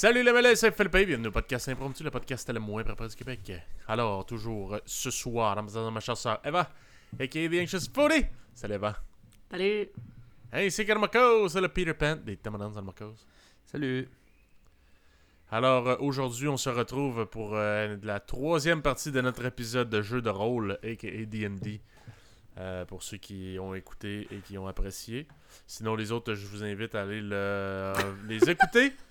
3. Salut les c'est Philippe, bienvenue au podcast Impromptu, le podcast le moins préparé du Québec. Alors, toujours ce soir, en dans ma chasseur Eva, a.k.a. The Anxious Foodie. Salut Eva. Salut. Hey, c'est Carmacos, c'est le Peter Pan des Tamadans Almacos. Salut. Alors, euh, aujourd'hui, on se retrouve pour euh, la troisième partie de notre épisode de jeu de rôle, a.k.a. D&D. Euh, pour ceux qui ont écouté et qui ont apprécié. Sinon, les autres, je vous invite à aller le- les écouter.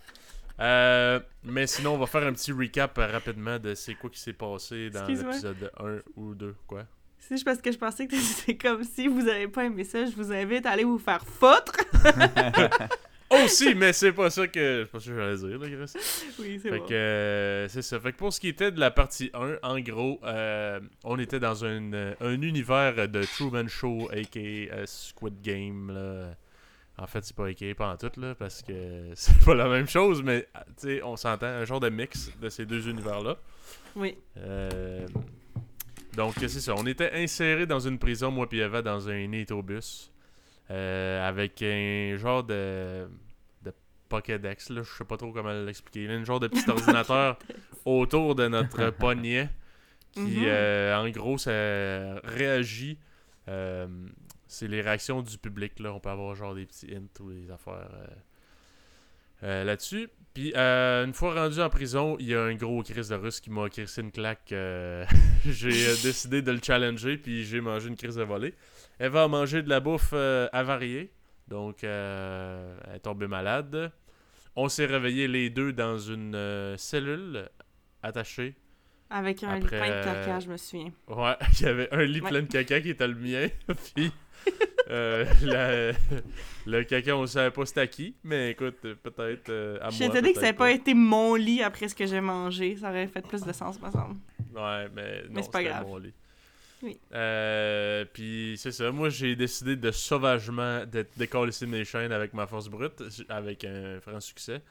Euh, mais sinon, on va faire un petit recap rapidement de c'est quoi qui s'est passé dans l'épisode 1 ou 2. Quoi? C'est juste parce que je pensais que c'est comme si vous avez pas aimé ça, je vous invite à aller vous faire foutre. Aussi, mais c'est pas ça que. Pas ça que j'allais dire, là, Chris. Oui, c'est Fait bon. que euh, c'est ça. Fait que pour ce qui était de la partie 1, en gros, euh, on était dans un, un univers de Truman Show, aka Squid Game. Là. En fait, c'est pas pas en tout, là, parce que c'est pas la même chose, mais ah, tu sais, on s'entend, un genre de mix de ces deux univers-là. Oui. Euh, donc, c'est ça. On était insérés dans une prison, moi puis Eva, dans un autobus. euh, avec un genre de, de Pokédex, là. Je sais pas trop comment l'expliquer. Un genre de petit ordinateur autour de notre poignet qui, Mhm. euh, en gros, ça réagit. C'est les réactions du public, là. On peut avoir genre des petits hints ou des affaires euh, euh, là-dessus. Puis, euh, une fois rendu en prison, il y a un gros Chris de russe qui m'a crissé une claque. euh, j'ai décidé de le challenger, puis j'ai mangé une crise de volée. Elle va manger de la bouffe avariée. Donc, elle est tombée malade. On s'est réveillés les deux dans une cellule attachée. Avec un Après, pain de euh, caca, je me souviens. Ouais, il y avait un lit Ouais. plein de caca qui était le mien. puis, euh, la- le caca, on savait pas c'était à qui. Mais écoute, peut-être euh, à Je moi. étonnée que ça n'ait pas été mon lit après ce que j'ai mangé. Ça aurait fait plus de sens, me semble. Ouais, mais non, c'est pas grave. mon lit. Oui. Euh, puis c'est ça. Moi, j'ai décidé de sauvagement décoller mes chaînes avec ma force brute, avec un franc succès.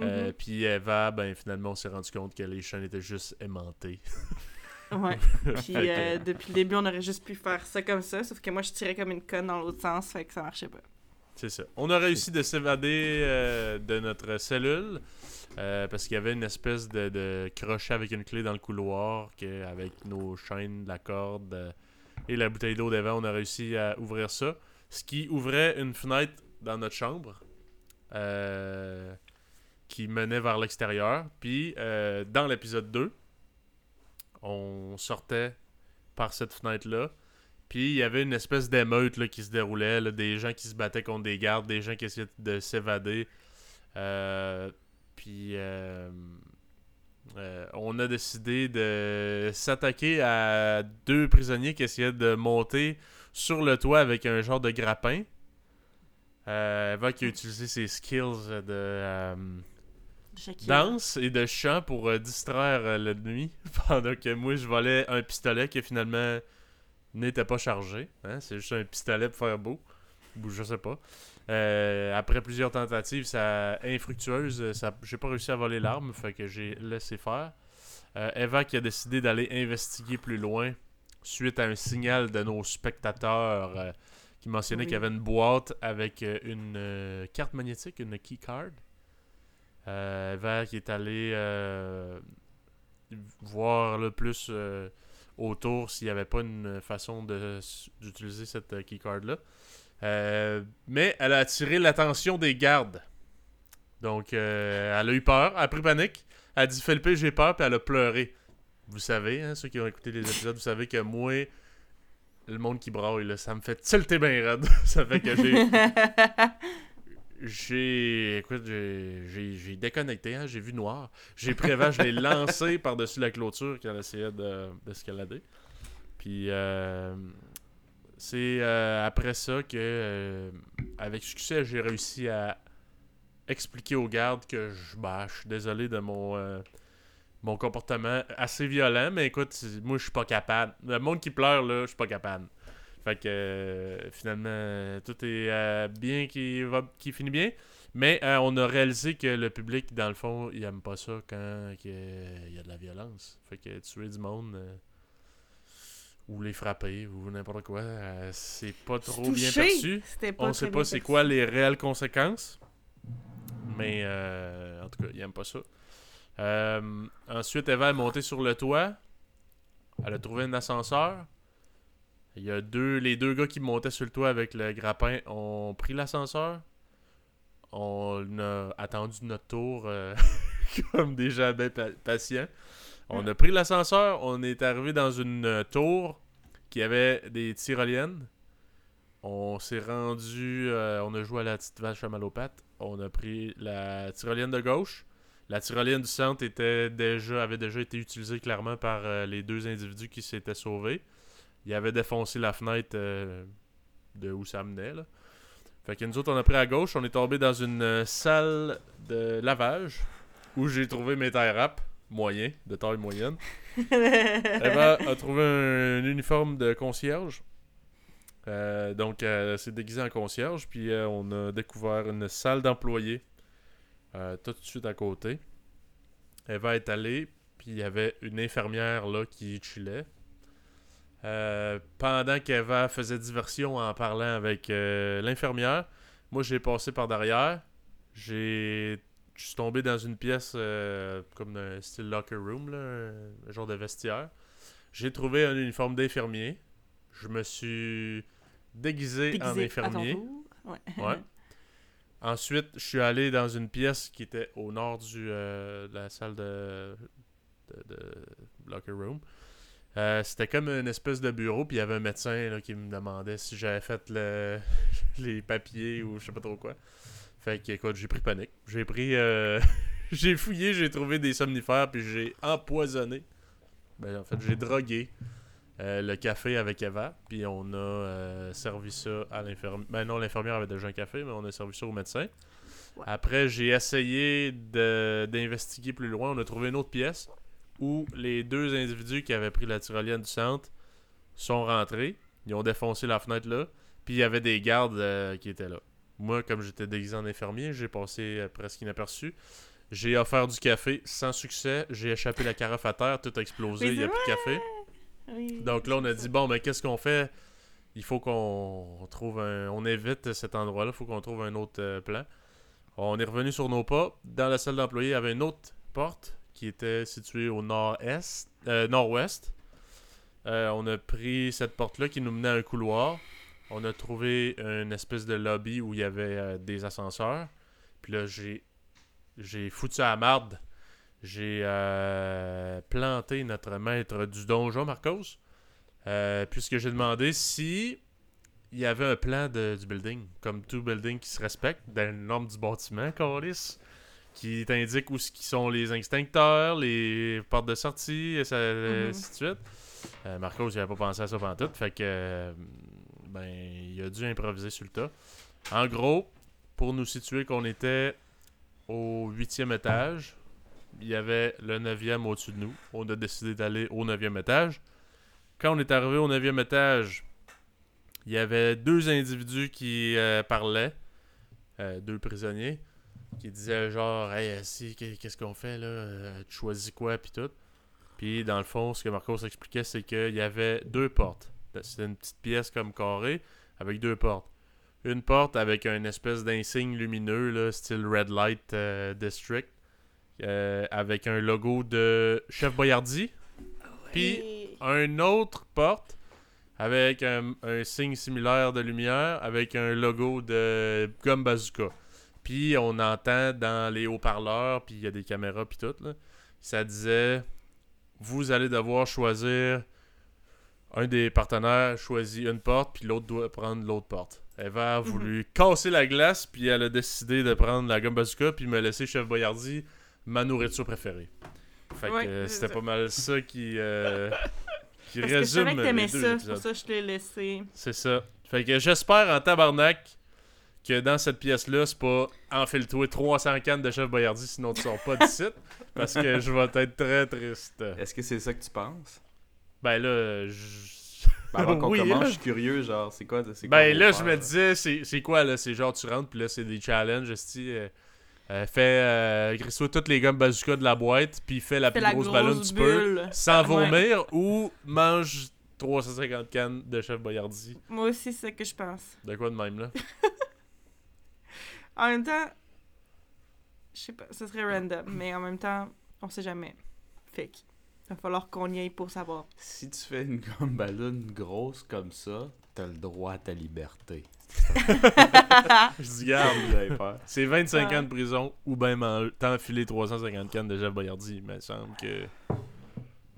Euh, Mhm. Puis Eva, ben finalement, on s'est rendu compte que les chaînes étaient juste aimantées. Ouais. Puis euh, depuis le début, on aurait juste pu faire ça comme ça, sauf que moi, je tirais comme une conne dans l'autre sens, fait que ça marchait pas. C'est ça. On a réussi de s'évader euh, de notre cellule parce qu'il y avait une espèce de, de crochet avec une clé dans le couloir que, avec nos chaînes, la corde et la bouteille d'eau devant, on a réussi à ouvrir ça. Ce qui ouvrait une fenêtre dans notre chambre euh, qui menait vers l'extérieur. Puis euh, dans l'épisode 2, on sortait par cette fenêtre-là. Puis il y avait une espèce d'émeute qui se déroulait, là, des gens qui se battaient contre des gardes, des gens qui essayaient de s'évader. Euh, puis euh, euh, on a décidé de s'attaquer à deux prisonniers qui essayaient de monter sur le toit avec un genre de grappin. Eva qui a utilisé ses skills de. Danse et de chant pour euh, distraire euh, l'ennemi pendant que moi je volais un pistolet qui finalement n'était pas chargé. hein. C'est juste un pistolet pour faire beau. Ou je sais pas. Euh, après plusieurs tentatives, ça infructueuse, ça, j'ai pas réussi à voler l'arme, fait que j'ai laissé faire. Euh, Eva qui a décidé d'aller investiguer plus loin suite à un signal de nos spectateurs euh, qui mentionnait Oui. qu'il y avait une boîte avec euh, une euh, carte magnétique, une key Euh, qui est allé euh, voir le plus euh, autour s'il n'y avait pas une façon d'utiliser cette keycard là. Euh, mais elle a attiré l'attention des gardes. Donc elle a eu peur, elle a pris panique. Elle a dit Philippe, j'ai peur, puis elle a pleuré. Vous savez, hein, ceux qui ont écouté les épisodes, vous savez que moi, le monde qui braille, là, ça me fait tilter bien raide. ça fait que j'ai j'ai. Écoute, j'ai- déconnecté, hein, j'ai vu noir. J'ai Eva, je l'ai lancé par-dessus la clôture qu'elle essayait de- d'escalader. Puis, euh, c'est euh, après ça que, euh, avec succès, j'ai réussi à expliquer aux gardes que je, bah, je suis désolé de mon, euh, mon comportement assez violent, mais écoute, moi, je suis pas capable. Le monde qui pleure, là, je suis pas capable. Fait que euh, finalement, euh, tout est euh, bien qui, va, qui finit bien. Mais euh, on a réalisé que le public, dans le fond, il aime pas ça quand il y a de la violence. Fait que tuer du monde ou les frapper ou n'importe quoi, c'est pas trop bien perçu. On sait pas c'est quoi les réelles conséquences. Mais euh, en tout cas, il aime pas ça. Ensuite, Eva est montée sur le toit. Elle a trouvé un ascenseur. Il y a deux, les deux gars qui montaient sur le toit avec le grappin ont pris l'ascenseur. On a attendu notre tour euh, comme des gens bien pa- patients. On a pris l'ascenseur, on est arrivé dans une euh, tour qui avait des tyroliennes. On s'est rendu, euh, on a joué à la petite vache à. On a pris la tyrolienne de gauche. La tyrolienne du centre était déjà, avait déjà été utilisée clairement par les deux individus qui s'étaient sauvés. Ils avaient défoncé la fenêtre euh, de où ça menait. Là. Fait que nous autres, on a pris à gauche. On est tombé dans une euh, salle de lavage où j'ai trouvé mes tie wraps moyens, de taille moyenne. Eva a trouvé un, uniforme de concierge. Euh, donc, elle s'est déguisée en concierge. Puis, euh, on a découvert une salle d'employés tout de suite à côté. Eva est allée. Puis, il y avait une infirmière là qui chillait. Euh, pendant qu'Eva faisait diversion en parlant avec euh, l'infirmière, moi j'ai passé par derrière. J'ai je suis tombé dans une pièce euh, comme un style locker room, là, un, genre de vestiaire. J'ai trouvé un uniforme d'infirmier. Je me suis déguisé, en Déguisé infirmier. Ouais. Ouais. Ensuite, je suis allé dans une pièce qui était au nord du, de la salle de, de, de locker room. Euh, C'était comme une espèce de bureau, puis il y avait un médecin là, qui me demandait si j'avais fait le, les papiers ou je sais pas trop quoi. Fait que, écoute, j'ai pris panique. J'ai pris. euh, j'ai fouillé, j'ai trouvé des somnifères, puis j'ai empoisonné. Ben, en fait, j'ai drogué euh, le café avec Eva, puis on a servi ça à l'infirmière. Ben non, l'infirmière avait déjà un café, mais on a servi ça au médecin. Ouais. Après, j'ai essayé de- d'investiguer plus loin. On a trouvé une autre pièce où les deux individus qui avaient pris la tyrolienne du centre sont rentrés. Ils ont défoncé la fenêtre là, puis il y avait des gardes euh, qui étaient là. Moi, comme j'étais déguisé en infirmier, j'ai passé euh, presque inaperçu. J'ai offert du café sans succès. J'ai échappé la carafe à terre, tout a explosé, il n'y a plus de café. Oui. Donc là, on a dit, bon, mais qu'est-ce qu'on fait? Il faut qu'on trouve un... On évite cet endroit-là, il faut qu'on trouve un autre euh, plan. On est revenu sur nos pas. Dans la salle d'employés, il y avait une autre porte qui était située au nord-est, euh, nord-ouest. Euh, on a pris cette porte-là qui nous menait à un couloir. On a trouvé une espèce de lobby où il y avait euh, des ascenseurs. Puis là, j'ai j'ai foutu à marde. J'ai euh, planté notre maître du donjon, Marcos. Puisque j'ai demandé si il y avait un plan de- du building, comme tout building qui se respecte, dans les normes du bâtiment, Carlis, qui t'indique où qui sont les extincteurs, les portes de sortie, et ça, Mhm. ainsi de suite. Euh, Marcos, il avait pas pensé à ça pendant tout, fait que euh, ben il a dû improviser sur le tas. En gros, pour nous situer qu'on était au huitième étage, il y avait le neuvième au-dessus de nous. On a décidé d'aller au neuvième étage. Quand on est arrivé au neuvième étage, il y avait deux individus qui euh, parlaient, euh, deux prisonniers, qui disaient genre, hey, si, qu'est- qu'est-ce qu'on fait là? Euh, Tu choisis quoi, puis tout. Puis dans le fond, ce que Marcos expliquait, c'est qu'il y avait deux portes. C'était une petite pièce comme carré avec deux portes. Une porte avec un espèce d'insigne lumineux, là, style Red Light euh, District, euh, avec un logo de Chef Boyardi. Puis Oui. un autre porte avec un, un signe similaire de lumière avec un logo de Gomme Bazooka. Puis on entend dans les haut-parleurs, puis il y a des caméras, puis tout, là, ça disait Vous allez devoir choisir un des partenaires choisit une porte, puis l'autre doit prendre l'autre porte. Eva a voulu casser la glace, puis elle a décidé de prendre la gomme bazooka, puis me laisser Chef Boyardi, ma nourriture préférée. Fait que euh, c'était pas mal ça qui, euh, qui Parce que je résume savais que t'aimais ça, pour ça que je l'ai laissé. C'est ça. Fait que j'espère en tabarnak que dans cette pièce-là, c'est pas enfile-toi 300 cannes de Chef Boyardi, sinon tu sors pas d'ici. parce que je vais être très triste. Est-ce que c'est ça que tu penses? Ben là, je... Ben, avant qu'on Oui, commence, là. je suis curieux, genre, c'est quoi, c'est quoi Ben là, je me disais, c'est quoi là? C'est genre tu rentres, puis là, c'est des challenges, esti. Euh, euh, fais, euh, grisse-toi toutes les gommes bazooka de la boîte, puis fais la Fais plus la grosse grosse ballon que tu peux, sans Ouais. vomir, ou mange 350 cannes de Chef Boyardi. Moi aussi, c'est ce que je pense. De quoi de même là? En même temps, Je sais pas, ce serait random, mais en même temps, on sait jamais. Fait qu'il va falloir qu'on y aille pour savoir. Si tu fais une gomme ballon grosse comme ça, t'as le droit à ta liberté. Je dis, garde, Vous allez faire. c'est 25 Ouais. ans de prison ou ben t'enfiler 350 cannes de Jeff Boyardi. Il me semble que.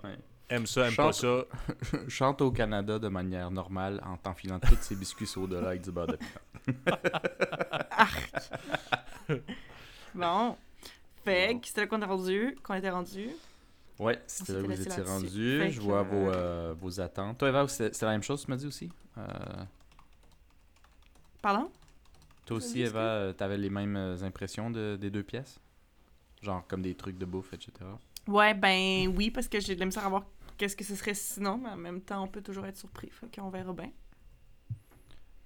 Ouais. Aime ça, aime Chante- pas ça. Chante au Canada de manière normale en t'enfilant tous ces biscuits au-delà avec du beurre de pinot. Bon. Fait Bon. que c'était là qu'on est rendu, qu'on était rendu? Ouais, c'était là où vous étiez rendu. Je vois euh, vos, euh, vos attentes. Toi, Eva, c'est la même chose, tu m'as dit aussi? Euh, Pardon? Toi aussi, Eva, euh, t'avais les mêmes euh, impressions de- des deux pièces? Genre comme des trucs de bouffe, etc. Ouais, ben oui, parce que j'ai de la misère à voir qu'est-ce que ce serait sinon, mais en même temps, on peut toujours être surpris. Fait qu'on verra bien.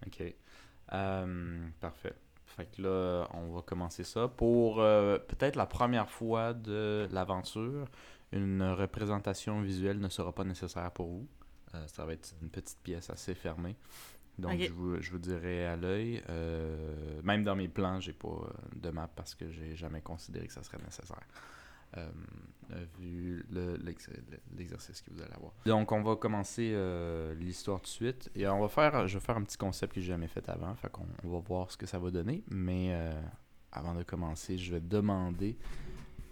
Ok. Euh, parfait. Fait que là, on va commencer ça. Pour euh, peut-être la première fois de l'aventure, une représentation visuelle ne sera pas nécessaire pour vous. Euh, ça va être une petite pièce assez fermée. Donc, je, vous, je vous dirai à l'œil. même dans mes plans, j'ai pas de map parce que j'ai jamais considéré que ça serait nécessaire. Euh, euh, vu le- l'ex- l'exercice que vous allez avoir. Donc, on va commencer euh, l'histoire tout de suite. Et on va faire, je vais faire un petit concept que j'ai jamais fait avant. On va voir ce que ça va donner. Mais avant de commencer, je vais demander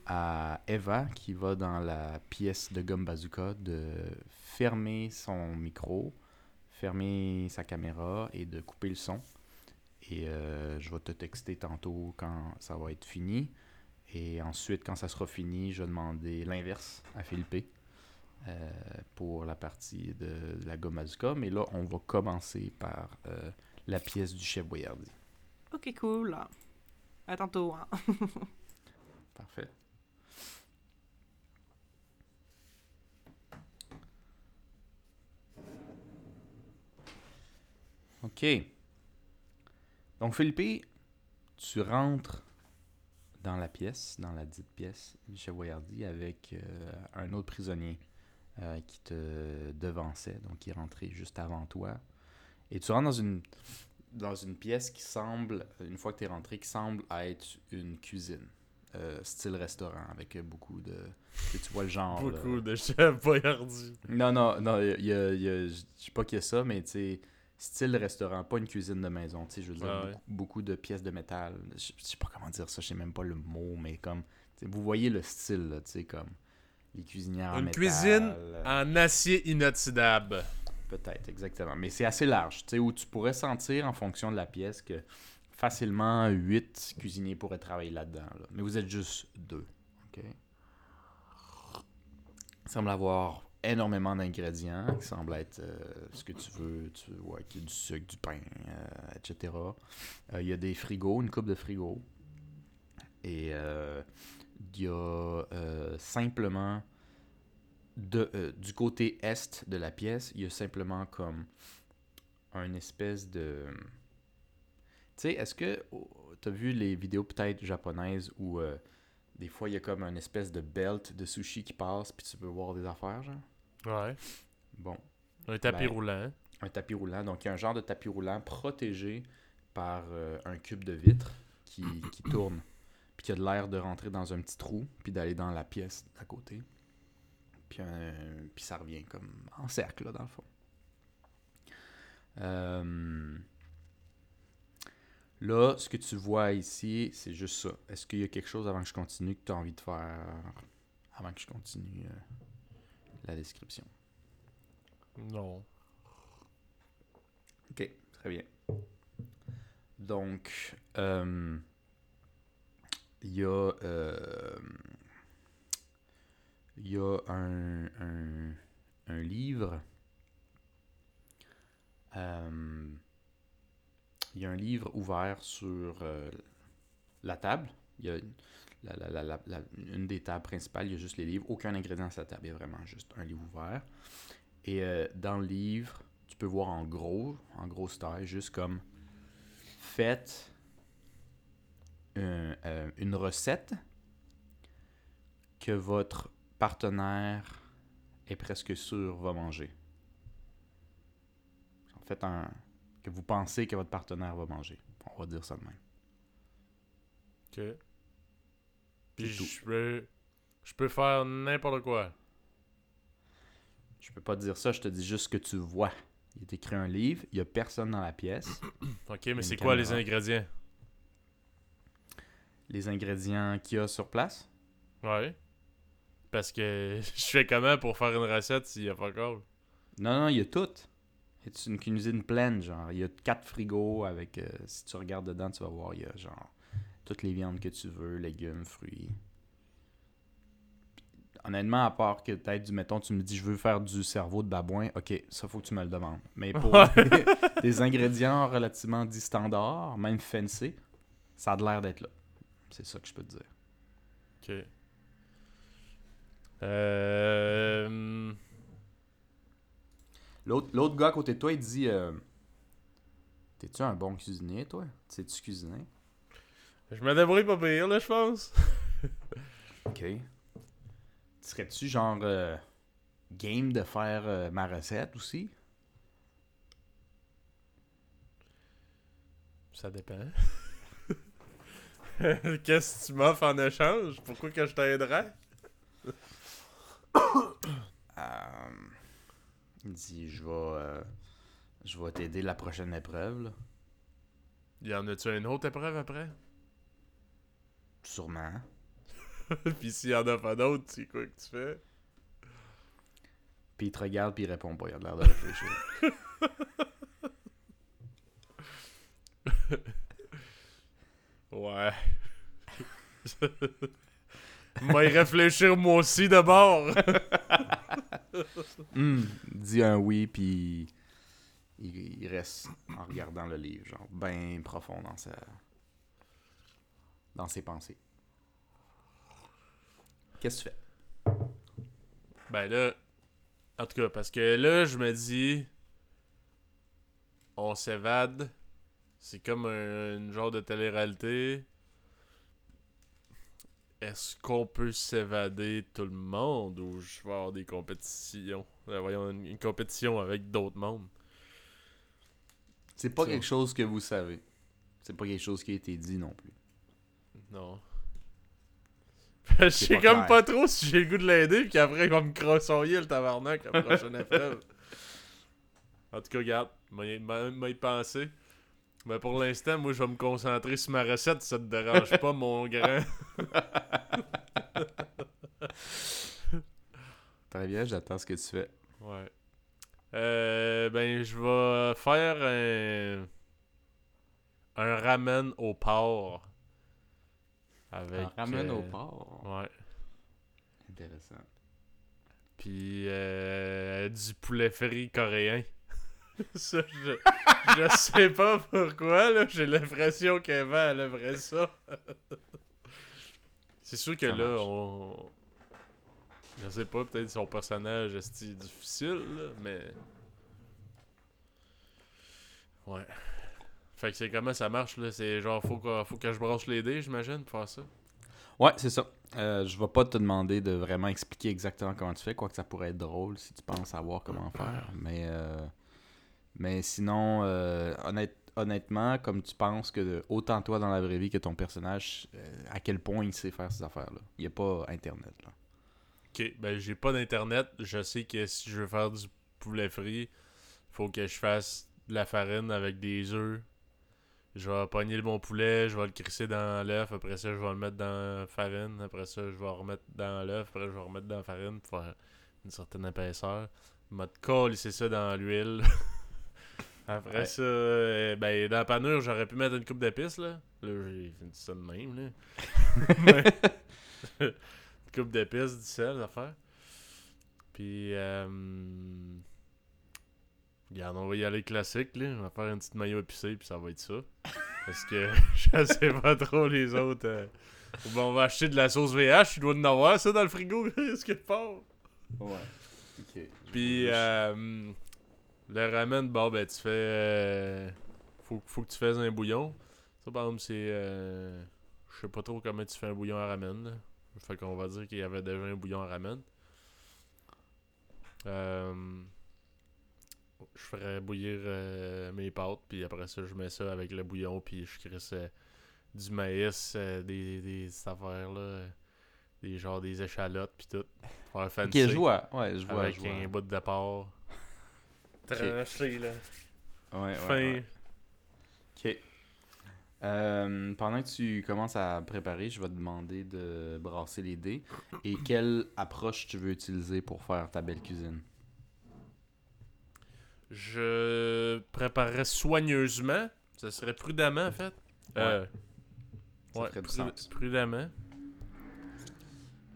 à Eva, qui va dans la pièce de gomme bazooka, de fermer son micro, fermer sa caméra et de couper le son. Et je vais te texter tantôt quand ça va être fini. Et ensuite, quand ça sera fini, je vais demander l'inverse à Philippe euh, pour la partie de, de la gomme bazooka. Mais là, on va commencer par euh, la pièce du chef Boyardi. Ok, cool. À tantôt. Hein. Parfait. OK. Donc, Philippe, tu rentres dans la pièce, dans la dite pièce du chef Boyardi avec euh, un autre prisonnier euh, qui te devançait, donc qui est rentré juste avant toi. Et tu rentres dans une, dans une pièce qui semble, une fois que tu es rentré, qui semble être une cuisine. euh, style restaurant avec beaucoup de tu vois le genre là. Beaucoup de Boyardi. non non non il y a, y a- je dis pas qu'il y a ça mais tu sais style restaurant pas une cuisine de maison tu sais je veux dire Ouais, ouais. beaucoup, de pièces de métal je, je sais pas comment dire ça je sais même pas le mot mais comme vous voyez le style là, tu sais comme les cuisinières en Une cuisine euh, En acier inoxydable. Peut-être, exactement. Mais c'est assez large, tu sais, où tu pourrais sentir en fonction de la pièce que facilement 8 cuisiniers pourraient travailler là-dedans. là. Mais vous êtes juste deux. OK? Il semble avoir énormément d'ingrédients qui semblent être euh, ce que tu veux. Tu vois, qu'il y du sucre, du pain, euh, etc. Euh, Il y a des frigos, une coupe de frigos. Et il y a simplement de, du côté est de la pièce, il y a simplement comme un espèce de... Tu sais, est-ce que tu as vu les vidéos peut-être japonaises où des fois il y a comme un espèce de belt de sushi qui passe puis tu peux voir des affaires, genre? Ouais. Bon, Un tapis Ben, roulant. un tapis roulant. Donc il y a un genre de tapis roulant protégé par euh, un cube de vitre qui, qui tourne puis qui a de l'air de rentrer dans un petit trou puis d'aller dans la pièce à côté. Puis, euh, puis ça revient comme en cercle, là, dans le fond. Euh, Là, ce que tu vois ici, c'est juste ça. Est-ce qu'il y a quelque chose avant que je continue que tu as envie de faire avant que je continue euh, la description? Non. Ok, très bien. Donc, euh, il y a, euh, il y a un, un, un livre. Euh, il y a un livre ouvert sur euh, la table. Il y a la- la- la- une des tables principales, il y a juste les livres. Aucun ingrédient sur la table, il y a vraiment juste un livre ouvert. Et euh, dans le livre, tu peux voir en gros, en grosse taille, juste comme faites un- euh, une recette que votre partenaire est presque sûr va manger. En fait, un, que vous pensez que votre partenaire va manger. On va dire ça de même. Puis je peux, je peux faire n'importe quoi. Je peux pas te dire ça, je te dis juste ce que tu vois. Il est écrit un livre, il y a personne dans la pièce. Ok, mais c'est quoi les ingrédients? Les ingrédients qu'il y a sur place? Ouais. Parce que je fais comment pour faire une recette s'il y a pas encore? Non, non, il y a tout. C'est une cuisine pleine, genre. Il y a quatre frigos avec. euh, si tu regardes dedans, tu vas voir, il y a genre toutes les viandes que tu veux, légumes, fruits. Honnêtement, à part que peut-être du mettons, tu me dis je veux faire du cerveau de babouin, ok, ça faut que tu me le demandes. Mais pour des ingrédients relativement dits standards, même fancy, ça a de l'air d'être là. C'est ça que je peux te dire. Ok. Euh... L'autre l'autre gars à côté de toi, il dit euh, T'es-tu un bon cuisinier, toi? Sais-tu cuisiner Je me débrouille pas pire, là, je pense. Ok. Serais-tu genre euh, game de faire euh, ma recette aussi? Ça dépend. Qu'est-ce que tu m'offres en échange? Pourquoi que je t'aiderais? Euh, il dit je vais euh, je vais t'aider la prochaine épreuve, là. Y en a-tu une autre épreuve après? Sûrement. Puis s'il y en a pas d'autres, c'est quoi que tu fais? Puis il te regarde puis il répond pas, il a l'air de réfléchir. Ouais. Moi y réfléchir moi aussi d'abord. Il dit un oui puis il, il reste en regardant le livre, genre bien profond dans sa dans ses pensées. Qu'est-ce que tu fais? Ben là, en tout cas, parce que là, je me dis, on s'évade. C'est comme un, une genre de télé-réalité. Est-ce qu'on peut s'évader tout le monde ou je vais avoir des compétitions? Euh, voyons, une, une compétition avec d'autres mondes. C'est pas Ça. quelque chose que vous savez. C'est pas quelque chose qui a été dit non plus. Non. Je sais pas comme clair. pas trop si j'ai le goût de l'aider, puis après il va me crossonner le tabarnak à la prochaine épreuve. En tout cas, regarde, m'a y pensé. Mais pour l'instant, moi je vais me concentrer sur ma recette, ça te dérange pas, mon grand. Très bien, j'attends ce que tu fais. Ouais. Euh, ben, je vais faire un. Un ramen au porc. Avec. ramène au euh, port. Ouais. Intéressant. Puis euh, du poulet frit coréen. ça, je, je sais pas pourquoi, là. J'ai l'impression qu'Eva, elle aimerait ça. C'est sûr que Ça là, marche. on. Je sais pas, peut-être son personnage est difficile, là, mais. Ouais. Fait que c'est comment ça marche, là? C'est genre, faut que, faut que je branche les dés, j'imagine, pour faire ça? Ouais, c'est ça. Euh, je vais pas te demander de vraiment expliquer exactement comment tu fais, quoique ça pourrait être drôle si tu penses savoir comment faire. Mais, euh, mais sinon, euh, honnête- honnêtement, comme tu penses que autant toi dans la vraie vie que ton personnage, euh, à quel point il sait faire ces affaires-là. Il n'y a pas Internet. Là. Ok, ben j'ai pas d'internet. Je sais que si je veux faire du poulet frit, faut que je fasse de la farine avec des œufs. Je vais pogner le bon poulet, je vais le crisser dans l'œuf, après ça je vais le mettre dans la farine, après ça je vais remettre dans l'œuf, après je vais remettre dans la farine pour faire une certaine épaisseur. Je vais coller ça dans l'huile. après Ouais. ça, euh, ben dans la panure j'aurais pu mettre une coupe d'épices là. Là j'ai fait ça de même là. Une coupe d'épices, du sel à faire. Puis, euh, regarde, on va y aller classique, là. On va faire une petite maillot épicée, puis ça va être ça. Parce que je sais pas trop les autres. euh. Bon, on va acheter de la sauce VH, tu dois en avoir ça dans le frigo, qu'est-ce que pas? Ouais. Ok. Puis, euh, le ramen, bon, ben, tu fais. euh, faut, faut que tu fasses un bouillon. Ça, par exemple, c'est. euh, je sais pas trop comment tu fais un bouillon à ramen. Là. Fait qu'on va dire qu'il y avait déjà un bouillon à ramen. Euh, je ferais bouillir euh, mes pâtes, puis après ça, je mets ça avec le bouillon, puis je crisse euh, du maïs, euh, des, des, des affaires là. des genre des échalotes pis tout. Faire Ok, fancy. je vois. Ouais, je vois. Avec je vois. un bout de départ. Tranché, là. Ouais, ouais, Fin. ouais. Ok. Euh, pendant que tu commences à préparer, je vais te demander de brasser les dés. Et quelle approche tu veux utiliser pour faire ta belle cuisine? Je préparerais soigneusement. Ça serait prudemment, en fait. Euh, ouais, prudemment.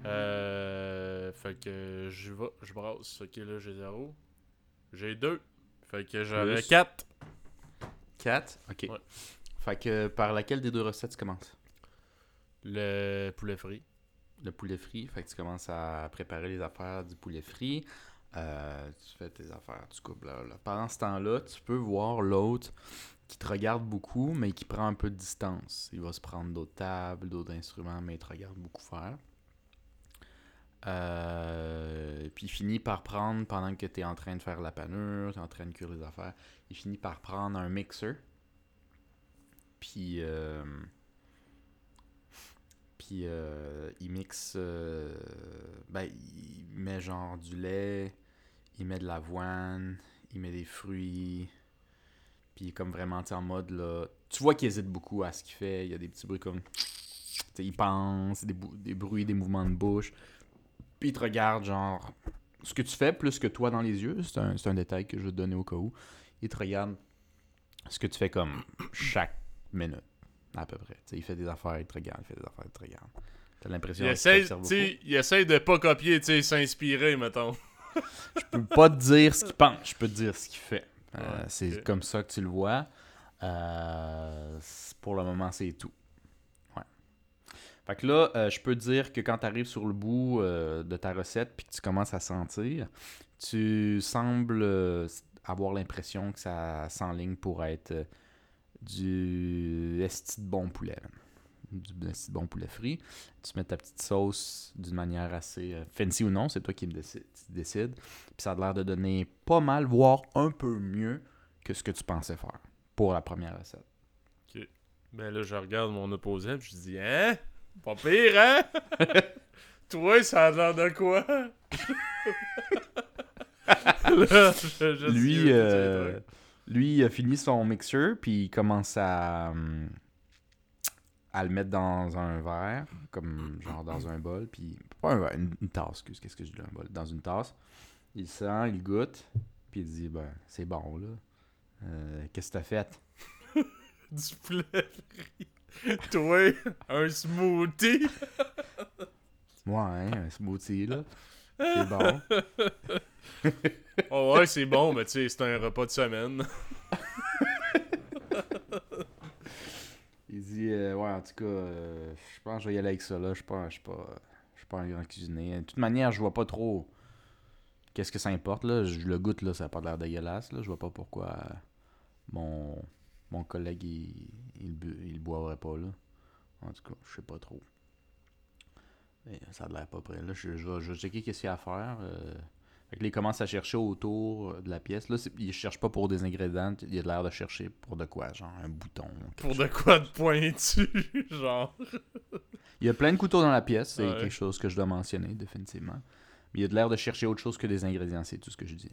Euh, fait que je vais, je brasse. Ok, là, j'ai 0. J'ai 2. Fait que Plus? 4. 4? Ok. Ouais. Fait que par laquelle des deux recettes tu commences? Le poulet frit. Le poulet frit. Fait que tu commences à préparer les affaires du poulet frit. Euh, tu fais tes affaires, tu coupes là, là. Pendant ce temps-là, tu peux voir l'autre qui te regarde beaucoup, mais qui prend un peu de distance. Il va se prendre d'autres tables, d'autres instruments, mais il te regarde beaucoup faire. Euh, puis il finit par prendre, pendant que tu es en train de faire la panure, tu es en train de cuire les affaires, il finit par prendre un mixer. Puis, euh, puis euh, il mixe, euh, ben, il met genre du lait, il met de l'avoine, il met des fruits. Puis comme vraiment tu en mode là. Tu vois qu'il hésite beaucoup à ce qu'il fait. Il y a des petits bruits comme. tu sais, il pense, des, bruits, des mouvements de bouche. Puis il te regarde, genre. Ce que tu fais plus que toi dans les yeux, c'est un, un détail que je vais te donner au cas où. Il te regarde ce que tu fais comme chaque minute, à peu près. Tu sais, il fait des affaires, il te regarde, il fait des affaires, il te regarde. T'as l'impression Il il essaie de pas copier, tu sais, s'inspirer, mettons. Je peux pas te dire ce qu'il pense, je peux te dire ce qu'il fait. Euh, Ouais, c'est comme ça que tu le vois. Euh, pour le moment, c'est tout. Ouais. Fait que là, euh, je peux te dire que quand tu arrives sur le bout de ta recette puis que tu commences à sentir, tu sembles avoir l'impression que ça s'enligne pour être du esti de bon poulet. Du bon poulet frit. Tu mets ta petite sauce d'une manière assez euh, fancy ou non, c'est toi qui me décide, décides. Puis ça a l'air de donner pas mal, voire un peu mieux que ce que tu pensais faire pour la première recette. Ben là, je regarde mon opposant, puis je dis, hein? Pas pire, hein? Toi, ça a l'air de quoi? Là, je- je lui, suis- euh, lui, il a fini son mixeur, puis il commence à, hum, à le mettre dans un verre, comme genre dans un bol, puis pas un verre, une, une tasse, excuse, qu'est-ce que je dis un bol, dans une tasse. Il sent, il goûte, puis il dit, ben, c'est bon, là. Euh, Qu'est-ce que t'as fait? Du poulet frit. Toi, un smoothie. Ouais, hein, un smoothie, là. C'est bon. Oh ouais, c'est bon, mais tu sais, c'est un repas de semaine. Il dit, euh, ouais, en tout cas, euh, je pense que je vais y aller avec ça, là. Je pas, je suis pas, je suis pas un grand cuisinier. De toute manière, je vois pas trop qu'est-ce que ça importe, là. Je le goûte, là, ça a pas l'air dégueulasse, là. Je vois pas pourquoi mon, mon collègue, il, il, il boirait pas, là. En tout cas, je sais pas trop. Mais ça a l'air pas prêt. Là, je, je vais, je vais checker qu'est-ce qu'il y a à faire. euh. Fait que là, il commence à chercher autour de la pièce. Là, il cherche pas pour des ingrédients. Il a l'air de chercher pour de quoi, genre un bouton. Pour de quoi de pointu, genre. Il y a plein de couteaux dans la pièce, c'est Ouais. quelque chose que je dois mentionner, définitivement. Mais il a de l'air de chercher autre chose que des ingrédients, c'est tout ce que je dis.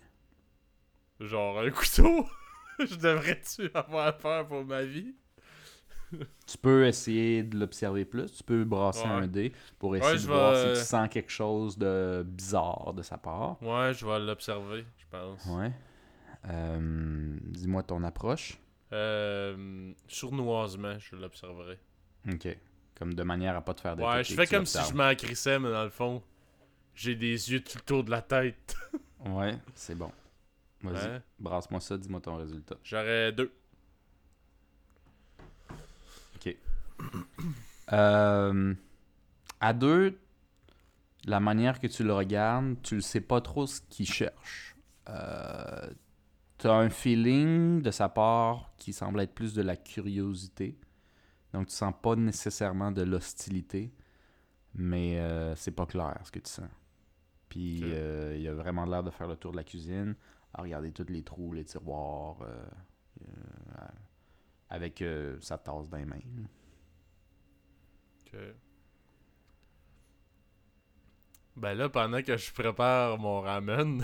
Genre un couteau? Je devrais-tu avoir affaire pour ma vie? Tu peux essayer de l'observer plus, tu peux brasser Ouais. un dé pour essayer Ouais, de voir si tu sens quelque chose de bizarre de sa part. Ouais, je vais l'observer, je pense. Ouais. Euh, Dis-moi ton approche. Euh, sournoisement, je l'observerai. Ok. Comme de manière à pas te faire détecter. Ouais, je fais comme si je m'en crissais, mais dans le fond, j'ai des yeux tout le tour de la tête. Ouais, c'est bon. Vas-y, brasse-moi ça, dis-moi ton résultat. J'aurais deux. Euh, à deux, la manière que tu le regardes, tu ne sais pas trop ce qu'il cherche. Euh, tu as un feeling de sa part qui semble être plus de la curiosité. Donc tu sens pas nécessairement de l'hostilité, mais euh, c'est pas clair ce que tu sens. Puis Ok. euh, il a vraiment l'air de faire le tour de la cuisine, à regarder tous les trous, les tiroirs, euh, euh, avec euh, sa tasse dans les mains. là. Ok. Ben là, pendant que je prépare mon ramen,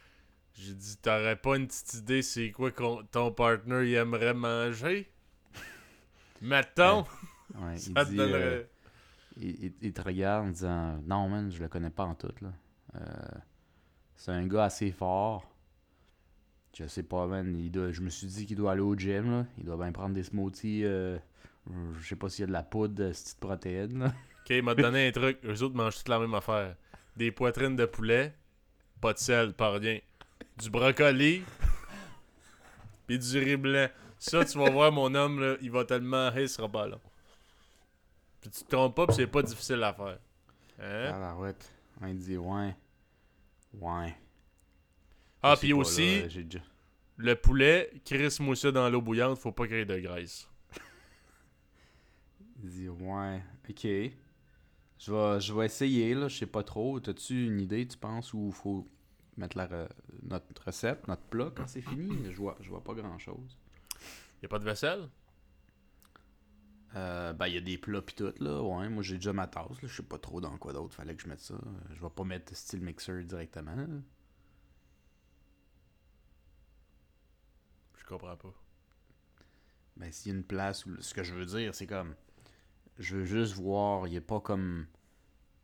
j'ai dit T'aurais pas une petite idée c'est quoi qu'on- ton partner il aimerait manger? Mettons Ouais, Ça il, te dit, donnerait. euh, il, il- il te regarde en disant Non, man, je le connais pas en tout. Là. Euh, c'est un gars assez fort. Je sais pas, man. Il doit, je me suis dit qu'il doit aller au gym. Là. Il doit bien prendre des smoothies. euh, je sais pas s'il y a de la poudre de cette petite protéine. Là. Ok, il m'a donné un truc. Eux autres mangent toute la même affaire. Des poitrines de poulet, pas de sel, pas rien. Du brocoli, puis du riz blanc. Ça, tu vas voir, mon homme, là, il va tellement... Hey, ce sera pas long. Puis tu te trompes pas, puis c'est pas difficile à faire. Hein? Ah, la ouais. Il dit Ouais. Ouais. Ah, puis aussi, là, j'ai déjà- le poulet, crisse-moi ça dans l'eau bouillante, faut pas qu'il y ait de graisse. Il dit Ouais. Ok. Je vais, je vais essayer, là. Je sais pas trop. T'as-tu une idée, tu penses, où il faut mettre la re- notre recette, notre plat quand c'est fini? Je vois, je vois pas grand-chose. Y a pas de vaisselle? Euh, ben, il y a des plats pis tout, là. Ouais, moi, j'ai déjà ma tasse, là. Je sais pas trop dans quoi d'autre fallait que je mette ça. Je vais pas mettre style mixer directement. Je comprends pas. Ben, s'il y a une place où. Ce que je veux dire, c'est comme. Je veux juste voir, il n'y a pas comme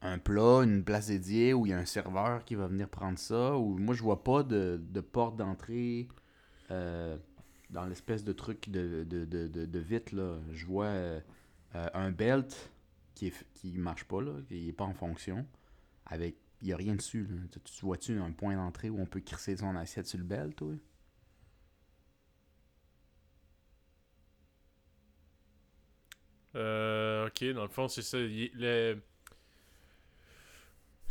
un plat, une place dédiée où il y a un serveur qui va venir prendre ça. Ou moi, je vois pas de, de porte d'entrée euh, dans l'espèce de truc de, de, de, vitre. Là. Je vois euh, un belt qui, est, qui marche pas, là, qui est pas en fonction. Avec. Il n'y a rien dessus. Tu vois-tu un point d'entrée où on peut crisser son assiette sur le belt, toi? Euh, ok, dans le fond, c'est ça. le,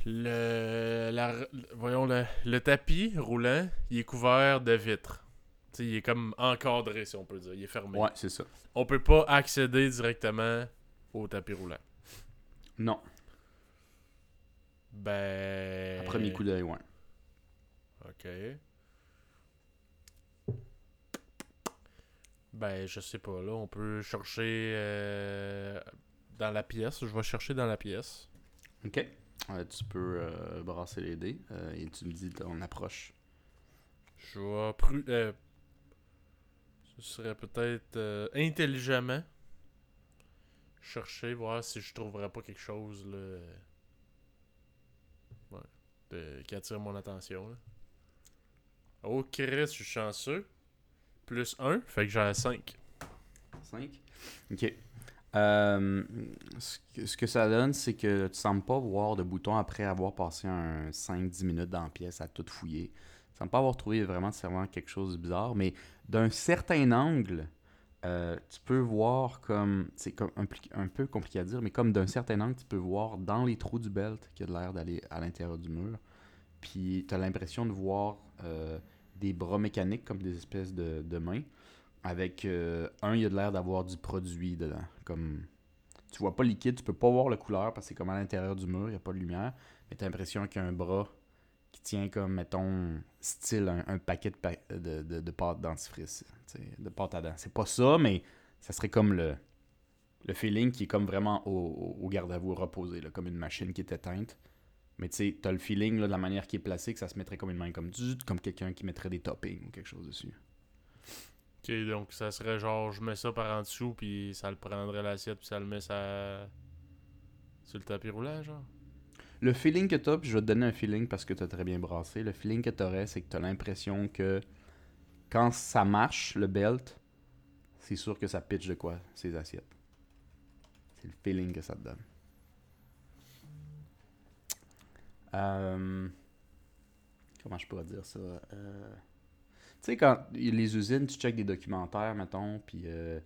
le, la- voyons, le, le tapis roulant, il est couvert de vitres. Tu sais, il est comme encadré, si on peut dire. Il est fermé. Ouais, c'est ça. On peut pas accéder directement au tapis roulant. Non. Ben. À premier coup d'œil, ouais. Ok. Ben, je sais pas, là, on peut chercher euh, dans la pièce. Je vais chercher dans la pièce. Ok. Tu peux euh, brasser les dés euh, et tu me dis ton approche. Je vais pru- ce serait peut-être intelligemment chercher, voir si je trouverais pas quelque chose là, ouais, de- qui attire mon attention. Là. Oh, Chris, je suis chanceux. Plus 1, fait que j'ai 5. 5. Ok. Euh, ce, que, ça donne, c'est que tu sembles pas voir de bouton après avoir passé un 5-10 minutes dans la pièce à tout fouiller. Tu sembles pas avoir trouvé vraiment nécessairement quelque chose de bizarre, mais d'un certain angle, euh, tu peux voir comme. C'est un peu compliqué à dire, mais comme d'un certain angle, tu peux voir dans les trous du belt qui a l'air d'aller à l'intérieur du mur. Puis tu as l'impression de voir euh, des bras mécaniques comme des espèces de, mains. Avec euh, un, il y a de l'air d'avoir du produit dedans. Comme tu vois pas liquide, tu peux pas voir la couleur parce que c'est comme à l'intérieur du mur, il n'y a pas de lumière. Mais tu as l'impression qu'il y a un bras qui tient comme, mettons, style un, paquet de, pa- de, de, de pâte dentifrice. De pâte à dents. C'est pas ça, mais ça serait comme le, le feeling qui est comme vraiment au, au- au garde à vous reposé, là, comme une machine qui est éteinte. Mais tu sais, t'as le feeling là, de la manière qui est placée que ça se mettrait comme une main comme zut, comme quelqu'un qui mettrait des toppings ou quelque chose dessus. Ok, donc ça serait genre, je mets ça par en dessous, puis ça le prendrait l'assiette, puis ça le met ça... sur le tapis roulant, genre. Le feeling que t'as, puis je vais te donner un feeling parce que t'as très bien brassé. Le feeling que t'aurais, c'est que t'as l'impression que quand ça marche, le belt, c'est sûr que ça pitch de quoi? Ses assiettes. C'est le feeling que ça te donne. Euh, Comment je pourrais dire ça Euh, Tu sais, quand les usines, tu checkes des documentaires, mettons, puis euh,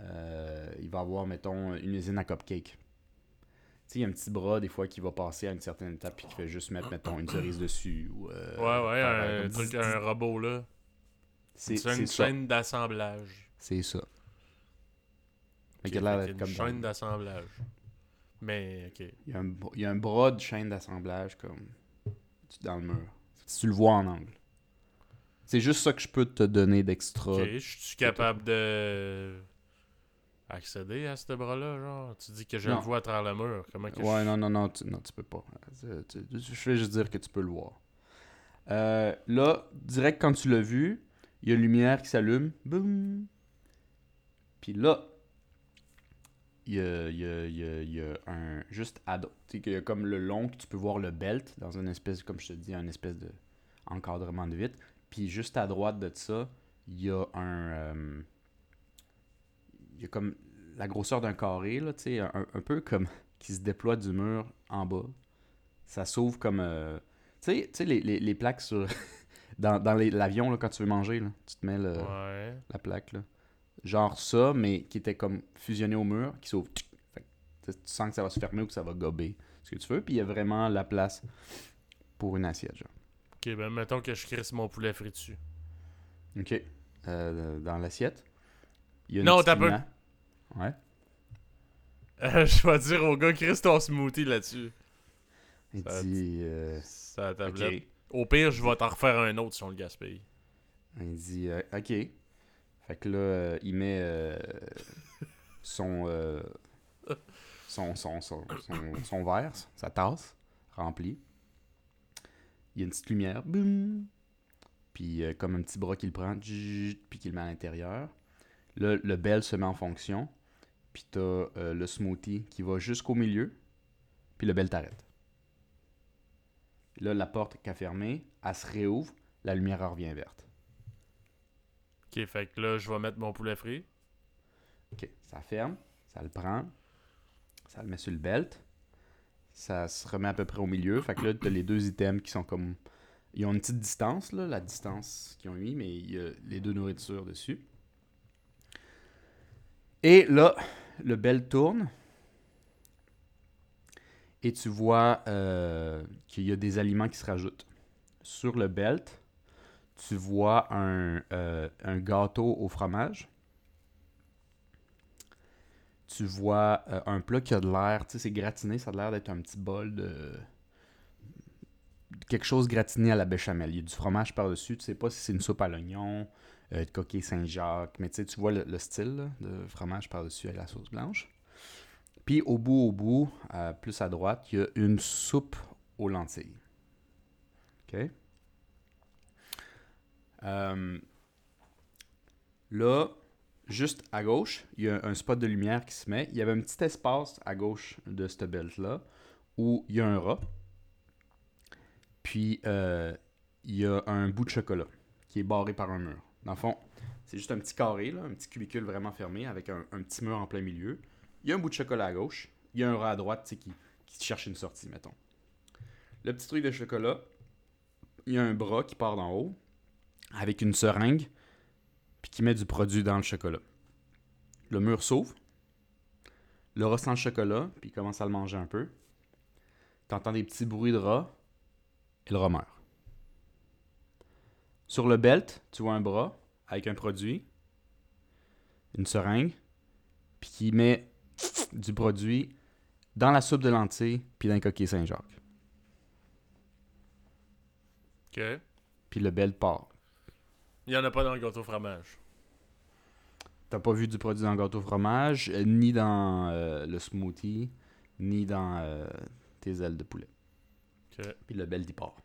euh, il va y avoir, mettons, une usine à cupcake. Tu sais, il y a un petit bras, des fois, qui va passer à une certaine étape, puis qui fait juste mettre, mettons, une cerise dessus. Ou, euh, ouais, ouais, un, comme truc, un robot, là. C'est une chaîne d'assemblage. C'est ça. Fait Ok, qu'il a l'air fait d'être qu'il y a comme une chaîne d'assemblage. Mais, ok. il, y a un, il y a un bras de chaîne d'assemblage comme dans le mur. Si tu le vois en angle. C'est juste ça que je peux te donner d'extra. Ok, je suis capable de. accéder à ce bras-là, genre? Tu dis que je Non. le vois à travers le mur. Comment que Ouais, je... non, non, non, tu, non, tu peux pas. Tu- tu- je vais juste dire que tu peux le voir. Euh, là, direct quand tu l'as vu, il y a une lumière qui s'allume. Boum! Puis là, il y a, il y a- il y a- il y a un. Juste à. do- Tu sais, qu'il y a comme le long, que tu peux voir le belt dans une espèce, comme je te dis, un espèce de encadrement de vitre. Puis juste à droite de ça, il y a un. euh, il y a comme la grosseur d'un carré, là, tu sais, un, un peu comme qui se déploie du mur en bas. Ça s'ouvre comme. euh, tu sais- tu sais, les, les, les plaques sur. dans l'avion, quand tu veux manger, là, tu te mets le- Ouais. la plaque, là. Genre ça, mais qui était comme fusionné au mur, qui s'ouvre. Tchic! Fait que tu sens que ça va se fermer ou que ça va gober ce que tu veux. Puis il y a vraiment la place pour une assiette, genre. Ok, ben mettons que je crisse mon poulet frit dessus. Ok. Euh, dans l'assiette. Non, t'as peu. lumière. Ouais. Euh, je vais dire au gars, crisse ton smoothie là-dessus. Il Ça- dit. euh, C'est la tablette. Au pire, je vais t'en refaire un autre si on le gaspille. Il dit euh, OK. Fait que là, euh, il met euh, son, euh, son, son, son, son, son verre, sa tasse remplie. Il y a une petite lumière. Boum! Puis comme un petit bras qu'il prend, puis qu'il met à l'intérieur. Là, le bel se met en fonction. Puis t'as le smoothie qui va jusqu'au milieu. Puis le bel t'arrête. Là, la porte qui a fermée, elle se réouvre. La lumière revient verte. Ok, fait que là, je vais mettre mon poulet frit. Ok, ça ferme, ça le prend, ça le met sur le belt, ça se remet à peu près au milieu. Fait que là, tu as les deux items qui sont comme. Ils ont une petite distance, là, la distance qu'ils ont mis, mais il y a les deux nourritures dessus. Et là, le bel tourne. Et tu vois euh, qu'il y a des aliments qui se rajoutent. Sur le belt, tu vois un, euh, un gâteau au fromage tu vois euh, un plat qui a de l'air, tu sais, c'est gratiné, ça a l'air d'être un petit bol de quelque chose gratiné à la béchamel. Il y a du fromage par-dessus, tu sais pas si c'est une soupe à l'oignon, euh, de coquille Saint-Jacques, mais tu vois le, le style de fromage par-dessus avec la sauce blanche. Puis au bout, au bout, euh, plus à droite, il y a une soupe aux lentilles. OK? Euh, là, juste à gauche, il y a un spot de lumière qui se met. Il y avait un petit espace à gauche de cette belt-là où il y a un rat. Puis, euh, il y a un bout de chocolat qui est barré par un mur. Dans le fond, c'est juste un petit carré, un petit cubicule vraiment fermé avec un, petit mur en plein milieu. Il y a un bout de chocolat à gauche. Il y a un rat à droite qui cherche une sortie, mettons. Le petit truc de chocolat, il y a un bras qui part d'en haut avec une seringue puis qui met du produit dans le chocolat. Le mur s'ouvre. Le rat sent le chocolat, puis il commence à le manger un peu. T'entends des petits bruits de rat, et le rat meurt. Sur le belt, tu vois un bras avec un produit, une seringue, puis qui met du produit dans la soupe de lentilles, puis dans le coquille Saint-Jacques. Ok. Puis le belt part. Il y en a pas dans le gâteau fromage. T'as pas vu du produit dans le gâteau fromage, euh, ni dans euh, le smoothie, ni dans euh, tes ailes de poulet. Ok. Puis le bel, il part.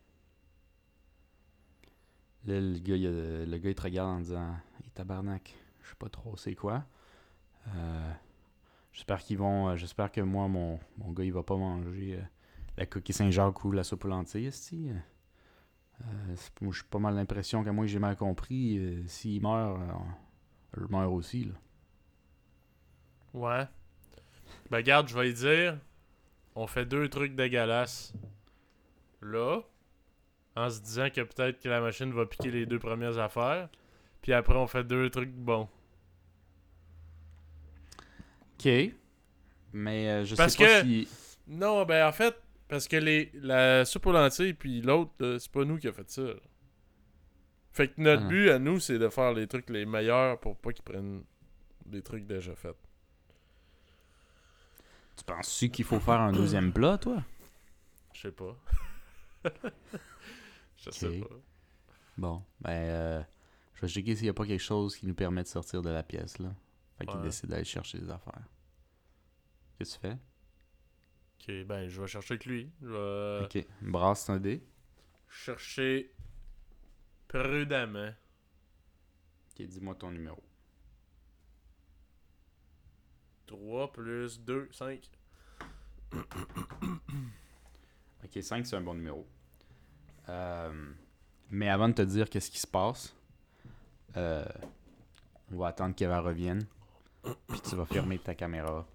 Là, le gars, il, le gars, il te regarde en disant Hey, tabarnak, je sais pas trop c'est quoi. J'espère qu'ils vont. j'espère que moi, mon, mon gars, il va pas manger la coquille Saint-Jacques ou la soupe aux lentilles, moi, j'ai pas mal l'impression qu'à moi, j'ai mal compris. euh, S'il meurt, euh, je meurs aussi, là. Ouais. Ben, garde, je vais y dire. On fait deux trucs dégueulasses. Là. En se disant que peut-être que la machine va piquer les deux premières affaires. Puis après, on fait deux trucs bons. Ok. Mais euh, je Parce sais pas que- si. Non, ben en fait, parce que les, la soupe aux lentilles puis l'autre, là, c'est pas nous qui a fait ça. là. Fait que notre Ah but à nous, c'est de faire les trucs les meilleurs pour pas qu'ils prennent des trucs déjà faits. Tu penses-tu qu'il faut faire un deuxième plat, toi? Je sais pas. Je sais pas. Bon, ben, euh, je vais checker s'il n'y a pas quelque chose qui nous permet de sortir de la pièce, là. Fait qu'il Ouais. décide d'aller chercher des affaires. Qu'est-ce que tu fais? Ok, ben je vais chercher avec lui. Je vais Ok. Brasse un dé. chercher prudemment. Ok, dis-moi ton numéro. 3 plus 2, 5. Ok, 5, c'est un bon numéro. Euh, mais avant de te dire qu'est-ce qui se passe, euh, on va attendre qu'Eva revienne. Puis tu vas fermer ta caméra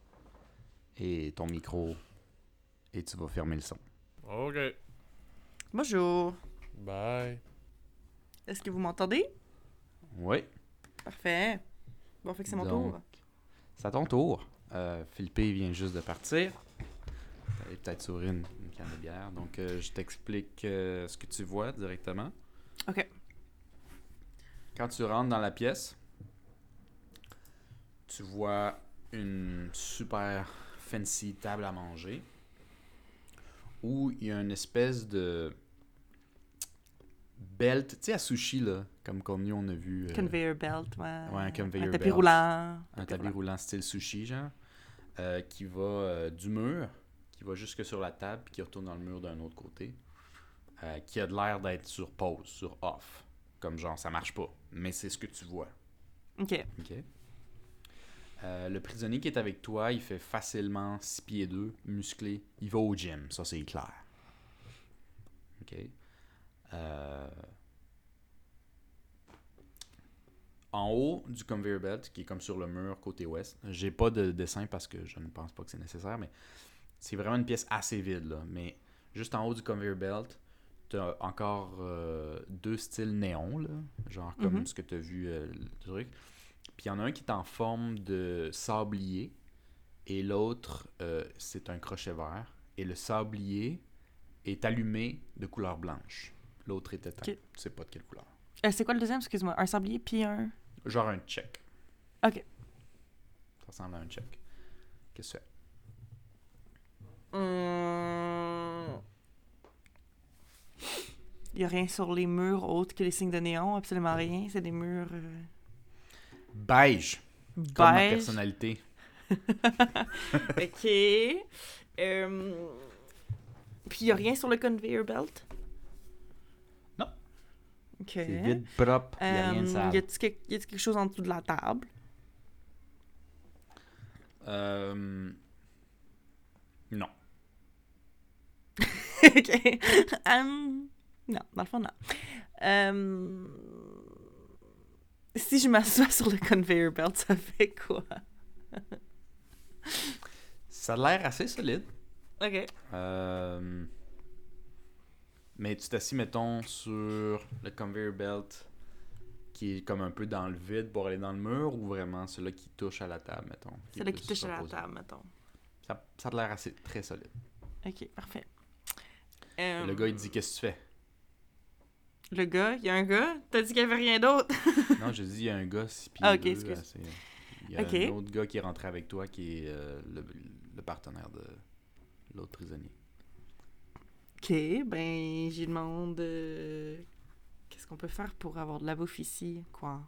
et ton micro. Et tu vas fermer le son. Ok. Bonjour. Bye. Est-ce que vous m'entendez? Oui. Parfait. Bon, fait que c'est mon Donc, tour. C'est à ton tour. Euh, Philippe vient juste de partir. T'allais peut-être s'ouvrir une, une canne de bière. Donc, euh, je t'explique euh, ce que tu vois directement. Ok. Quand tu rentres dans la pièce, tu vois une super fancy table à manger où il y a une espèce de belt, tu sais, à sushi, là, comme qu'on nous, on a vu. euh, Conveyor belt, ouais. Ouais, un conveyor tapis belt. roulant. un tapis roulant style sushi, genre, euh, qui va euh, du mur, qui va jusque sur la table, puis qui retourne dans le mur d'un autre côté, euh, qui a de l'air d'être sur pause, sur off. Comme genre, ça marche pas. Mais c'est ce que tu vois. Ok. OK? Euh, le prisonnier qui est avec toi, il fait facilement 6 pieds 2, musclé. Il va au gym, ça c'est clair. OK? Euh, En haut du conveyor belt, qui est comme sur le mur côté ouest, j'ai pas de dessin parce que je ne pense pas que c'est nécessaire, mais c'est vraiment une pièce assez vide. Là. Mais juste en haut du conveyor belt, tu as encore euh, deux styles néons, genre comme Mhm. ce que tu as vu euh, le truc. Puis il y en a un qui est en forme de sablier et l'autre, euh, c'est un crochet vert. Et le sablier est allumé de couleur blanche. L'autre est éteint. Ok. Tu sais pas de quelle couleur. Euh, c'est quoi le deuxième, excuse-moi? Un sablier puis un. Genre un check. Ok. Ça ressemble à un check. Qu'est-ce que fais? Hum... Il y a rien sur les murs autres que les signes de néon, absolument rien. C'est des murs euh, Beige. Comme ma beige. personnalité. ok. Euh, Puis il y a rien sur le conveyor belt? Non. Ok. C'est vide, propre. Il a rien de Euh, sale. y a-t-il quelque, chose en dessous de la table? Euh, Non. ok. Non, dans le fond, non. Euh, Si je m'assois sur le conveyor belt, ça fait quoi? Ça a l'air assez solide. Ok. Euh, Mais tu t'assis, mettons, sur le conveyor belt qui est comme un peu dans le vide pour aller dans le mur ou vraiment celui qui touche à la table, mettons? Là qui plus touche à la table, mettons. Ça, ça a l'air assez très solide. Ok, parfait. Euh, Le gars, il dit Qu'est-ce que tu fais? Le gars, il y a un gars? T'as dit qu'il y avait rien d'autre? Non, je dis Il y a un gars, six pieds Ah, ok, excuse. assez- Il y a un autre gars qui est rentré avec toi qui est euh, le, le partenaire de l'autre prisonnier. Ok, ben, j'y demande euh, qu'est-ce qu'on peut faire pour avoir de la bouffe ici, quoi?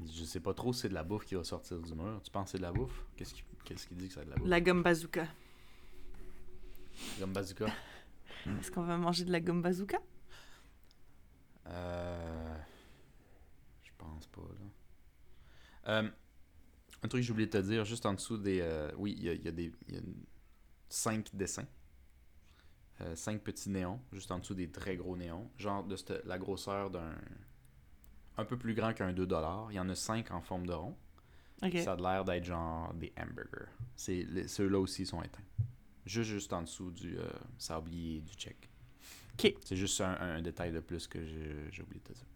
Dit, Je sais pas trop si c'est de la bouffe qui va sortir du mur. Tu penses que c'est de la bouffe? Qu'est-ce qu'il qu'est-ce qu'il dit que c'est de la bouffe? La gomme bazooka. Comme bazooka. Est-ce qu'on va manger de la gomme bazooka? Euh... Je pense pas, là. Euh, un truc que j'ai oublié de te dire, juste en dessous des... euh, Oui, il y a, y a des... Y a cinq dessins. Cinq petits néons, juste en dessous des très gros néons. Genre de cette- la grosseur d'un... Un peu plus grand qu'un 2$. Il y en a cinq en forme de rond. Ça a l'air d'être genre des hamburgers. Ceux-là aussi sont éteints. Juste, juste en dessous du sablier du check. Ok. C'est juste un, un détail de plus que j'ai, oublié de te dire.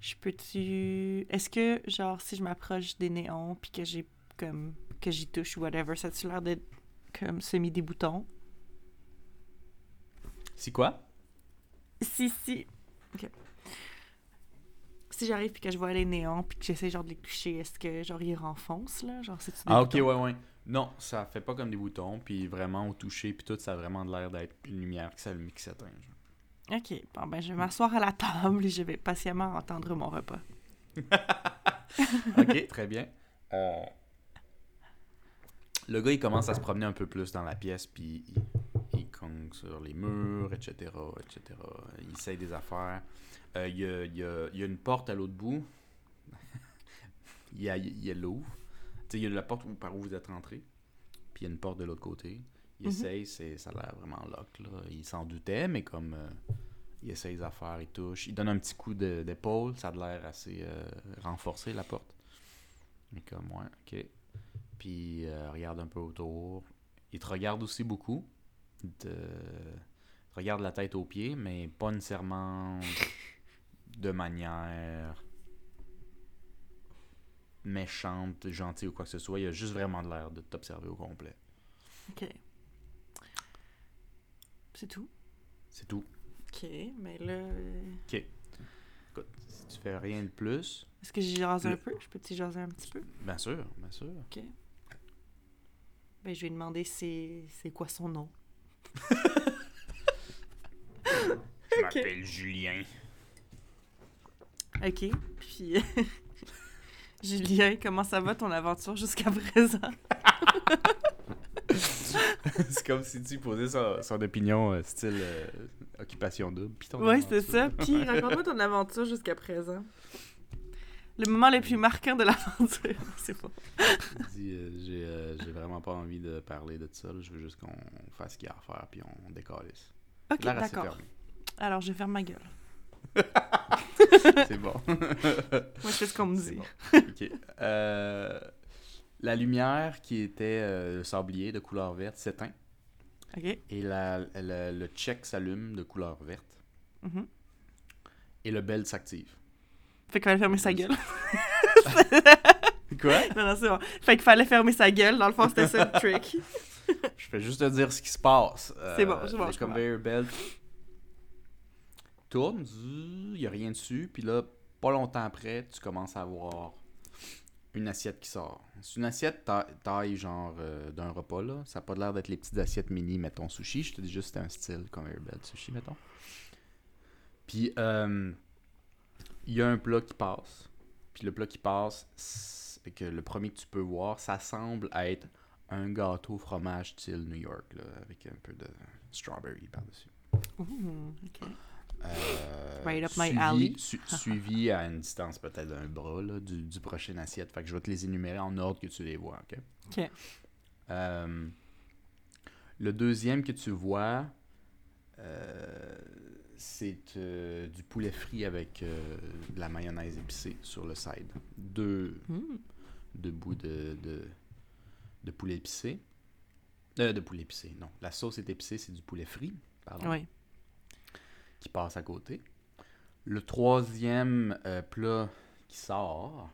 Je peux-tu. Est-ce que, genre, si je m'approche des néons puis que j'ai comme. que j'y touche ou whatever, ça a-tu l'air d'être comme semi des boutons? C'est quoi? Si, si. Ok. Si j'arrive puis que je vois les néons puis que j'essaie genre de les toucher, est-ce que genre ils renfoncent là? Genre c'est-tu des Ah, ok, boutons? ouais, ouais. Non, ça fait pas comme des boutons, puis vraiment au toucher, puis tout, ça a vraiment l'air d'être une lumière qui s'allume qui s'éteint. Ok, bon ben je vais m'asseoir à la table et je vais patiemment entendre mon repas. ok, très bien. Euh, Le gars, il commence à se promener un peu plus dans la pièce, puis il, il cogne sur les murs, etc., etc. Il essaye des affaires. Euh, il, y a, il y a- il y a une porte à l'autre bout. il y a, il y a l'ouvre. Il y a la porte où- par où vous êtes rentré, puis il y a une porte de l'autre côté. Il Mhm. essaye, c'est, ça a l'air vraiment lock, là. Il s'en doutait, mais comme... euh, il essaye les affaires, il touche. Il donne un petit coup d'épaule, ça a l'air assez euh, renforcé, la porte. Mais comme, ouais, ok. Puis, euh, regarde un peu autour. Il te regarde aussi beaucoup. Il te, il te regarde la tête aux pieds, mais pas nécessairement de manière méchante, gentille ou quoi que ce soit. Il a juste vraiment de l'air de t'observer au complet. Ok. C'est tout? C'est tout. Ok, mais là. euh, Écoute, si tu fais rien de plus, Est-ce que j'y jase un peu? Je peux-tu jaser un petit peu? bien sûr, bien sûr. Ok. Ben, je vais demander c'est c'est quoi son nom. Je m'appelle Julien. Ok. Puis. Julien, comment ça va ton aventure jusqu'à présent? c'est comme si tu posais son, son opinion euh, style euh, occupation double. Ouais, c'est ça. Puis raconte-moi ton aventure jusqu'à présent. Le moment le plus marquant de l'aventure. C'est bon. Dis, euh, j'ai, euh, j'ai vraiment pas envie de parler de ça. là. Je veux juste qu'on fasse ce qu'il y a à faire puis on décalisse. Ok, d'accord. Alors, je ferme ma gueule. C'est bon. Moi, je fais ce qu'on me dit. bon. Euh, la lumière qui était euh, le sablier de couleur verte s'éteint Ok. et la, la- le check s'allume de couleur verte Mhm. et le bell s'active. Fait qu'il fallait fermer sa gueule. Quoi? non, non, c'est bon. Fait qu'il fallait fermer sa gueule. Dans le fond, c'était ça le trick. Je fais juste te dire ce qui se passe. C'est bon, c'est bon, Le conveyor belt tourne, il n'y a rien dessus, puis là, pas longtemps après, tu commences à voir une assiette qui sort. C'est une assiette ta- taille genre euh, d'un repas, là. Ça n'a pas l'air d'être les petites assiettes mini, mettons, sushi. Je te dis juste c'est un style conveyor belt sushi, mettons. Puis, euh, il y a un plat qui passe. Puis le plat qui passe, c'est que le premier que tu peux voir, ça semble être un gâteau fromage style New York, là, avec un peu de strawberry par-dessus. Euh, Right up my suivi- alley. su- suivi à une distance peut-être d'un bras là, du, du prochain assiette. Fait que je vais te les énumérer en ordre que tu les vois, ok? Ok. Euh, le deuxième que tu vois, euh, c'est du poulet frit avec de la mayonnaise épicée sur le side. Deux, Hmm. deux bouts de, de, de poulet épicé. De poulet épicé, non. La sauce est épicée, c'est du poulet frit, pardon, Ouais. Qui passe à côté. Le troisième euh, plat qui sort,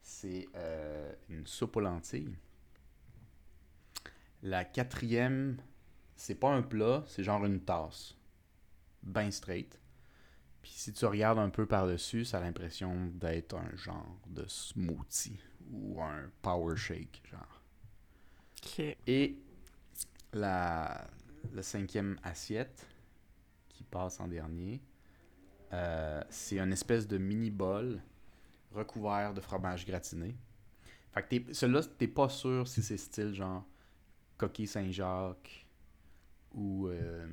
c'est euh, une soupe aux lentilles. La quatrième, c'est pas un plat, c'est genre une tasse. Ben straight. Puis si tu regardes un peu par-dessus, ça a l'impression d'être un genre de smoothie ou un power shake, genre. Et la, cinquième assiette qui passe en dernier, euh, c'est une espèce de mini bol recouvert de fromage gratiné. Fait que celui-là, t'es pas sûr si c'est style genre coquille Saint-Jacques ou euh,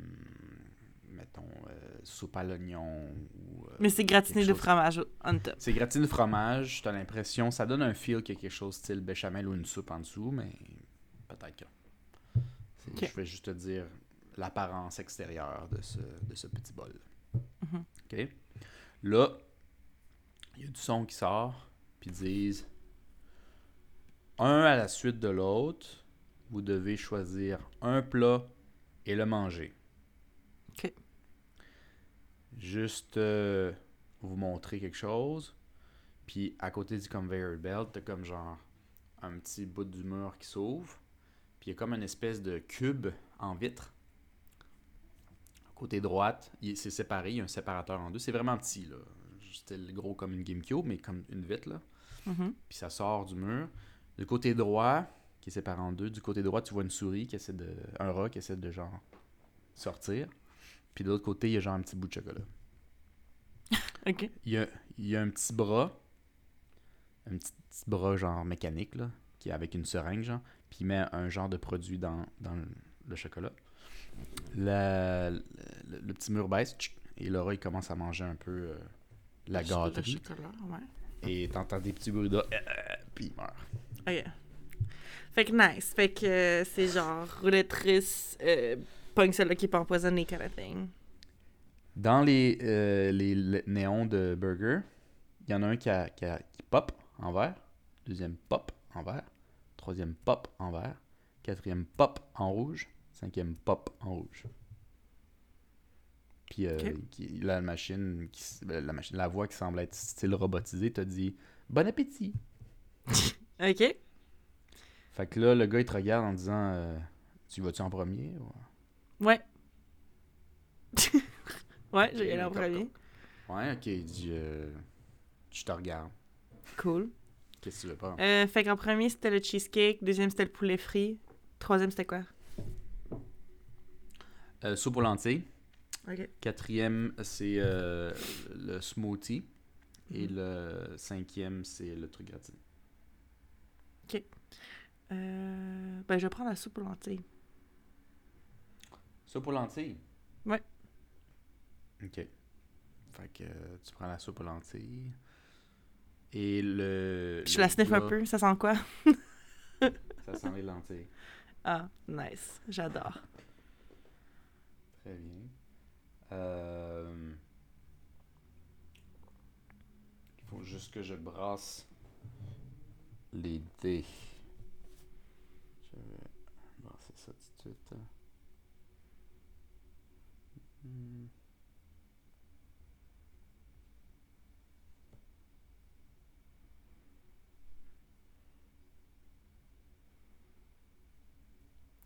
mettons euh, soupe à l'oignon ou Mais c'est gratiné de fromage on top. c'est gratine de fromage, t'as l'impression, ça donne un feel qu'il y a quelque chose style béchamel ou une soupe en dessous, mais peut-être que. Je vais juste te dire l'apparence extérieure de ce, de ce petit bol. Mhm. OK? Là, il y a du son qui sort, puis ils disent un à la suite de l'autre, vous devez choisir un plat et le manger. Ok. Juste euh, vous montrer quelque chose. Puis à côté du conveyor belt, t'as comme genre un petit bout du mur qui s'ouvre. Puis il y a comme une espèce de cube en vitre. Côté droite, c'est séparé, il y a un séparateur en deux. C'est vraiment petit, là. Style gros comme une GameCube, mais comme une vitre, là. Mhm. Puis ça sort du mur. Du côté droit, qui est séparé en deux, du côté droit, tu vois une souris qui essaie de. un rat qui essaie de genre sortir. Puis de l'autre côté, il y a genre un petit bout de chocolat. Ok. Il y a, il y a un petit bras un petit, petit bras genre mécanique, là, qui est avec une seringue, genre, puis il met un genre de produit dans, dans le, le chocolat. La- le, le petit mur baisse, et Laura, il commence à manger un peu euh, la gâterie. chocolat, ouais. Et t'entends des petits bruits de... euh, puis il meurt. Ok. Fait que nice. Fait que euh, c'est genre roulette russe, euh, pogne celle-là qui est pas empoisonnée, kind of thing. Dans les, euh, les, le- néons de burger, il y en a un qui, a- qui, a- qui pop en vert, deuxième pop en vert, troisième pop en vert, quatrième pop en rouge, cinquième pop en rouge. Puis euh, qui- la machine, qui, euh, la machine, la voix qui semble être style robotisé, t'a dit bon appétit. Ok. Fait que là, le gars il te regarde en disant euh, tu vas-tu en premier ou- Ouais. ouais, j'ai gagné en premier. Ouais, ok, il dit euh, je te regarde. Cool. Qu'est-ce que tu veux pas? Euh, fait qu'en premier, c'était le cheesecake. Deuxième, c'était le poulet frit. Troisième, c'était quoi? Euh, Soupe aux lentilles. Ok. Quatrième, c'est euh, le smoothie. Et le cinquième, c'est le truc gratiné. Euh, ben, je vais prendre la soupe aux lentilles. Soupe aux lentilles? Ouais. Ok. Fait que euh, tu prends la soupe aux lentilles. Et le. Puis je le la sniffe un peu. Ça sent quoi? Ça sent les lentilles. Ah, nice. J'adore. Très bien. Euh, Il faut juste que je brasse les dés. Je vais brasser ça tout de suite. Hmm.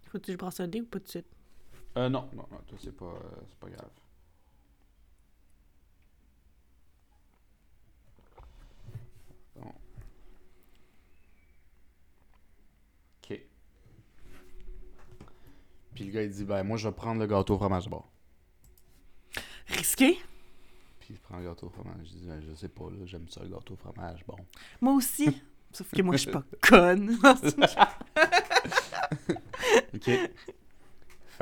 Faut-tu que je brasse un dé ou pas tout de suite? Euh, non, non, non, toi, c'est pas, euh, c'est pas grave. Bon. Ok. Puis le gars, il dit, ben, moi, je vais prendre le gâteau au fromage bord. Risqué? Puis il prend le gâteau au fromage. Je dis, ben, je sais pas, là, j'aime ça, le gâteau au fromage, bon. Moi aussi. Sauf que moi, je suis pas conne. Ok.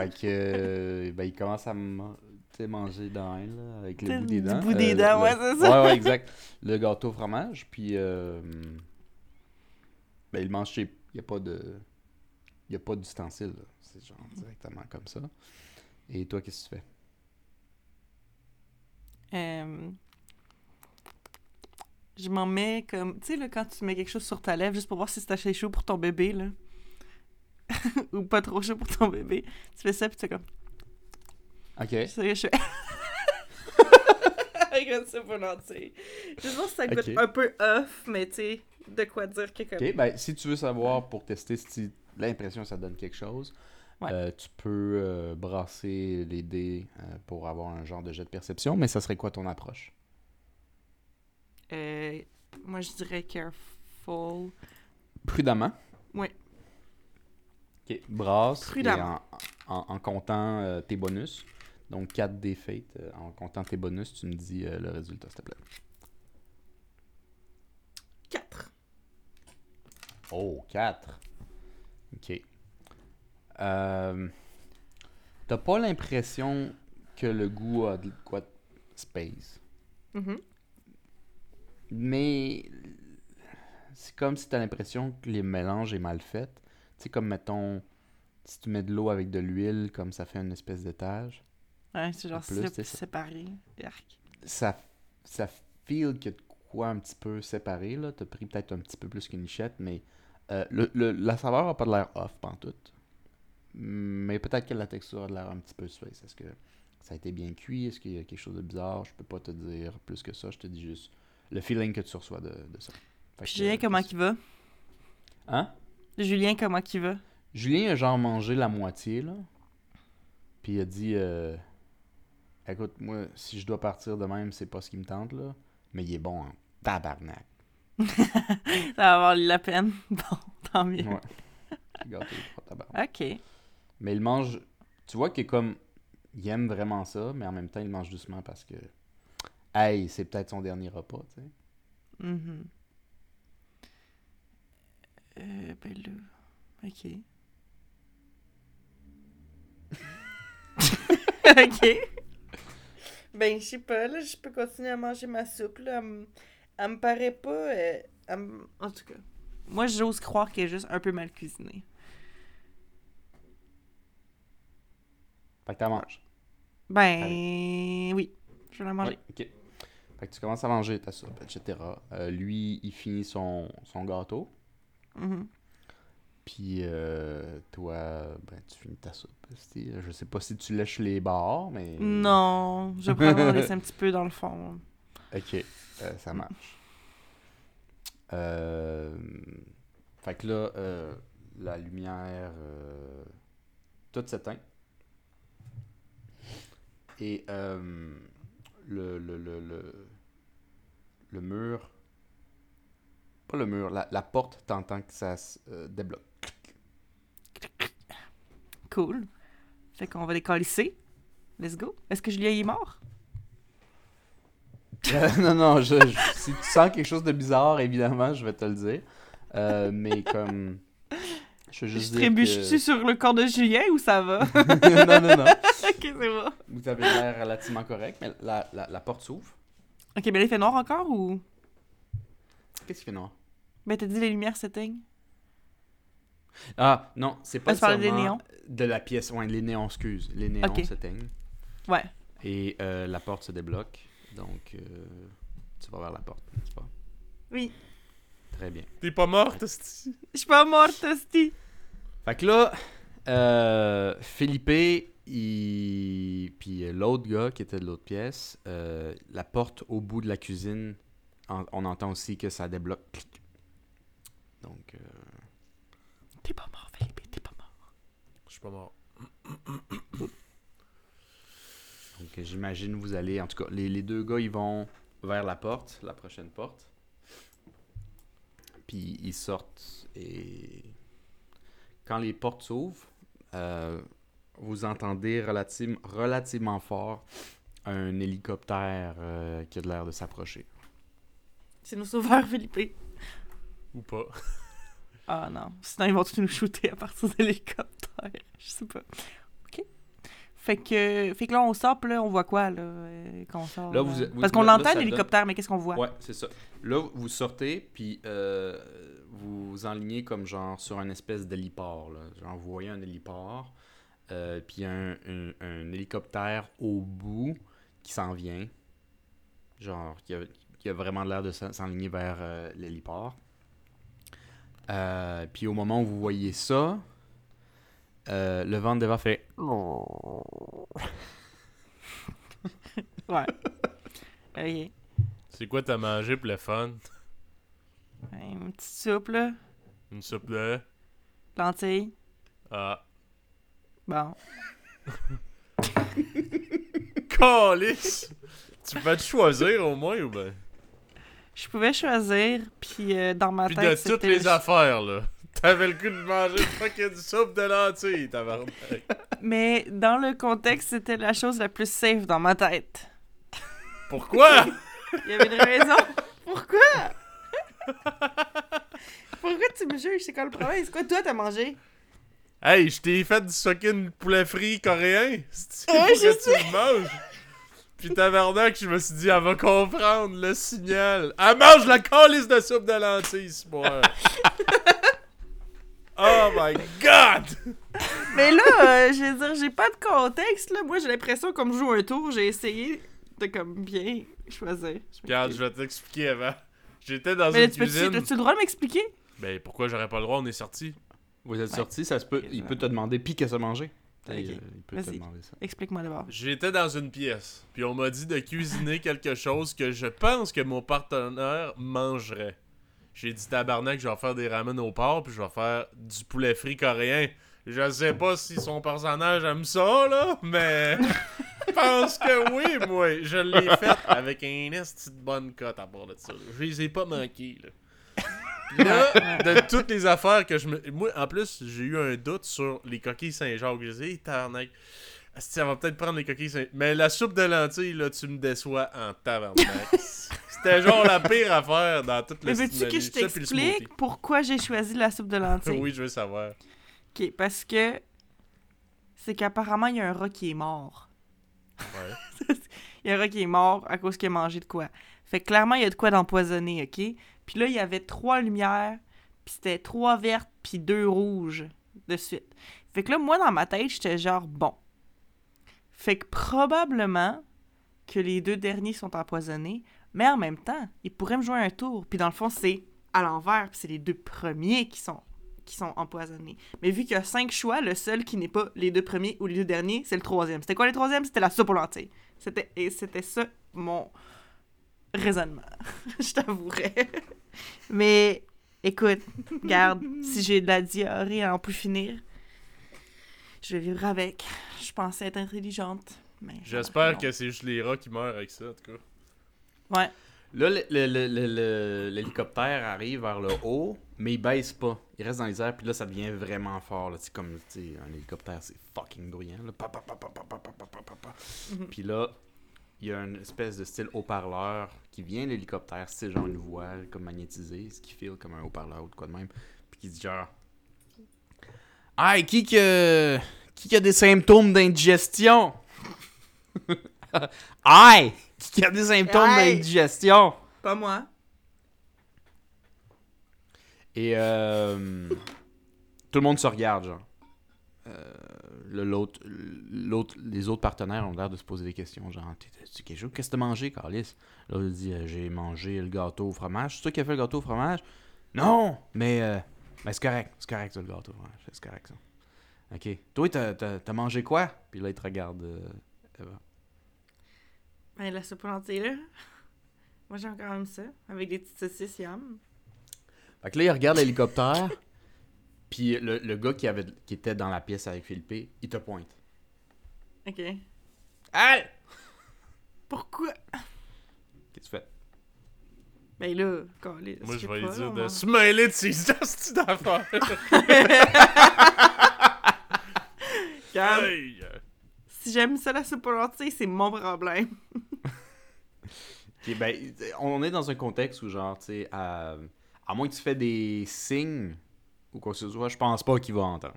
Fait que, euh, ben, il commence à manger dans elle, là, avec le bout des dents. bout des dents, le- ouais, c'est ça. Ouais, ouais, exact. Le gâteau au fromage, puis euh, ben, il mange chez... Il n'y a pas de... Il y a pas d'ustensile, là. C'est genre directement comme ça. Et toi, qu'est-ce que tu fais? Euh, Je m'en mets comme. Tu sais, là, quand tu mets quelque chose sur ta lèvre juste pour voir si c'est assez chaud pour ton bébé, là. Ou pas trop chaud pour ton bébé. Tu fais ça, puis tu comme. Ok. C'est ça que je fais. Avec une soupe aux lentilles. Juste voir si ça goûte Ok. un peu off, mais tu sais, de quoi dire que comme. Ok, ben, si tu veux savoir pour tester si l'impression ça donne quelque chose, Ouais. euh, tu peux euh, brasser les dés euh, pour avoir un genre de jet de perception, mais ça serait quoi ton approche? Euh, moi, je dirais careful. Prudemment? Ouais. Ok, brasse. et en, en- en comptant euh, tes bonus. Donc 4 des fates. euh, en comptant tes bonus, tu me dis euh, le résultat, s'il te plaît. 4. Oh, 4. Ok. T'as pas l'impression que le goût a de quoi de space? Mais c'est comme si t'as l'impression que les mélanges est mal fait. Tu sais, comme mettons, si tu mets de l'eau avec de l'huile, comme ça fait une espèce d'étage, Ouais, c'est genre En plus, ça, séparé. Yark. ça, ça feel qu'il y a de quoi un petit peu séparé. là. T'as pris peut-être un petit peu plus qu'une lichette, mais euh, le, le- la saveur a pas de l'air off pantoute. Mais peut-être que la texture a de l'air un petit peu space. Est-ce que ça a été bien cuit? Est-ce qu'il y a quelque chose de bizarre? Je peux pas te dire plus que ça. Je te dis juste le feeling que tu reçois de, de ça. Fait Puis que, euh, comment qu'il va? Hein? Julien, comment qu'il va? Julien a genre mangé la moitié, là. Puis il a dit euh, Écoute, moi, si je dois partir de même, c'est pas ce qui me tente, là. Mais il est bon en tabarnak. Ça va avoir la peine. Bon, tant mieux. Ouais. Gâteau de tabarnak. Ok. Mais il mange. Tu vois qu'il est comme. Il aime vraiment ça, mais en même temps, il mange doucement parce que. Hey, c'est peut-être son dernier repas, tu sais. Mhm. Euh, ben là. Ok. ok. Ben, je sais pas, là, je peux continuer à manger ma soupe, là. Elle me, elle me paraît pas. euh, elle me- En tout cas. Moi, j'ose croire qu'elle est juste un peu mal cuisinée. Fait que t'en manges. Ben, oui. Je vais la manger. Oui, ok. Fait que tu commences à manger ta soupe, etc. Euh, lui, il finit son, son gâteau. Mhm. Puis euh, toi, ben, tu finis ta soupe. Je sais pas si tu lèches les barres, mais. Non, je en laisser un petit peu dans le fond. Ok, euh, ça marche. Euh, Fait que là, la lumière, toute s'éteint. Et le, le, le, le, le mur, pas le mur, la, la porte, t'entends que ça se euh, débloque. Cool. Fait qu'on va les calisser. Let's go. Est-ce que Julien est mort? Euh, non, non, je, je- si tu sens quelque chose de bizarre, évidemment, je vais te le dire. Euh, mais comme. Je veux Je juste dire. trébuche-tu sur le corps de Julien ou ça va? que- non, non, non. ok, c'est bon. Vous avez l'air relativement correct, mais la, la, la porte s'ouvre. Ok, là, il fait noir encore ou? Qu'est-ce qui fait noir? Ben, t'as dit les lumières s'éteignent. Ah, non, c'est pas Ah, des seulement néons? de la pièce. Ouais, les néons, excuse. Les néons Ok. s'éteignent. Ouais. Et euh, la porte se débloque. Donc, euh, tu vas vers la porte, n'est-ce pas? Oui. Très bien. T'es pas morte, esti? Je suis pas morte, Asti. Fait que là, euh, Philippe, il... puis euh, l'autre gars qui était de l'autre pièce, euh, la porte au bout de la cuisine, en- on entend aussi que ça débloque. Clic. Donc, euh, T'es pas mort, Philippe, t'es pas mort. Je suis pas mort. donc euh, j'imagine vous allez, en tout cas, les, les deux gars, ils vont vers la porte, la prochaine porte. Puis ils sortent et quand les portes s'ouvrent, euh, vous entendez relative- relativement fort un hélicoptère euh, qui a de l'air de s'approcher. C'est nos sauveurs, Philippe. Ou pas. Ah non. Sinon, ils vont tous nous shooter à partir de l'hélicoptère. Je sais pas. Ok. Fait que, fait que là, on sort, puis là, on voit quoi, là, euh, quand on sort? Là, là? vous- vous- Parce qu'on l'entend, donne- l'hélicoptère, mais qu'est-ce qu'on voit? Ouais, c'est ça. Là, vous sortez, puis euh, vous enlignez comme genre sur un espèce d'héliport. là. Genre, vous voyez un héliport, euh, puis un, un- un hélicoptère au bout qui s'en vient. Genre, qui a, qui a vraiment l'air de s'en- s'enligner vers euh, l'héliport. Euh, puis au moment où vous voyez ça, euh, le vent de devant fait... Ouais. ok. C'est quoi t'as mangé pour le fun? Ouais, Une petite soupe, là. Une soupe de... Lentilles. Ah. Bon. Calice! tu peux te choisir au moins ou ben? Je pouvais choisir, puis euh, dans ma Puis tête, de toutes les affaires, là. T'avais le goût de manger fucking soupe de lentilles, tabarnak. Mais dans le contexte, c'était la chose la plus safe dans ma tête. Pourquoi? Il y avait une raison. Pourquoi? Pourquoi tu me juges? C'est quoi le problème? C'est quoi toi t'as mangé? Hey, je t'ai fait du fucking poulet frit coréen. C'est Ouais, que tu manges? Puis tabarnak, je me suis dit, elle va comprendre le signal. Elle mange la calice de soupe de lentilles ce soir. oh my god! Mais là, euh, je veux dire, j'ai pas de contexte, là. Moi, j'ai l'impression, comme je joue un tour, j'ai essayé de, comme, bien choisir. Je Regarde, je vais t'expliquer avant. J'étais dans Mais là, une tu peux-tu cuisine. as-tu le droit de m'expliquer? Ben pourquoi j'aurais pas le droit, on est sorti. Vous êtes Ouais. sorti, ça se peut, il peut te demander puis qu'est-ce à manger. Ok. Il, euh, il peut te Vas-y. demander ça. Explique-moi d'abord. J'étais dans une pièce, puis on m'a dit de cuisiner quelque chose que je pense que mon partenaire mangerait. J'ai dit tabarnak, je vais faire des ramen au porc, puis je vais faire du poulet frit coréen. Je sais pas si son personnage aime ça, là, mais je pense que oui, moi. Je l'ai fait avec un esti de bonne cote à part de ça. là. Je les ai pas manqués, là. Là, de toutes les affaires que je me. Moi, en plus, j'ai eu un doute sur les coquilles Saint-Jacques. J'ai dit, hey, tabarnak. Ça va peut-être prendre les coquilles Saint... Mais la soupe de lentilles, là, tu me déçois en tabarnak. C'était genre la pire affaire dans toute Mais le veux-tu que je t'explique pourquoi j'ai choisi la soupe de lentilles? oui, je veux savoir. Ok, parce que c'est qu'apparemment, il y a un rat qui est mort. Ouais. Il y a un rat qui est mort à cause qu'il a mangé de quoi. Fait que clairement, il y a de quoi d'empoisonner, ok? Puis là, il y avait trois lumières, puis c'était trois vertes, puis deux rouges de suite. Fait que là, moi, dans ma tête, j'étais genre, bon. Fait que probablement que les deux derniers sont empoisonnés, mais en même temps, ils pourraient me jouer un tour. Puis dans le fond, c'est à l'envers, puis c'est les deux premiers qui sont qui sont empoisonnés. Mais vu qu'il y a cinq choix, le seul qui n'est pas les deux premiers ou les deux derniers, c'est le troisième. C'était quoi le troisième? C'était la soupe aux lentilles. C'était, c'était ça mon raisonnement, je t'avouerais. Mais écoute, garde, si j'ai de la diarrhée à en plus finir, je vais vivre avec. Je pensais être intelligente. J'espère que c'est juste les rats qui meurent avec ça, en tout cas. Ouais. Là, l'hélicoptère arrive vers le haut, mais il baisse pas. Il reste dans les airs, puis là, ça devient vraiment fort. Là. Comme un hélicoptère, c'est fucking bruyant. Puis là, il y a une espèce de style haut-parleur qui vient de l'hélicoptère, c'est genre une voix comme magnétisée, ce qui file comme un haut-parleur ou de quoi de même. Puis qui dit genre... Hey, qui que... Qui a des symptômes d'indigestion? Hey! Qui a des symptômes d'indigestion? Pas moi. Et euh, tout le monde se regarde, genre. Euh, le- l'autre, l'autre, les autres partenaires ont l'air de se poser des questions, genre, quelque chose? Qu'est-ce que t'as mangé, Carlis? Là, il dit, Euh, j'ai mangé le gâteau au fromage. C'est toi qui as fait le gâteau au fromage? Non! Mais, euh, mais c'est correct, c'est correct, ça, le gâteau au fromage. C'est correct, ça. Ok. Toi, t'as, mangé quoi? Puis là, il te regarde, euh, Eva. Ben, la soupe aux lentilles, là. Moi, j'ai encore même ça. Avec des petites saucisses yum. Fait que là, il regarde l'hélicoptère, puis le, le gars qui, avait, qui était dans la pièce avec Philippe, il te pointe. Ok. Hey! Pourquoi? Qu'est-ce que tu fais? Ben là, calé. Moi, je sais vais lui pas, dire de se mêler de ces hosties d'affaires. Hey! si j'aime ça, la soupe c'est mon problème. Ok, ben, on est dans un contexte où, genre, tu sais, à, à moins que tu fais des signes ou quoi que ce soit, je pense pas qu'il va entendre.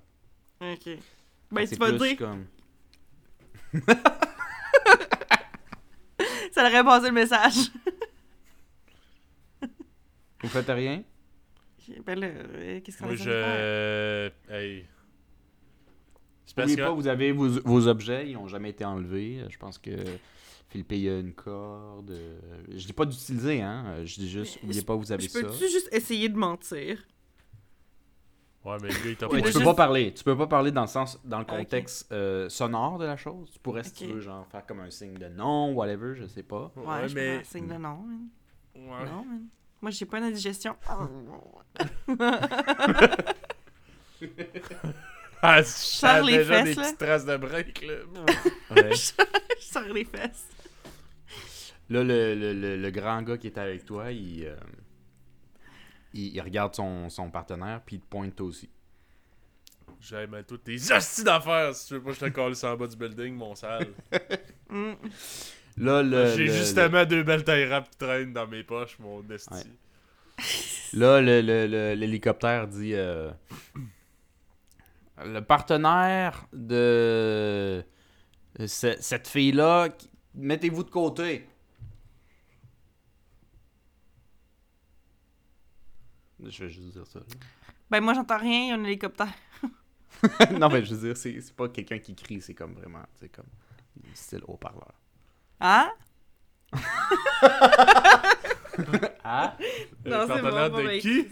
Ok. Ben, C'est tu vas dire, comme... ça aurait passé le message. Vous faites rien? ben là, euh, qu'est-ce qu'on Moi, je. Hey. C'est parce N'oubliez que. pas, vous avez vos, vos objets, ils ont jamais été enlevés. Je pense que Philippe, il y a une corde. euh, Je dis pas d'utiliser, hein. Je dis juste, Mais oubliez pas, vous avez Je ça. peux-tu juste essayer de mentir? Ouais, mais le gars, il t'a Ouais, pas tu peux juste- pas parler. Tu peux pas parler dans le sens, dans le contexte euh, sonore de la chose. Tu pourrais, si tu veux, genre, faire comme un signe de non, whatever, je sais pas. Ouais, Ouais, je peux mais. faire un signe de non, man. Ouais. Non, man. Moi, j'ai pas d'indigestion. Ah, je Serre les déjà fesses, des là. petites traces de break, là. Ouais. je sors les fesses. Là, le, le, le, le grand gars qui était avec toi, il, euh, il, il regarde son, son partenaire, puis il te pointe toi aussi. J'aime à toutes tes hosties d'affaires si tu veux pas que je te colle ça en bas du building, mon sale. Mm. Là, le, J'ai le- justement deux belles tailles rap qui traînent dans mes poches, mon esti. Ouais. Là, le- le- le- l'hélicoptère dit euh, Le partenaire de ce- cette fille-là, mettez-vous de côté. Je vais juste dire ça. Ben, moi, j'entends rien, il y a un hélicoptère. non, mais je veux dire, c'est c'est pas quelqu'un qui crie, c'est comme vraiment, c'est comme style haut-parleur. Hein? Ah? Non, c'est bon, de ben, qui?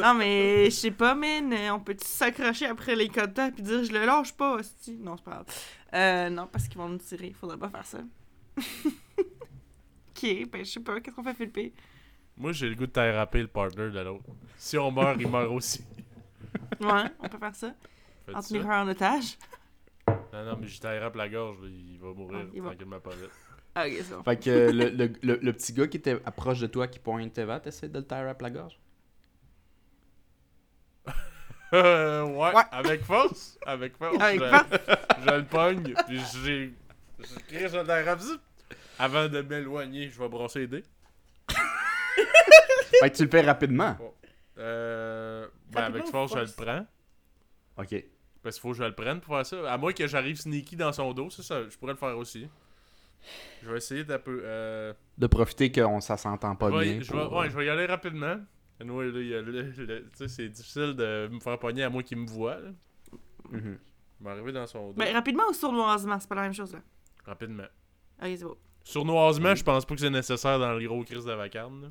Non, mais je sais pas, man. euh, On peut-tu s'accrocher après l'hélicoptère puis dire je le lâche pas, hostie? Non, c'est pas grave. Euh, non, parce qu'ils vont nous tirer. Faudrait pas faire ça. ok, ben, je sais pas. Qu'est-ce qu'on fait, Philippe? Moi, j'ai le goût de taille rapper le partner de l'autre. Si on meurt, il meurt aussi. Ouais, on peut faire ça. Faites En un en otage. Non, non, mais je rap la gorge, là, il va mourir Ah, il va- tranquillement pas vite. Ah, ok, c'est bon. Fait que euh, le, le, le, le petit gars qui était proche de toi qui pointe Eva, t'essaies de le up la gorge? Euh, ouais, Ouais. avec force. Avec force. Avec je, force. je le pogne, puis j'ai. Je rap. zip. Avant de m'éloigner, je vais brosser les dés. Fait que tu le fais rapidement. Euh, ben, avec force, je le prends. Ok. Parce qu'il faut que je le prenne pour faire ça. À moins que j'arrive sneaky dans son dos, ça, ça, je pourrais le faire aussi. Je vais essayer d'un peu. Euh... De profiter qu'on ça s'entend pas bien. je vais- ouais, euh, je vais y aller rapidement. Anyway, là, il y a le- le- tu sais, c'est difficile de me faire pogner à moins qu'il me voit. Là. mhm. Je vais arriver dans son dos. Ben, rapidement ou sournoisement, c'est pas la même chose, là? Rapidement. Ok, c'est beau. Sournoisement, je pense pas que c'est nécessaire dans le gros crise de vacarme. là.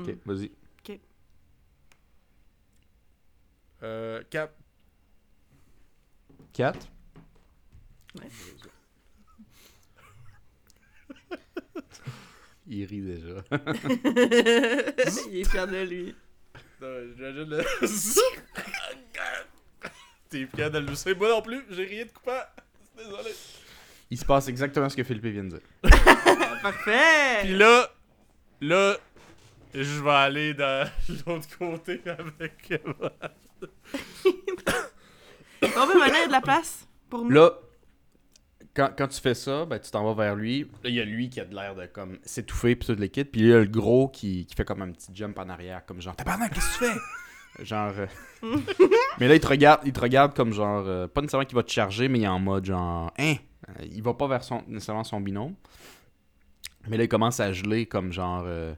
Mm. Ok, vas-y. Euh, 4. 4. Il rit déjà. Il est fier de lui. J'imagine le. T'es fier de le lucer. Moi non plus, j'ai rien de coupant. Désolé. Il se passe exactement ce que Philippe vient de dire. Parfait! Puis là, là, je vais aller dans l'autre côté avec. On veut maintenant il y a de la place pour nous. Là, quand, quand tu fais ça, ben, tu t'en vas vers lui. Là, il y a lui qui a de l'air de comme s'étouffer puis tout le kit. Puis il y a le gros qui, qui fait comme un petit jump en arrière, comme genre Tabarnak, qu'est-ce que tu fais? genre. euh, mais là, il te regarde, il te regarde comme genre. euh, pas nécessairement qu'il va te charger, mais il est en mode genre. Hein? Euh, Il va pas vers son, nécessairement son binôme. Mais là, il commence à geler comme genre. euh,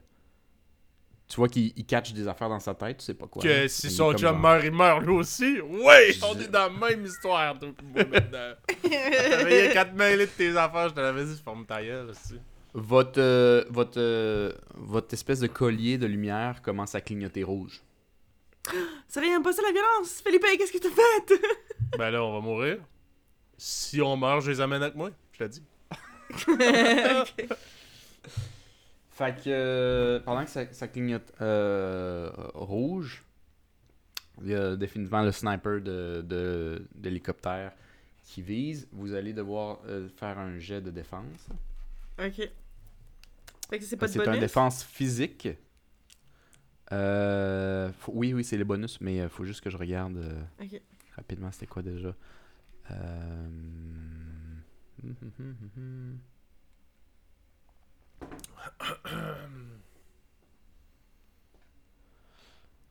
tu vois qu'il il catch des affaires dans sa tête, tu sais pas quoi. Que là. si Il son comme chum meurt, il meurt lui aussi? Ouais, on est dans la même histoire, toi pis moi, maintenant. T'avais 4 mêlés de tes affaires, je te l'avais dit, forme ta gueule, aussi. Votre, euh, votre, euh, votre espèce de collier de lumière commence à clignoter rouge. C'est rien pas ça la violence! Philippe, qu'est-ce que t'as fait? Ben là, on va mourir. Si on meurt, je les amène avec moi, je te dis. Ok. Fait que euh, pendant que ça, ça clignote euh, rouge, il y a définitivement le sniper de, de, d'hélicoptère qui vise. Vous allez devoir euh, faire un jet de défense. Ok. Fait que c'est pas de C'est un bonus? défense physique. Euh, faut- oui, oui, c'est les bonus, mais il faut juste que je regarde euh, rapidement c'était quoi déjà. Euh...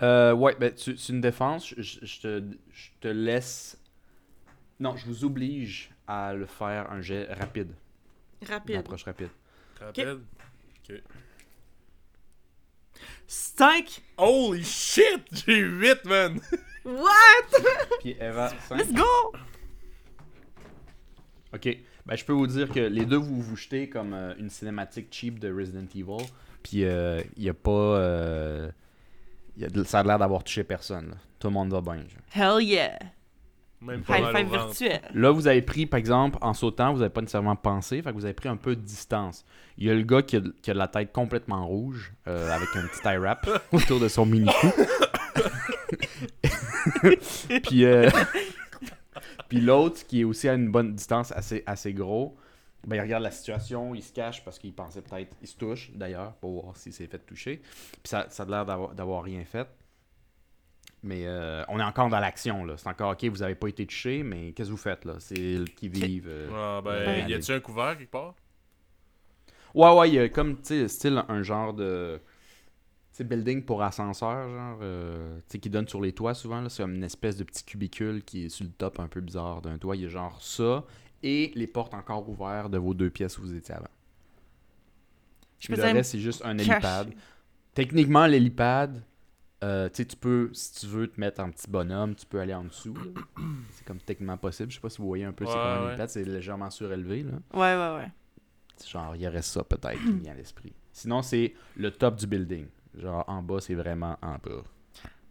Euh, ouais, ben, tu- c'est une défense. Je, je- je te, je te laisse. Non, je vous oblige à le faire un jet rapide. Une Rapide. approche rapide. Rapide. 5! Holy shit! J'ai 8, man! What? Puis Eva, cinq. Let's go! Ok, ben je peux vous dire que les deux vous vous jetez comme euh, une cinématique cheap de Resident Evil, puis il y a pas, euh, y a de- ça a l'air d'avoir touché personne. là. Tout le monde va bien. genre. Hell yeah! Même pas High mal five au ventre. virtuel. Là, vous avez pris, par exemple, en sautant, vous n'avez pas nécessairement pensé, fait que vous avez pris un peu de distance. Il y a le gars qui a, qui a la tête complètement rouge, euh, avec un petit tie wrap autour de son mini cou. puis euh, puis l'autre qui est aussi à une bonne distance, assez, assez gros, ben, il regarde la situation, il se cache parce qu'il pensait peut-être, il se touche d'ailleurs pour voir s'il s'est fait toucher. Puis ça, ça a l'air d'avoir, rien fait. Mais euh, on est encore dans l'action là. C'est encore ok, vous avez pas été touché, mais qu'est-ce que vous faites là? C'est le qui vive. euh, Ah, ben, y a-tu un couvert quelque part? Ouais, ouais, il y a comme, tu sais, style un genre de. Tu building pour ascenseur, genre. euh, tu sais, qui donne sur les toits souvent, là. C'est comme une espèce de petit cubicule qui est sur le top un peu bizarre d'un toit. Il y a genre ça. Et les portes encore ouvertes de vos deux pièces où vous étiez avant. Je le reste, c'est juste un hélipad. Techniquement, l'hélipad, euh, tu sais, tu peux, si tu veux te mettre en petit bonhomme, tu peux aller en dessous. c'est comme techniquement possible. Je sais pas si vous voyez un peu, c'est Ouais, comme un ouais. hélipad, c'est légèrement surélevé, là. Ouais, ouais, ouais. Genre, il y aurait ça peut-être qui vient à l'esprit. Sinon, c'est le top du building. Genre, en bas, c'est vraiment en bas.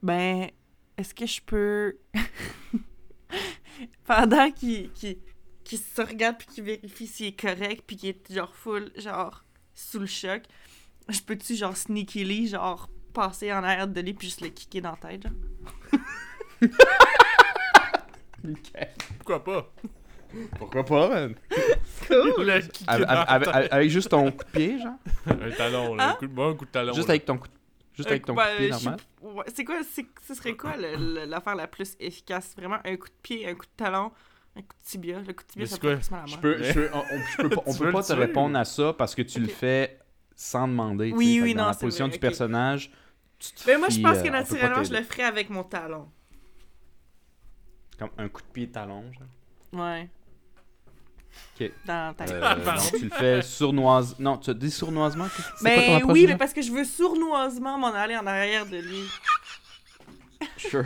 Ben, est-ce que je peux. Pendant qu'il qu'il- qu'il se regarde puis qu'il vérifie s'il est correct puis qu'il est genre full, genre sous le choc, je peux-tu genre sneakily, genre passer en arrière de lui puis juste le kicker dans la tête, genre? Pourquoi pas? Pourquoi pas, man? Cool! Le kicker Avec, dans la avec- tête. avec juste ton coup de pied, genre? Un talon, là. Hein? Un coup de, bon, un coup de talon. Juste là. avec ton coup de, juste avec ton coup de pied normal? ouais, c'est quoi, c'est- ce serait quoi l'affaire la plus efficace? Vraiment un coup de pied, un coup de talon, un coup de tibia. Le coup de tibia, ça quoi? faire plus mal à Je peux, je peux- on, peux peut pas te répondre à ça parce que tu le fais sans demander. Oui. Fait oui, que dans non, la position vrai, du personnage, tu te Mais moi, je pense euh, que naturellement, je le ferais avec mon talon. Comme un coup de pied talon, genre. Ouais. Ok. Dans tête. Euh, donc, tu le fais sournoise. Non, tu as dit sournoisement? Approche oui, mais parce que je veux sournoisement m'en aller en arrière de lui. Sure.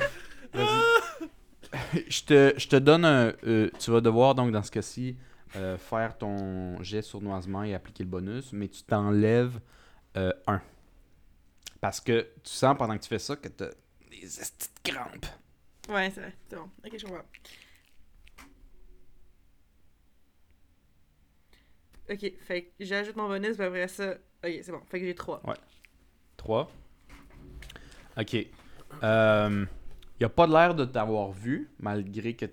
Vas-y. je, te, je te donne un. euh, tu vas devoir, donc, dans ce cas-ci, euh, faire ton jet sournoisement et appliquer le bonus, mais tu t'enlèves euh, un. Parce que tu sens pendant que tu fais ça que t'as des de crampes. Ouais, c'est vrai. C'est bon. Ok, je comprends. Ok, fait que j'ajoute mon bonus, puis après ça. Ok, c'est bon. Fait que j'ai 3. 3. Ok. Euh, il a pas l'air de t'avoir vu, malgré que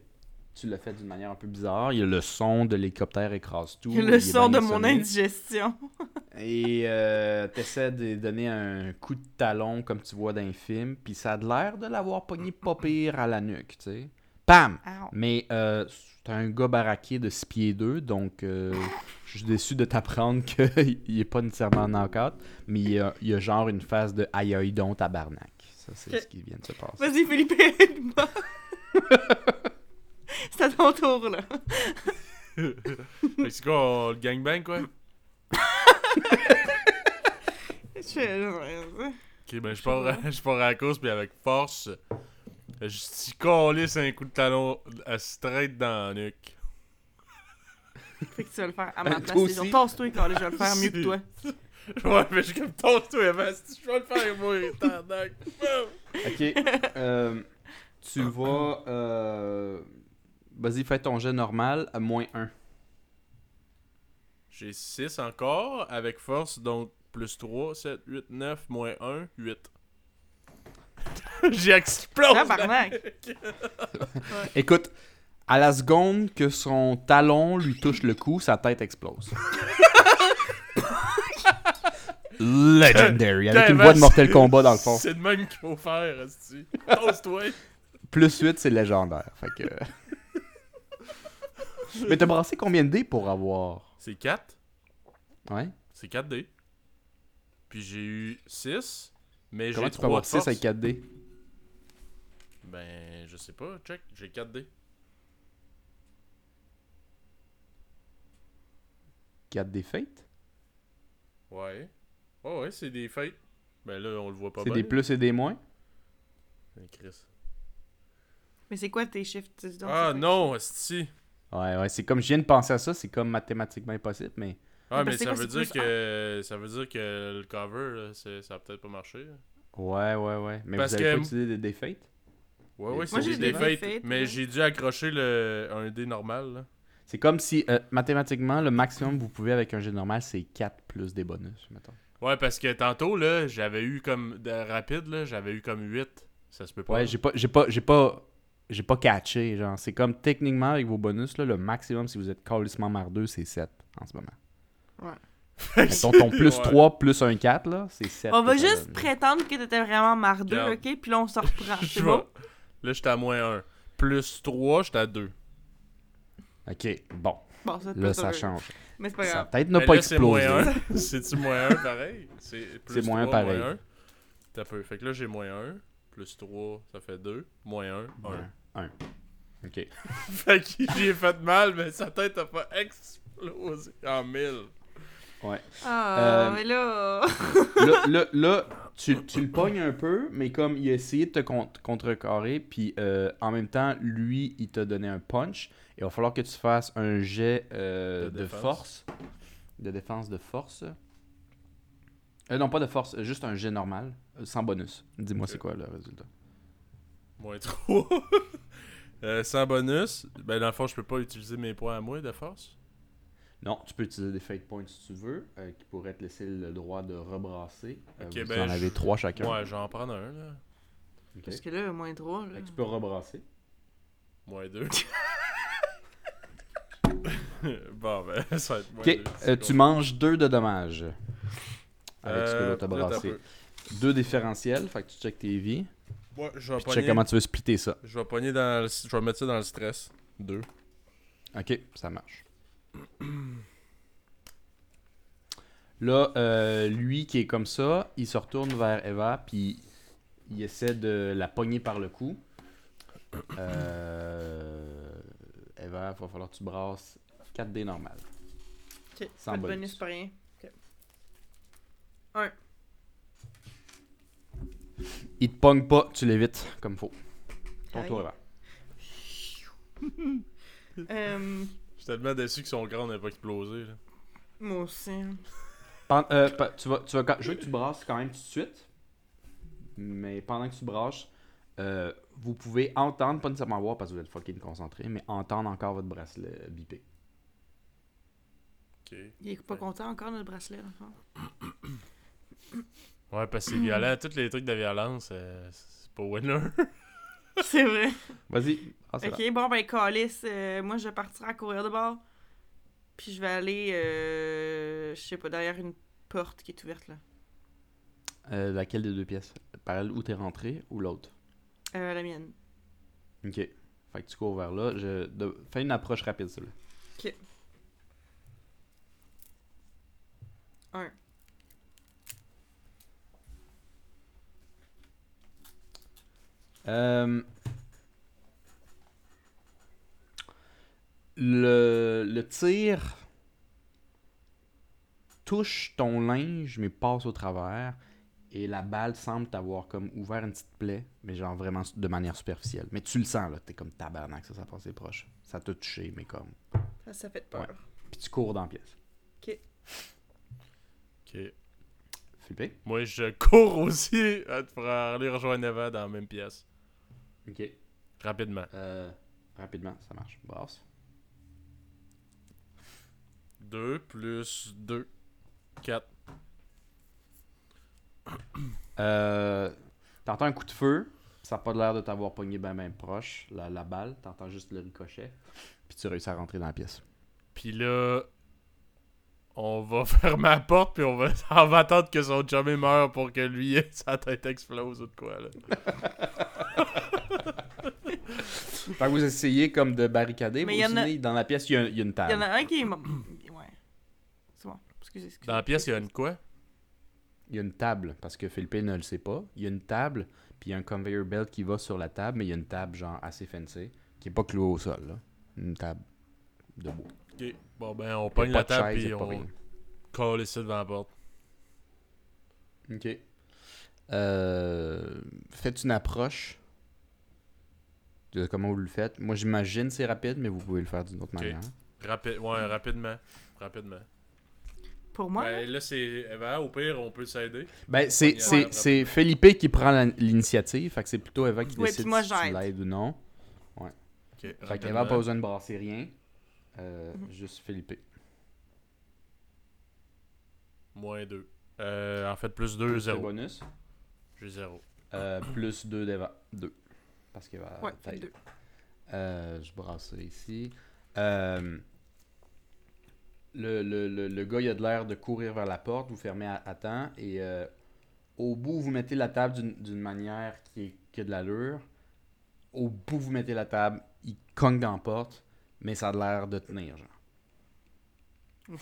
tu l'as fait d'une manière un peu bizarre. Il y a le son de l'hélicoptère écrase tout. Le son de mon indigestion. Et euh, t'essaies de donner un coup de talon comme tu vois dans les films, puis ça a l'air de l'avoir pogné pas pire à la nuque, tu sais. Pam! Ow. Mais euh, c'est un gars baraqué de 6 pieds 2, donc euh, je suis déçu de t'apprendre qu'il est pas nécessairement knock-out, mais il y, a, il y a genre une phase de aïe aïe donc tabarnak. Ça, c'est ce qui vient de se passer. Vas-y, Philippe, aide-moi. c'est à ton tour, là. C'est quoi, on- le gangbang, quoi? Je fais. Ok, ben je pars, à- je pars à la course, puis avec force, je t'y calisse un coup de talon à straight dans la nuque. Fait que tu vas le faire à Ben, ma toi place. Genre, aussi. Tasse-toi, je vais le faire mieux que toi. Ouais, mais je comme tosse-toi, avant, je vais le faire, moi, tabarnak. Ok. euh, tu vas. euh, Vas-y, fais ton jet normal à moins 1. J'ai 6 encore, avec force, donc plus 3, 7, 8, 9, moins 1, 8. J'ai explosé! Tabarnak. Écoute, à la seconde que son talon lui touche le cou, sa tête explose. Legendary, avec une voix de Mortal Kombat dans le fond. C'est de même qu'il faut faire, esti. Tosse-toi! Plus 8, c'est légendaire. Fait que... Mais t'as brassé combien de dés pour avoir? C'est 4. Ouais. C'est 4 dés. Puis j'ai eu 6, mais Comment j'ai tu 3 peux avoir de 6 force. avec 4 dés? Ben, je sais pas, check, j'ai 4 dés. 4 dés fate? Ouais. Ouais, ouais, c'est des fêtes. Ben là, on le voit pas C'est des plus et des moins? Ben, Chris. Mais c'est quoi tes chiffres? donc, Ah non, esti. Ouais, ouais, c'est comme je viens de penser à ça, c'est comme mathématiquement impossible, mais. Ah, Mais ça quoi, veut dire plus que ça veut dire que le cover, là, c'est- ça a peut-être pas marché. là. Ouais, ouais, ouais. Mais Parce vous avez que- pas utilisé des, Ouais, ouais, c'est des des fêtes. Mais ouais. j'ai dû accrocher le un dé normal. Là. C'est comme si, euh, mathématiquement, le maximum que vous pouvez avec un jet normal, c'est 4 plus des bonus, mettons. Ouais, parce que tantôt, là, j'avais eu comme. De rapide, là, j'avais eu comme 8. Ça se peut pas. Ouais, j'ai pas, j'ai pas, j'ai pas, j'ai pas catché, genre. C'est comme, techniquement, avec vos bonus, là, le maximum, si vous êtes calissement mardeux, c'est 7 en ce moment. Que Mettons, ton plus ouais. 3 plus un 4, là, c'est 7. On va juste prétendre que t'étais vraiment mardeux, ok? Puis là, on se reprend. C'est bon? Là, j'étais à moins 1. Plus 3, j'étais à 2. Ok, bon. Bon, ça, Là, ça change. Mais c'est pas Ça grave. peut-être n'a Mais pas là, c'est moins explosé. 1. C'est-tu moins 1 pareil? C'est moins 3, pareil. Moins 1. T'as peu. Fait que là, j'ai moins 1. Plus 3, ça fait 2. Moins 1, 1. Un. Ok. Fait que j'ai fait mal, mais sa tête a pas explosé en mille. Ouais. Ah, Euh, mais là... là, là, là, tu, tu le pognes un peu, mais comme il a essayé de te con- contrecarrer, puis euh, en même temps, lui, il t'a donné un punch. Il va falloir que tu fasses un jet euh, De force. De défense de force. Euh, non, pas de force, euh, juste un jet normal, euh, sans bonus. Dis-moi c'est quoi le résultat. Moins 3. euh, sans bonus. Ben, dans le fond, je peux pas utiliser mes points à moi de force. Non, tu peux utiliser des fate points si tu veux, euh, qui pourraient te laisser le droit de rebrasser. Euh, Ok, vous ben, en avez je- trois chacun. Ouais, je vais en prendre un, là. Ok. Parce que là, moins 3, là... Fait que tu peux rebrasser. Moins 2. bon, ben, ça va être moins Ok, deux, euh, tu manges deux de dommages. Avec ce que Euh, l'autre a là, t'as brassé. Deux différentiels, fait que tu check tes vies. Ouais, je vais Puis tu check pogner. comment tu veux splitter ça. Je vais pogner dans le... Je vais mettre ça dans le stress. 2. Ok, ça marche. Là, euh, lui qui est comme ça, il se retourne vers Eva, puis il essaie de la pogner par le cou. Euh... Eva, il va falloir que tu brasses 4 dés normal. Ok, Sans pas de bonus. bonus, pas rien. Un. Il te pogne pas, tu l'évites comme faut. Ton Aïe. tour, Eva. Euh, Je suis tellement déçu que son crâne n'a pas explosé. là. moi aussi. Pen- euh, pe- tu vas, tu vas, quand- je veux que tu brasses quand même tout de suite. Mais pendant que tu brasses, euh, vous pouvez entendre, pas nécessairement voir parce que vous êtes fucking concentré, mais entendre encore votre bracelet biper. Ok. Il est pas content encore, notre bracelet, l'enfant. Ouais, parce que c'est violent. Tous les trucs de violence, euh, c'est pas winner. C'est vrai. Vas-y. Ah, Ok, bon, ben, Calis, euh, moi, je vais partir à courir de bord. Puis je vais aller, euh, je sais pas, derrière une porte qui est ouverte, là. là. Euh, laquelle des deux pièces? Par elle où t'es rentré ou l'autre? Euh, la mienne. Ok. Fait que tu cours vers là. Je... de- Fais une approche rapide, celui Ok. Un. Euh, le, le tir touche ton linge, mais passe au travers. Et la balle semble t'avoir comme ouvert une petite plaie, mais genre vraiment de manière superficielle. Mais tu le sens, là. T'es comme tabarnak, ça, ça passait proche. Ça t'a touché, mais comme. Ça, ça fait peur. Ouais. Puis tu cours dans la pièce. Ok. Philippe? Moi, je cours aussi euh, pour aller rejoindre Eva dans la même pièce. Ok. Rapidement. Euh, rapidement, ça marche. Brasse. 2 plus 2. 4. Euh, T'entends un coup de feu, ça n'a pas l'air de t'avoir pogné ben ben proche, la, la balle, t'entends juste le ricochet, puis tu réussis à rentrer dans la pièce. Puis là, on va fermer la porte, puis on va, on va attendre que son chummy meure pour que lui, sa tête explose ou de quoi, là. Fait que vous essayez comme de barricader, Mais mais il y en a- dans la pièce, il y a, il y a une Il y table. en a un qui est mort. Ouais. C'est bon. Excusez, excusez. Dans la pièce, il y a une quoi? Il y a une table, parce que Philippe ne le sait pas. Il y a une table, puis il y a un conveyor belt qui va sur la table, mais il y a une table genre assez fancy, qui est pas clouée au sol, là. Une table debout. Ok. Bon, ben, on pogne la table, puis on colle ici devant la porte. Ok. Euh, faites une approche de comment vous le faites. Moi, j'imagine c'est rapide, mais vous pouvez le faire d'une autre manière. Rapide, ouais, rapidement. Rapidement. Pour moi, Ben, là, c'est Eva, au pire, on peut s'aider. Ben, c'est, Ouais. c'est, c'est Felipe qui prend la- l'initiative, fait que c'est plutôt Eva qui décide puis moi, si tu j'aide. l'aides ou non. Ok, Fait qu'Eva n'a pas besoin de brasser rien. Euh, Mhm. Juste Felipe. Moins 2. Euh, en fait, plus 2, Plus le 0. bonus. J'ai 0. Euh, plus 2 d'Eva. 2. Parce qu'Eva ouais, t'aide. deux. Euh, je brasse ça ici. Euh, le, le, le, le gars, il a de l'air de courir vers la porte. Vous fermez à, à temps. Et euh, au bout, vous mettez la table d'une- d'une manière qui, est, qui a de l'allure. Au bout, vous mettez la table. Il cogne dans la porte. Mais ça a de l'air de tenir, genre.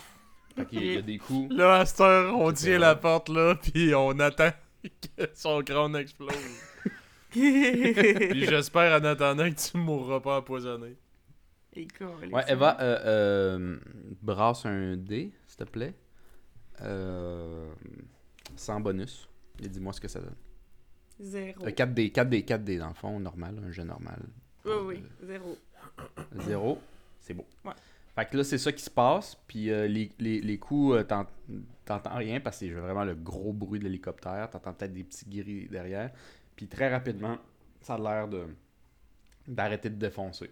Fait qu'il y a- il y a des coups. Là, à cette heure, on tient la porte, là, puis on attend que son crâne explose. Puis j'espère, en attendant, que tu mourras pas empoisonné. Ouais. Eva, euh, euh, brasse un dé, s'il te plaît. Euh, sans bonus. Et dis-moi ce que ça donne. Zéro. Euh, 4 dés, 4 dés, 4 dés dans le fond, normal, un jeu normal. Oui, oui, zéro. Zéro, c'est beau. Ouais. Fait que là, c'est ça qui se passe. Puis euh, les, les, les coups, euh, t'en- t'entends rien parce que c'est vraiment le gros bruit de l'hélicoptère. T'entends peut-être des petits grilles derrière. Puis très rapidement, ça a l'air de d'arrêter de défoncer.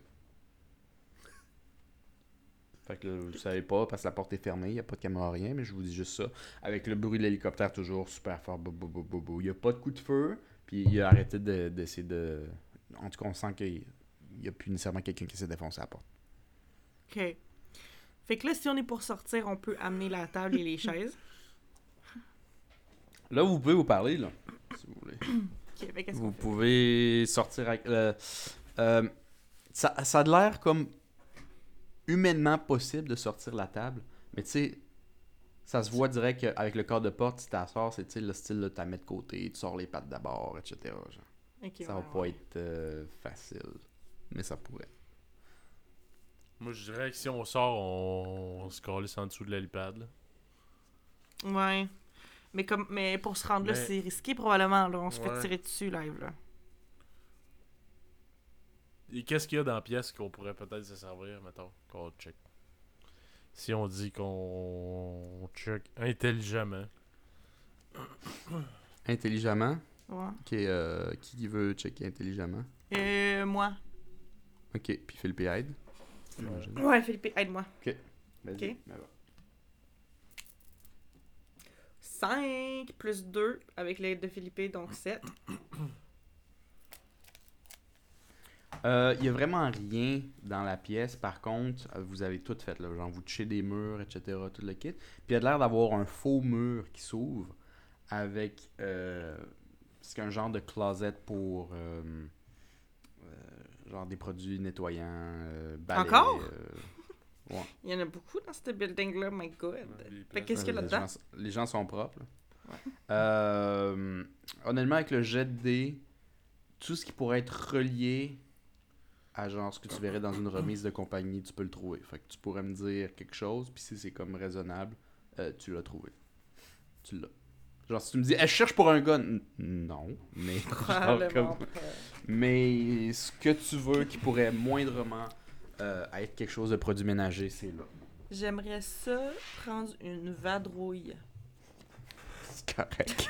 Fait que là, vous savez pas parce que la porte est fermée, il n'y a pas de caméra, rien, mais je vous dis juste ça. Avec le bruit de l'hélicoptère toujours super fort, bou, bou, bou, bou, bou. Il n'y a pas de coup de feu, puis il a arrêté de- d'essayer de, En tout cas, on sent qu'il n'y a plus nécessairement quelqu'un qui s'est défoncé à la porte. OK. Fait que là, si on est pour sortir, on peut amener la table et les chaises. Là, vous pouvez vous parler, là, si vous voulez. OK, fait qu'est-ce Vous pouvez sortir avec. euh, euh, ça, ça a l'air comme humainement possible de sortir la table, mais tu sais, Ça se voit direct qu'avec le corps de porte, si t'as sors, c'est le style, là, t'as mis de côté, tu sors les pattes d'abord, etc. genre. Ça va ouais, pas être euh, facile, mais ça pourrait. Moi, je dirais que si on sort, on, on se calisse en dessous de l'helipad. Ouais. Mais, comme, mais pour se rendre là, c'est risqué probablement. Là. On se fait tirer dessus live. Là. Et qu'est-ce qu'il y a dans la pièce qu'on pourrait peut-être se servir, mettons, qu'on check? Si on dit qu'on check intelligemment. Intelligemment? Ouais. Ok, euh, qui veut checker intelligemment? Euh, moi. Ok, puis Philippe aide. j'imagine. Ouais, Philippe, aide-moi. Vas-y. Ok. Ben va. 5 plus 2 avec l'aide de Philippe, donc 7. Euh, Il y a vraiment rien dans la pièce. Par contre, euh, vous avez tout fait. Là. Genre, vous touchez des murs, etc. Tout le kit. Puis il y a l'air d'avoir un faux mur qui s'ouvre avec. Euh, c'est un genre de closet pour. euh, euh, genre des produits nettoyants. euh, balais, Encore? euh, Il y en a beaucoup dans ce building-là, my god. qu'est-ce qu'il y a là-dedans? gens- Les gens sont propres. Ouais. Euh, honnêtement, avec le jet de dés, tout ce qui pourrait être relié à genre ce que tu verrais dans une remise de compagnie, tu peux le trouver. Fait que tu pourrais me dire quelque chose, puis si c'est comme raisonnable, euh, tu l'as trouvé. Tu l'as. Genre, si tu me dis, je cherche pour un gun, non, mais genre comme- mais ce que tu veux qui pourrait moindrement euh, être quelque chose de produit ménager, c'est là. J'aimerais ça prendre une vadrouille. C'est correct.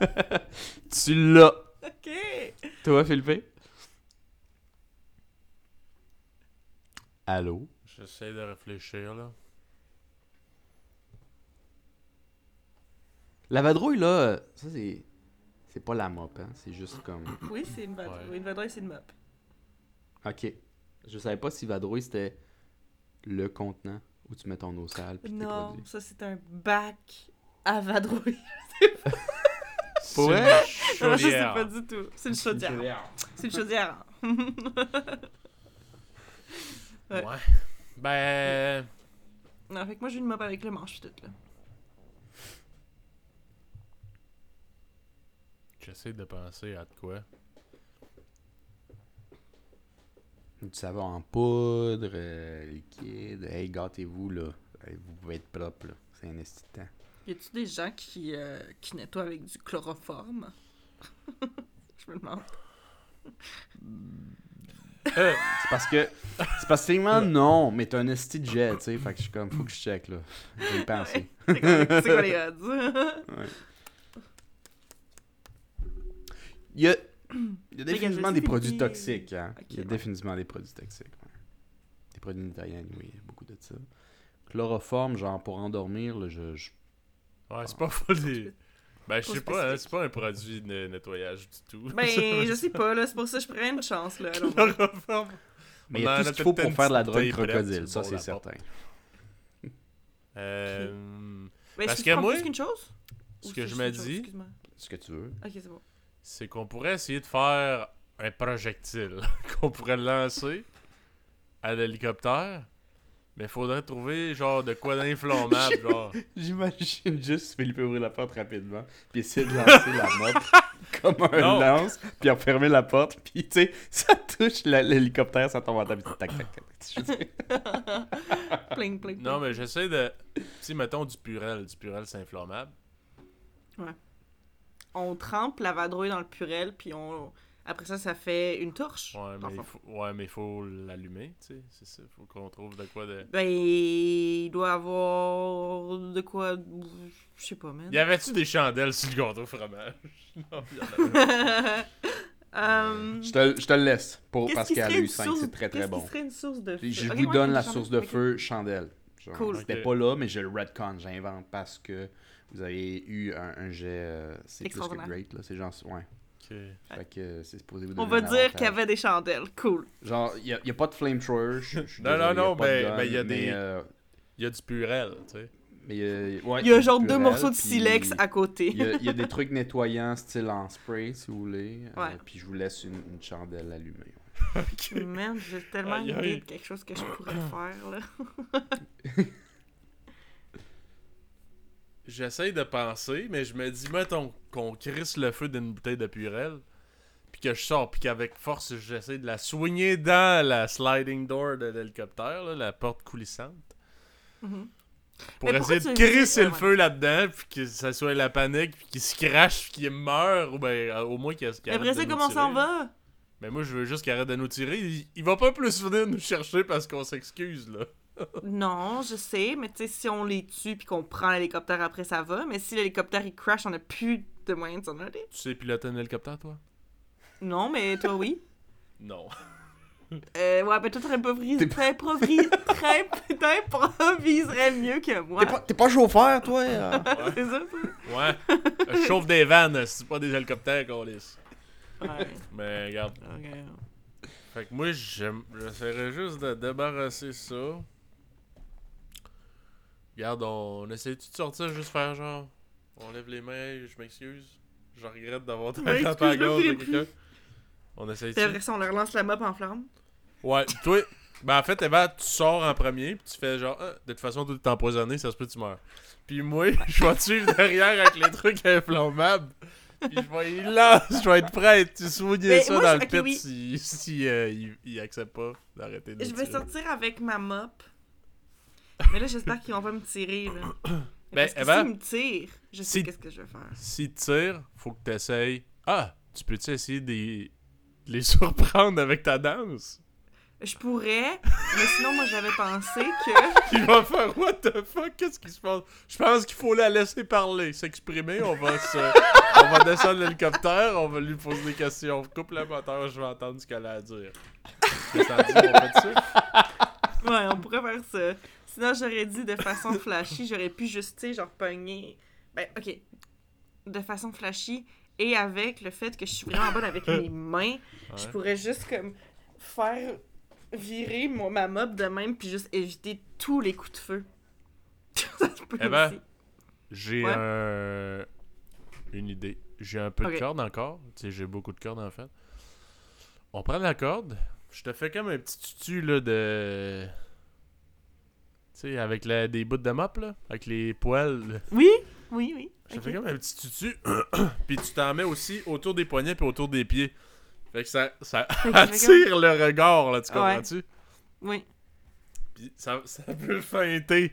tu l'as. Ok! Toi, Philippe? Allô? J'essaie de réfléchir, là. La vadrouille, là, euh, ça, c'est. C'est pas la mop, hein? C'est juste comme. Oui, c'est une vadrouille. Ouais. Une vadrouille, c'est une mop. Ok. Je savais pas si vadrouille, c'était le contenant où tu mets ton eau sale pis tes Non, ça c'est un bac à vadrouille. C'est Ouais. Non, je sais chaudière. pas du tout. C'est une chaudière. C'est une chaudière. Ouais. Ouais. Ben. non, fait que moi j'ai une mop avec le manche tout là. J'essaie de penser à de quoi. Du savon en poudre, euh, liquide. Hey, gâtez-vous, là. Vous pouvez être propre, là. C'est un temps. Y a-tu des gens qui, euh, qui nettoient avec du chloroforme? je me demande. Euh, C'est parce que. C'est parce que techniquement, non, mais t'as un esti de jet, tu sais. Fait que je suis comme, faut que je check, là. Y penser. C'est quoi, les- c'est quoi les odds? Il y a, il y a définitivement des produits toxiques. Hein? Il y a ouais. définitivement des produits toxiques. ouais. Des produits nettoyants, oui, il y a beaucoup de ça. Chloroforme, genre pour endormir, là, je, je- ouais, c'est pas full des. Ben, je sais pas, hein, c'est pas un produit de nettoyage du tout. ben, je sais pas, là, c'est pour ça que je prends une chance, là. Chloroforme. Mais il y a tout ce a qu'il faut pour faire de la drogue crocodile, ça c'est certain. Euh, Ben, Parce que moi, qu'une chose? ce que je me dis- Excuse-moi. Ce que tu veux. Ok, c'est bon. c'est qu'on pourrait essayer de faire un projectile qu'on pourrait lancer à l'hélicoptère. Mais faudrait trouver genre de quoi d'inflammable, genre. J'imagine juste Philippe ouvrir la porte rapidement, puis essayer de lancer la motte comme un Non. lance, puis refermer la porte, puis tu sais, ça touche l'hélicoptère, ça tombe en table, tac, tac, tac. Dire, Pling, pling, Non, pling. mais j'essaie de. Si, mettons du purel. Du purel, c'est inflammable. On trempe la vadrouille dans le purel, puis on... Après ça, ça fait une torche. Ouais, mais il faut, ouais, mais il faut l'allumer, tu sais. C'est ça. Faut qu'on trouve de quoi de. Ben, il doit avoir de quoi... Je sais pas, man. Y avait-tu des chandelles sur le gâteau au fromage? non, y en avait. Euh, Je te, je te le laisse, pour, parce qui qu'elle a serait eu une 5, source- c'est très très qu'est-ce bon. qui serait une source de feu? Je vous ouais, donne la source de feu chandelle. Genre, Cool. C'était pas là, mais je le redcon, j'invente parce que vous avez eu un, un jet, euh, c'est plus que great, là, c'est genre, ouais. Ok. Fait que euh, c'est supposé vous On va dire qu'il y avait des chandelles. Cool. Genre, il y, a pas de flamethrower. je- je suis Non, désolé, non, non, a mais- il y a des- euh, Y a du purel, tu sais. mais, euh, ouais, Il y a genre deux morceaux de silex à côté. Il y, a, il y a des trucs nettoyants, style en spray, si vous voulez. euh, Ouais. puis je vous laisse une, une chandelle allumée. Ok. Man, j'ai tellement Aïe, une idée de quelque chose que je pourrais faire, là. j'essaye de penser, mais je me dis, mettons qu'on crisse le feu d'une bouteille de Purel, puis que je sors, puis qu'avec force, j'essaie de la soigner dans la sliding door de l'hélicoptère, la porte coulissante. Mhm. Pour Mais essayer de crisser le feu là-dedans, puis que ça soit la panique, puis qu'il se crache, puis qu'il meure, ou ben euh, au moins qu'il arrête Après ça, comment ça en tirer. va? Mais moi, je veux juste qu'il arrête de nous tirer. Il, il va pas plus venir nous chercher parce qu'on s'excuse, là. Non, je sais, mais tu sais, si on les tue puis qu'on prend l'hélicoptère après, ça va. Mais si l'hélicoptère il crash, on a plus de moyens de s'en aller. Tu sais piloter un hélicoptère, toi? Non, mais toi, oui. Non. Euh, ouais, ben toi, t'improvises, très- t'improviserais mieux que moi. T'es pas, t'es pas chauffeur, toi? euh? C'est ça, ça? Ouais. je chauffe des vannes, c'est pas des hélicoptères qu'on laisse. Ouais. Mais regarde. Ok. Fait que moi, j'essaierais juste de débarrasser ça. Regarde, on essaie-tu de sortir, juste faire genre. On lève les mains, je m'excuse. Je regrette d'avoir tapé à la gorge de quelqu'un. On essaie Puis après ça, on leur lance la mop en flamme. Ouais, toi. Ben en fait, Eva, tu sors en premier, puis tu fais genre, Ah, de toute façon, tout est empoisonné, ça se peut que tu meurs. Puis moi, je vais te suivre derrière avec les trucs inflammables. Puis je vais y lance, je vais être prêt à te soigner Mais ça moi, dans je- le ok, pit oui. si, si euh, il, il accepte pas d'arrêter de Je vais tirer. sortir avec ma mop. Mais là, j'espère qu'ils vont pas me tirer, là. Ben, Parce que s'ils me tirent, je sais si- qu'est-ce que je vais faire. S'il te tire, faut que tu essayes. Ah, tu peux-tu essayer de les- surprendre avec ta danse? Je pourrais, mais sinon, moi, j'avais pensé que... Il va faire what the fuck? Qu'est-ce qui se passe? Je pense qu'il faut la laisser parler, s'exprimer. On va se, on va descendre l'hélicoptère, on va lui poser des questions. Coupe le moteur, je vais entendre ce qu'elle a à dire. Qu'est-ce que t'en dis? On fait ça? Ouais, on pourrait faire ça. Sinon, j'aurais dit de façon flashy, j'aurais pu juste, tu sais, genre pogner. Ben, ok. De façon flashy et avec le fait que je suis vraiment bonne avec mes mains, je pourrais juste comme faire virer mon, ma mob de même puis juste éviter tous les coups de feu. ça se peut Eh ben, aussi. J'ai Ouais. un... une idée. J'ai un peu de corde encore. Tu sais, j'ai beaucoup de corde en fait. On prend la corde. Je te fais comme un petit tutu là de. Tu sais, avec la- des bouts de mop là. Avec les poils. Oui, oui, oui. Ok. fais comme un petit tutu. puis tu t'en mets aussi autour des poignets puis autour des pieds. Fait que ça, ça que attire le regard là, tu Ouais. comprends-tu? Oui. Puis ça, ça peut feinter.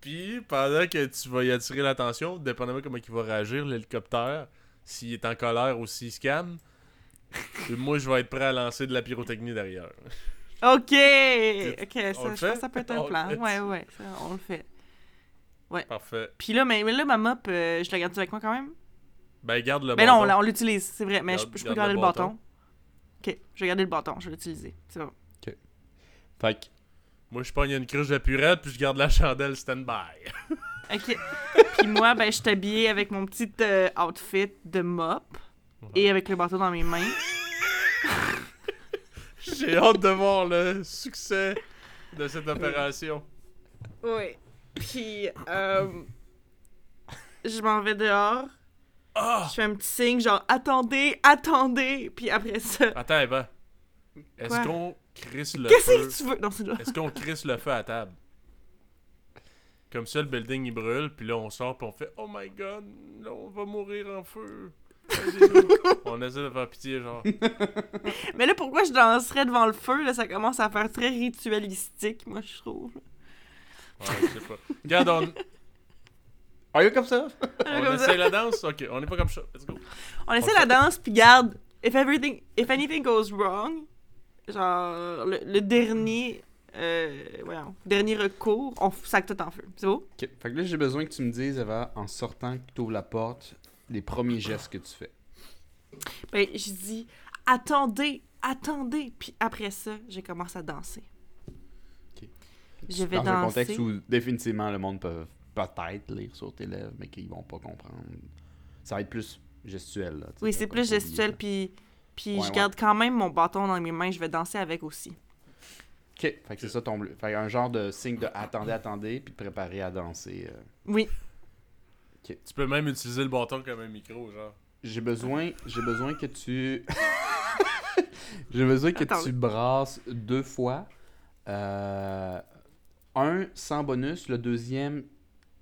Puis pendant que tu vas y attirer l'attention, dépendamment comment il va réagir, l'hélicoptère, s'il est en colère ou s'il se calme, moi je vais être prêt à lancer de la pyrotechnie derrière. Ok! Ok, ça, On le je pense fait? que ça peut être un On plan. Ouais, ouais, ça, on le fait. Parfait. Puis là, mais, mais là, ma mop, euh, je la garde avec moi quand même? Ben garde le Mais non, on, bâton. l'a- on l'utilise, c'est vrai. Mais je, Garde- je peux garde garder le le bâton. bâton. Ok, je vais garder le bâton, je vais l'utiliser. C'est bon. Fait que, Moi je pogne une cruche de purette puis je garde la chandelle stand-by. Ok. Puis moi, ben, je suis habillée avec mon petit euh, outfit de mop et avec le bâton dans mes mains. J'ai hâte de voir le succès de cette opération. Oui. Puis, euh, je m'en vais dehors. Ah! Je fais un petit signe, genre, attendez, attendez. Puis après ça, Attends Eva. Est-ce Quoi? qu'on crisse le qu'est-ce feu? que tu veux? Non, c'est là. Est-ce qu'on crisse le feu à table? Comme ça, le building il brûle, puis là on sort, puis on fait Oh my god, là on va mourir en feu. On essaie de faire pitié, genre. Mais là, pourquoi je danserais devant le feu? Là, ça commence à faire très ritualistique, moi, je trouve. Ouais, je sais pas. Regarde, on, are you comme ça? on Comme ça. essaie la danse? Ok, on est pas comme ça. Let's go. On essaie On la fait- danse, puis garde, if everything, if anything goes wrong, genre, le, le dernier, euh, voyons, dernier recours, on sac tout en feu. C'est beau? Ok, fait que là, j'ai besoin que tu me dises, Eva, en sortant, que tu ouvres la porte, les premiers gestes que tu fais? Ben, je dis, attendez, attendez, puis après ça, je commence à danser. Je vais Dans un contexte où définitivement le monde peut peut-être lire sur tes lèvres, mais qu'ils vont pas comprendre. Ça va être plus gestuel. Là, Oui, c'est plus gestuel, puis, puis Ouais, je ouais. garde quand même mon bâton dans mes mains, je vais danser avec aussi. Ok, fait que c'est ça ton bleu. Fait un genre de signe de attendez, attendez, puis de préparer à danser. euh. Oui. Tu peux même utiliser le bâton comme un micro, genre. J'ai besoin, j'ai besoin que tu. j'ai besoin que Attends. tu brasses deux fois. Euh, un sans bonus, le deuxième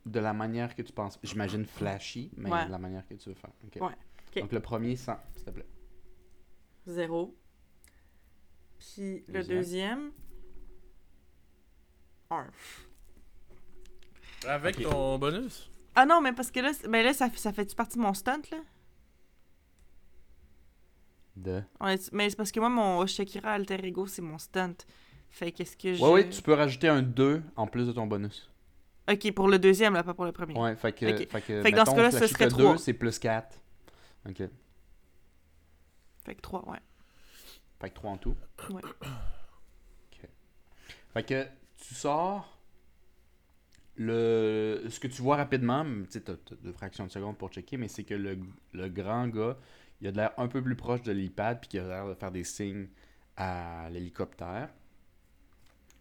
de la manière que tu penses. J'imagine flashy, mais Ouais. de la manière que tu veux faire. Ouais. Donc le premier 100, s'il te plaît. Zéro. Puis le Deuxième. deuxième. Un. Avec ton bonus? Ah non, mais parce que là, c'est- ben là ça, ça fait-tu partie de mon stunt, là? De? Est- Mais c'est parce que moi, mon Shakira Alter Ego, c'est mon stunt. Fait qu'est-ce que je... Ouais, ouais, tu peux rajouter un 2 en plus de ton bonus. Ok, pour le deuxième, là, pas pour le premier. Ouais, fait que. Fait que, Fait que dans ce cas-là, ce serait t'as trois. deux, c'est plus 4. Ok. Fait que trois, ouais. Fait que 3 en tout. Ouais. Ok. Fait que tu sors. Le... Ce que tu vois rapidement, tu t'as t'as deux fractions de seconde pour checker, mais c'est que le, le grand gars, il a de l'air un peu plus proche de l'hélicoptère, puis qu'il a l'air de faire des signes à l'hélicoptère.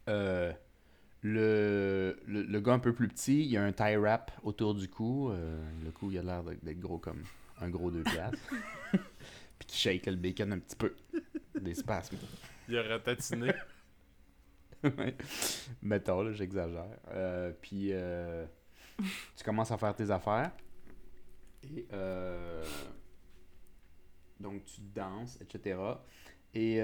Euh, le, le, le gars un peu plus petit, il a un tie wrap autour du cou. euh, le cou, il a l'air d'être d'être gros comme un gros deux piastres. puis qui shake le bacon un petit peu. Des spasmes. Il a ratatiné. Mettons, là, j'exagère. Euh, puis, euh, tu commences à faire tes affaires. Et, euh, donc, tu danses, etc. Et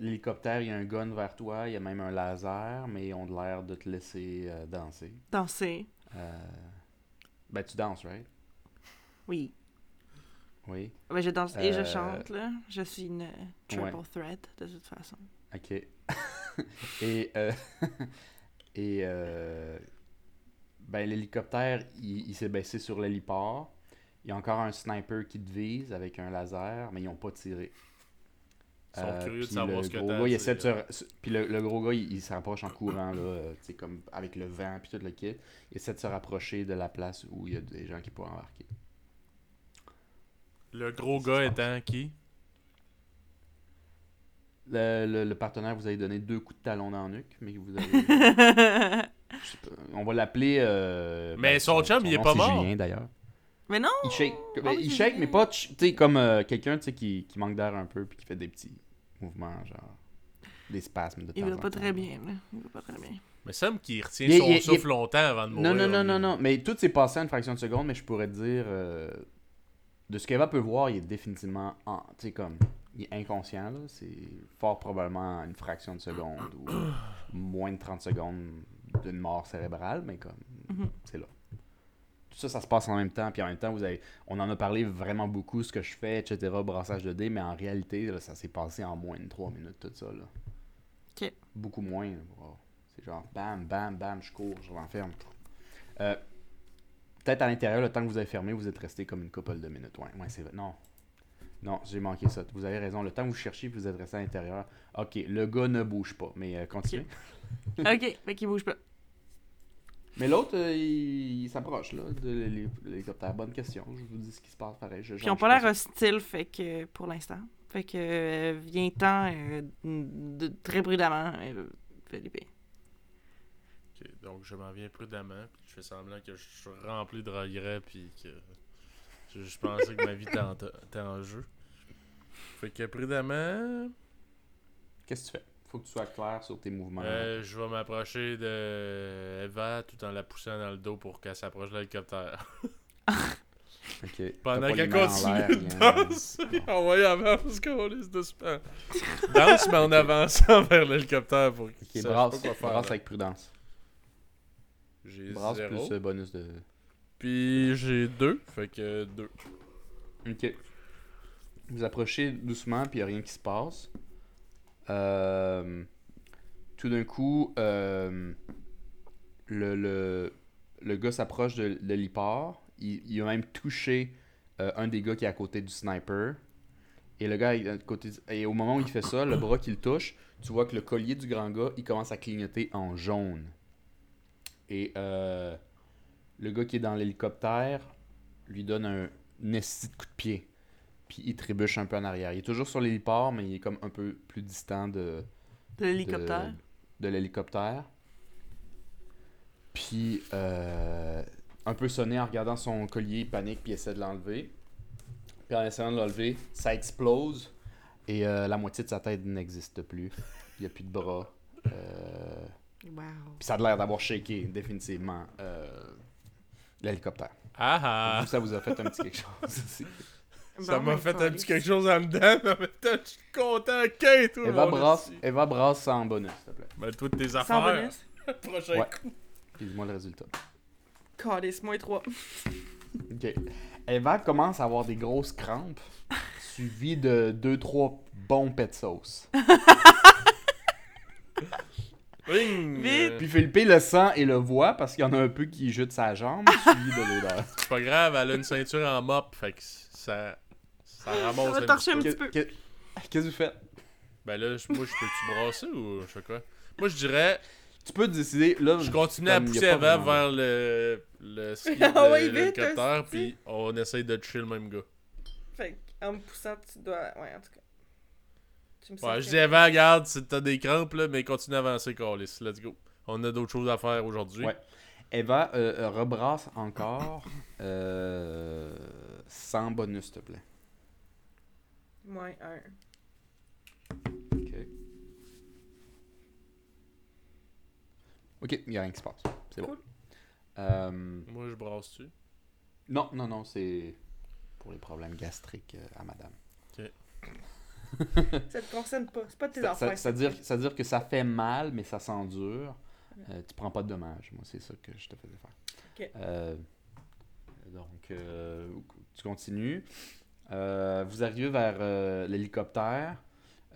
l'hélicoptère, il y a un gun vers toi, il y a même un laser, mais ils ont l'air de te laisser danser. Danser. Ben, tu danses, right? Oui. Oui. Ben, je danse et je chante, là. Je suis une triple Ouais. threat, de toute façon. Ok. et euh, et euh, ben, l'hélicoptère, il, il s'est baissé sur l'héliport. Il y a encore un sniper qui te vise avec un laser, mais ils n'ont pas tiré. Ils sont curieux de savoir le ce que gars, il essaie de se- Puis le, le gros gars, il, il s'approche en courant, là, euh, comme avec le vent puis tout le kit. Il essaie de se rapprocher de la place où il y a des gens qui pourraient embarquer. Le gros gars étant qui? Le, le- le partenaire vous avez donné deux coups de talon dans le nuque, mais vous avez... On va l'appeler. euh, Mais son chum, il est pas mort. Julien d'ailleurs. mais non! Il shake. Ah ben, il shake, mais pas. Tu sais, comme euh, quelqu'un qui, qui manque d'air un peu puis qui fait des petits mouvements, genre. Des spasmes de Il temps va en pas temps. très bien, là. Il va pas très bien. Mais Sam qui retient Il son il souffle longtemps avant de mourir. Non, non, non, non, non. Mais tout s'est passé en une fraction de seconde, mais je pourrais te dire. euh, de ce qu'Eva peut voir, il est définitivement. en- Tu sais, comme. Il est inconscient, là. C'est fort probablement une fraction de seconde ou moins de 30 secondes d'une mort cérébrale, mais comme. Mhm. c'est là. Tout ça, ça se passe en même temps. Puis en même temps, vous avez, on en a parlé vraiment beaucoup, ce que je fais, etc., brassage de dés, mais en réalité, là, ça s'est passé en moins de 3 minutes, tout ça. Là. Ok. Beaucoup moins. C'est genre bam, bam, bam, je cours, je l'enferme. Euh, Peut-être à l'intérieur, le temps que vous avez fermé, vous êtes resté comme une couple de minutes. Ouais, ouais c'est vrai. Non. Non, j'ai manqué ça. Vous avez raison. Le temps que vous cherchiez, vous êtes resté à l'intérieur. Ok, le gars ne bouge pas, mais euh, continuez. ok, fait qu'il bouge pas. Mais l'autre, euh, il, il s'approche là, de l'hé- l'hélicoptère. Bonne question. Je vous dis ce qui se passe pareil. Je, Puis ils ont pas l'air hostiles, fait que pour l'instant. Fait que euh, viens-t'en euh, de- très prudemment, euh, Felipe. Ok, donc je m'en viens prudemment, puis je fais semblant que je suis rempli de regrets, puis que je, je pensais que ma vie était en, en jeu. Fait que prudemment, Qu'est-ce que tu fais? Faut que tu sois clair sur tes mouvements. euh, je vais m'approcher de Eva tout en la poussant dans le dos pour qu'elle s'approche de l'hélicoptère. Pendant qu'elle continue de danser. En voyant avance qu'on laisse doucement. Danse, mais en avançant vers l'hélicoptère pour qu'il Ok, sache brasse, brasse avec prudence. J'ai Brasse zéro. plus euh, bonus de. Puis j'ai deux, fait que deux. Ok. Vous approchez doucement, puis il a rien qui se passe. Euh, tout d'un coup, euh, le, le, le gars s'approche de, de. Il, il a même touché euh, un des gars qui est à côté du sniper. Et le gars, il côté et au moment où il fait ça, le bras qu'il touche, tu vois que le collier du grand gars, il commence à clignoter en jaune. Et euh, le gars qui est dans l'hélicoptère lui donne un, un esti de coup de pied. Puis il trébuche un peu en arrière. Il est toujours sur l'héliport, mais il est comme un peu plus distant de, De l'hélicoptère? de, de l'hélicoptère. Puis, euh, un peu sonné en regardant son collier, il panique, puis il essaie de l'enlever. Puis en essayant de l'enlever, ça explose. Et euh, la moitié de sa tête n'existe plus. Il n'y a plus de bras. Euh, Wow. puis ça a l'air d'avoir shaké, définitivement. Euh, L'hélicoptère. Ah ah! Vous, ça vous a fait un petit quelque chose aussi. Ça m'a ben, fait un petit quelque chose en dedans, mais en même temps, je suis content. Kate, tout Eva brasse. Eva brasse sans bonus, s'il te plaît. Ben, toi, tes Sans affaires. bonus? Prochain Ouais. coup. Puis dis-moi le résultat. Calice, moins 3. Ok. Eva commence à avoir des grosses crampes, suivies de 2-3 bons pets de sauce. Puis Philippe le sent et le voit parce qu'il y en a un peu qui jute sa jambe, suivi de l'odeur. C'est pas grave, elle a une ceinture en mop, fait que ça. Ça ramasse Ça va un petit un peu. petit peu. Qu'est- Qu'est-ce que vous faites? Ben là, je- moi, je peux-tu brasser ou je fais quoi? Moi, je dirais, Tu peux décider, là... je continue à pousser avant vraiment- vers le, le ski Ah de vite, l'hélicoptère, puis on essaye de chill le même gars. Fait en me poussant, tu dois. Ouais, en tout cas. Tu me Ouais, je dis avant, regarde, si t'as des crampes, là, mais continue à avancer, Carlis. Let's go. On a d'autres choses à faire aujourd'hui. Ouais. Eva euh, euh, rebrasse encore euh, sans bonus, s'il te plaît. Moins 1. Ok. Ok, il n'y a rien qui se passe. C'est bon. Cool. Euh, Moi, je brasse dessus. non, non, non, c'est pour les problèmes gastriques à madame. Ça te concerne pas. C'est pas tes ça, affaires. ça que ça fait mal, mais ça s'endure. Euh, tu prends pas de dommages. Moi, c'est ça que je te faisais faire. Euh, donc, euh, tu continues. Euh, vous arrivez vers l'hélicoptère.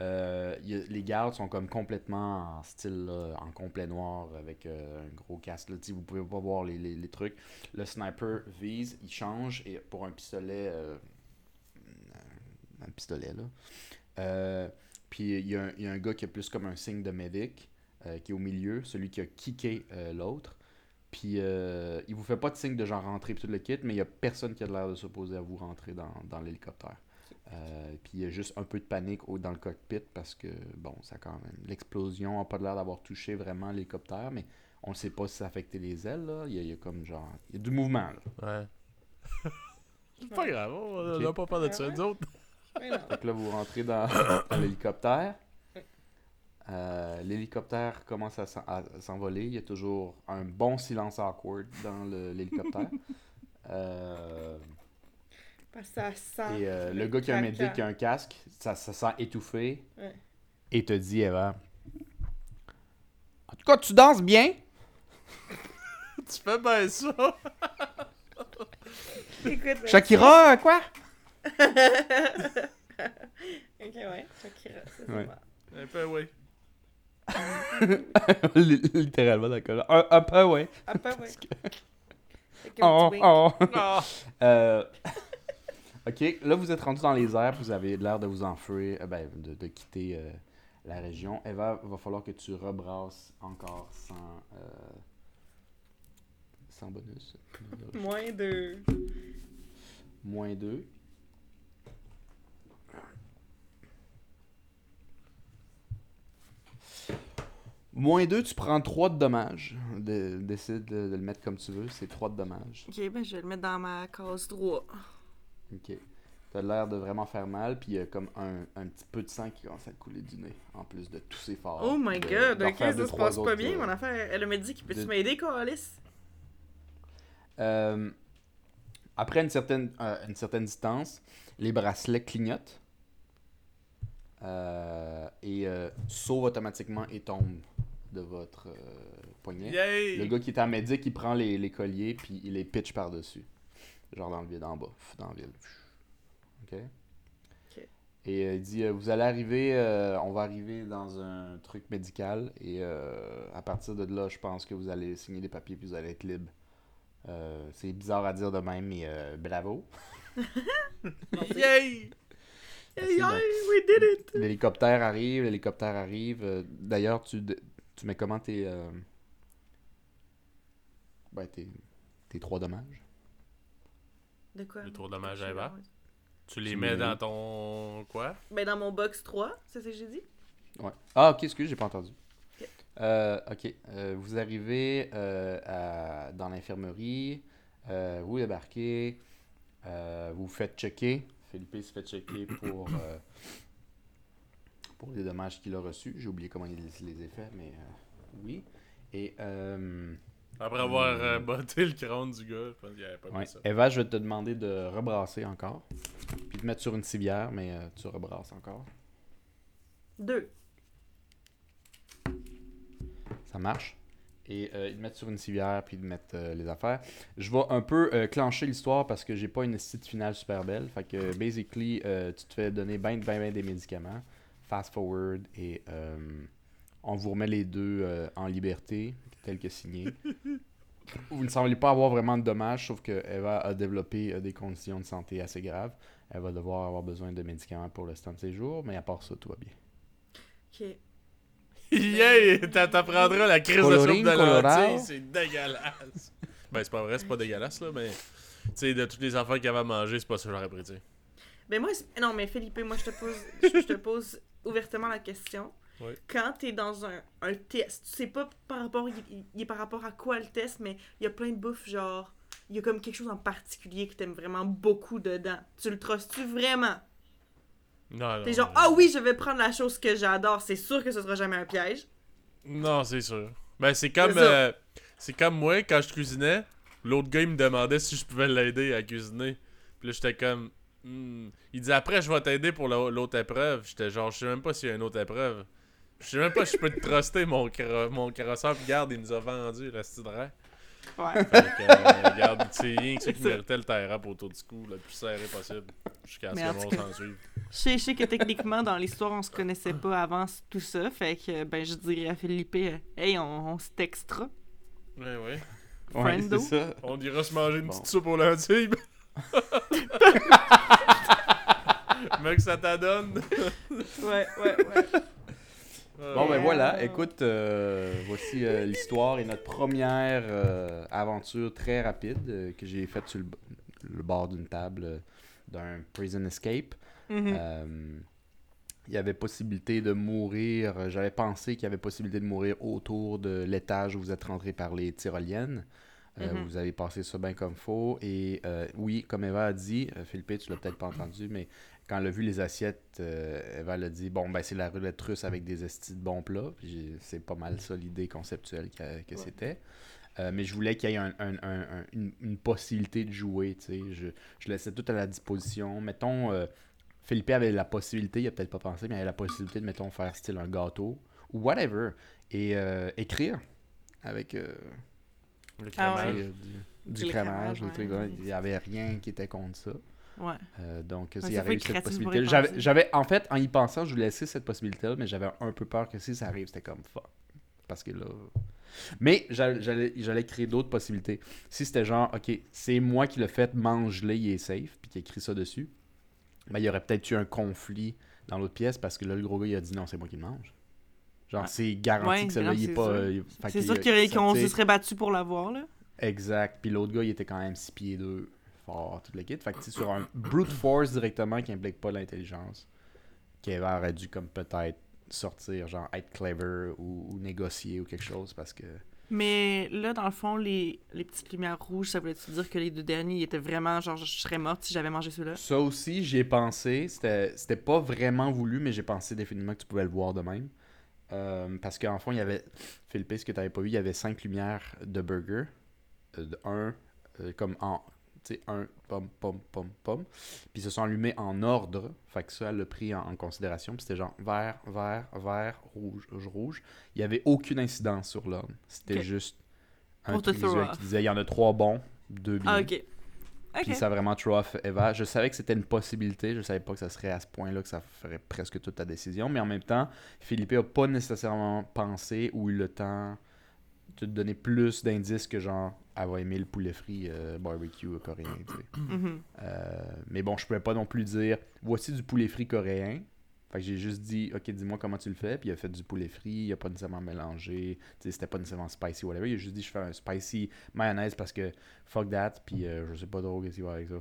A- les gardes sont comme complètement en style là, en complet noir avec un gros casque. Là, vous pouvez pas voir les, les- les trucs. Le sniper vise, il change et pour un pistolet, un pistolet là. Euh, puis il y, a un- il y a un gars qui a plus comme un signe de medic euh, qui est au milieu, celui qui a kické euh, l'autre. Puis euh, il vous fait pas de signe de genre rentrer puis tout le kit, mais il y a personne qui a l'air de s'opposer à vous rentrer dans, dans l'hélicoptère. Euh, puis il y a juste un peu de panique dans le cockpit parce que, bon, ça quand même. L'explosion a pas l'air d'avoir touché vraiment l'hélicoptère, mais on ne sait pas si ça a affecté les ailes. Là. Il, y a, il y a comme genre. Il y a du mouvement. Là. Ouais. C'est pas grave, on n'a pas peur de ça, Ouais? nous autres. Donc là, vous rentrez dans, dans l'hélicoptère. Euh, L'hélicoptère commence à s'en- à s'envoler. Il y a toujours un bon silence awkward dans le- l'hélicoptère. Euh, Parce que ça sent. et euh, le gars qui a un médic qui a un casque, ça, ça sent étouffé. Ouais. Et te dit, Eva. En tout cas, tu danses bien. tu fais bien ça. Écoute. Shakira, quoi? Ok, ouais. Shakira, c'est Ouais. Un peu, oui. Littéralement, d'accord. Un, un peu, ouais. Ah, pas ouais. Oh, un oh. Ah. Euh, ok, là vous êtes rendu dans les airs, vous avez l'air de vous enfuir, euh, ben, de, de quitter euh, la région. Eva, va falloir que tu rebrasses encore sans, euh, sans bonus. Moins de. Moins 2. Moins 2, tu prends 3 de dommages. De- décide de, de le mettre comme tu veux, c'est 3 de dommages. Ok, ben je vais le mettre dans ma case 3. Ok. T'as l'air de vraiment faire mal, puis il y a comme un, un petit peu de sang qui commence à couler du nez, en plus de tous ces forts. Oh my de- god, ok, ça se passe pas bien, euh, mon affaire. Elle m'a dit qu'il peut-tu de- m'aider, Alice? Euh, après une certaine, euh, une certaine distance, les bracelets clignotent et euh, sauvent automatiquement et tombent de votre euh, poignet. Yay! Le gars qui est en médic, il prend les, les colliers puis il les pitch par-dessus. Genre dans le vide en bas, dans le vide. Ok? Et euh, il dit euh, Vous allez arriver, euh, on va arriver dans un truc médical et euh, à partir de là, je pense que vous allez signer des papiers puis vous allez être libre. Euh, c'est bizarre à dire de même, mais euh, bravo. Yay! We did it! L'hélicoptère arrive, l'hélicoptère arrive. Euh, D'ailleurs, tu, tu mets comment tes. euh, Ben, tes, tes trois dommages? De quoi? Les trois dommages à Eva. Tu les Tu mets mets- dans ton. quoi? Ben dans mon box 3, c'est ça que j'ai dit? Ouais. Ah, ok, excuse, j'ai pas entendu. Ok. Euh, ok. Euh, vous arrivez euh, à- dans l'infirmerie, euh, vous débarquez, euh, vous vous faites checker. Philippe se fait checker pour, euh, pour les dommages qu'il a reçus. J'ai oublié comment il les a fait, mais euh, oui. Et euh, Après avoir euh, botté le crâne du gars, je pense qu'il avait pas Ouais. mis ça. Eva, je vais te demander de rebrasser encore. Puis de mettre sur une civière, mais euh, tu rebrasses encore. Deux. Ça marche? Et euh, ils te mettent sur une civière, puis ils te mettent euh, les affaires. Je vais un peu euh, clencher l'histoire parce que j'ai pas une site finale super belle. Fait que, basically, euh, tu te fais donner ben, ben, ben des médicaments. Fast forward, et euh, on vous remet les deux en liberté, tel que signé. Vous ne semblez pas avoir vraiment de dommages, sauf que Eva a développé euh, des conditions de santé assez graves. Elle va devoir avoir besoin de médicaments pour le restant de ses jours, mais à part ça, tout va bien. Ok. Yeah! t'a- T'apprendras la crise de soupe de lentilles, c'est dégueulasse. ben, c'est pas vrai, c'est pas dégueulasse, là, mais. Tu sais, de toutes les affaires qu'elle va manger, c'est pas ça que j'aurais pris, tu sais. Ben moi, non, mais Philippe, moi, je te pose, je, te pose ouvertement la question. Oui. Quand t'es dans un, un test, tu sais pas par rapport, il, il est par rapport à quoi le test, mais il y a plein de bouffe, genre, il y a comme quelque chose en particulier que t'aimes vraiment beaucoup dedans. Tu le trustes-tu vraiment? Non, non. T'es genre, ah oui, je vais prendre la chose que j'adore, c'est sûr que ce sera jamais un piège. Non, c'est sûr. Ben, c'est comme. C'est euh, c'est comme moi, quand je cuisinais, l'autre gars, il me demandait si je pouvais l'aider à cuisiner. Puis là, j'étais comme. Hmm. Il dit après, je vais t'aider pour la- l'autre épreuve. J'étais genre, je sais même pas s'il y a une autre épreuve. Je sais même pas si je peux te truster mon, cro- mon carrosseur. Puis garde, il nous a vendu la cidre. Ouais. Fait que, euh, regarde, c'est rien que ça qui méritait le tie-rap autour du cou, le plus serré possible. Jusqu'à ce que le monde s'en suive. Je sais, je sais que techniquement, dans l'histoire, on se connaissait pas avant tout ça, fait que, ben, je dirais à Philippe, euh, hey, on, on se textera. Ouais, ouais. Friendo. c'est ça. On ira se manger une Bon. petite soupe aux lentilles. Mec, ça t'adonne. Ouais, ouais, ouais. Bon, ben voilà, écoute, euh, voici euh, l'histoire et notre première euh, aventure très rapide que j'ai faite sur le, bord d'une table d'un prison escape. Mhm. Euh, il y avait possibilité de mourir, j'avais pensé qu'il y avait possibilité de mourir autour de l'étage où vous êtes rentré par les tyroliennes. Euh, Mhm. Vous avez passé ça bien comme faut. Et euh, oui, comme Eva a dit, euh, Philippe, tu l'as peut-être pas entendu, mais quand elle a vu les assiettes, euh, Eva a dit Bon, ben c'est la roulette russe avec des estis de bons plats. C'est pas mal ça l'idée conceptuelle que, que Ouais. c'était. Euh, mais je voulais qu'il y ait un- un- un- un- une, une possibilité de jouer. Je, je laissais tout à la disposition. Mettons, euh, Philippe avait la possibilité, il a peut-être pas pensé, mais il avait la possibilité de, mettons, faire style un gâteau ou whatever. Et écrire avec Le Ah ouais. crémage. du, du Le crémage, crémage, le truc, ouais. il n'y avait rien qui était contre ça. Ouais. Euh, donc, Ouais, il y avait eu cette possibilité. J'avais, en fait, en y pensant, je voulais laisser cette possibilité-là, mais j'avais un peu peur que si ça arrive, c'était comme fuck. Parce que là. Mais j'allais, créer d'autres possibilités. Si c'était genre, ok, c'est moi qui l'ai fait, mange-le, il est safe, puis qui a écrit ça dessus, ben, il y aurait peut-être eu un conflit dans l'autre pièce parce que là, le gros gars, il a dit non, c'est moi qui le mange. Genre, Ouais. c'est garanti Ouais, que celui-là, il est c'est pas. euh, C'est sûr qu'on se serait battu pour l'avoir, là. Exact. Puis l'autre gars, il était quand même 6 pieds 2, fort, tout le kit. Fait que tu sais, sur un brute force directement qui implique pas l'intelligence, Kevin aurait dû comme peut-être sortir, genre être clever ou, ou négocier ou quelque chose parce que. Mais là, dans le fond, les, les petites lumières rouges, ça voulait-tu dire que les deux derniers ils étaient vraiment genre, je serais morte si j'avais mangé ceux-là? Ça aussi, j'y ai pensé. C'était c'était pas vraiment voulu, mais j'ai pensé définitivement que tu pouvais le voir de même. Euh, parce qu'en fond, il y avait. Philippe, ce que tu n'avais pas vu, il y avait cinq lumières de burger. Euh, de un, euh, comme en. Tu sais, un, pom, pom, pom, pom. Puis ils se sont allumés en ordre. Fait que ça, elle l'a pris en, en considération. Puis c'était genre vert, vert, vert, rouge, rouge, rouge. Il n'y avait aucune incidence sur l'ordre. C'était juste un qui disait il y en a trois bons, deux bien. Ah, ok. Ok. Puis ça a vraiment throw off Eva. Je savais que c'était une possibilité. Je savais pas que ça serait à ce point-là que ça ferait presque toute ta décision. Mais en même temps, Philippe a pas nécessairement pensé ou eu le temps de te donner plus d'indices que genre, va aimer le poulet frit euh, barbecue coréen. Mhm. Euh, mais bon, je pouvais pas non plus dire, voici du poulet frit coréen. Fait que j'ai juste dit, ok, dis-moi comment tu le fais. Puis il a fait du poulet frit, il a pas nécessairement mélangé. C'était pas nécessairement spicy, whatever. Il a juste dit, je fais un spicy mayonnaise parce que fuck that. Puis euh, je sais pas trop qu'est-ce qu'il va avec ça.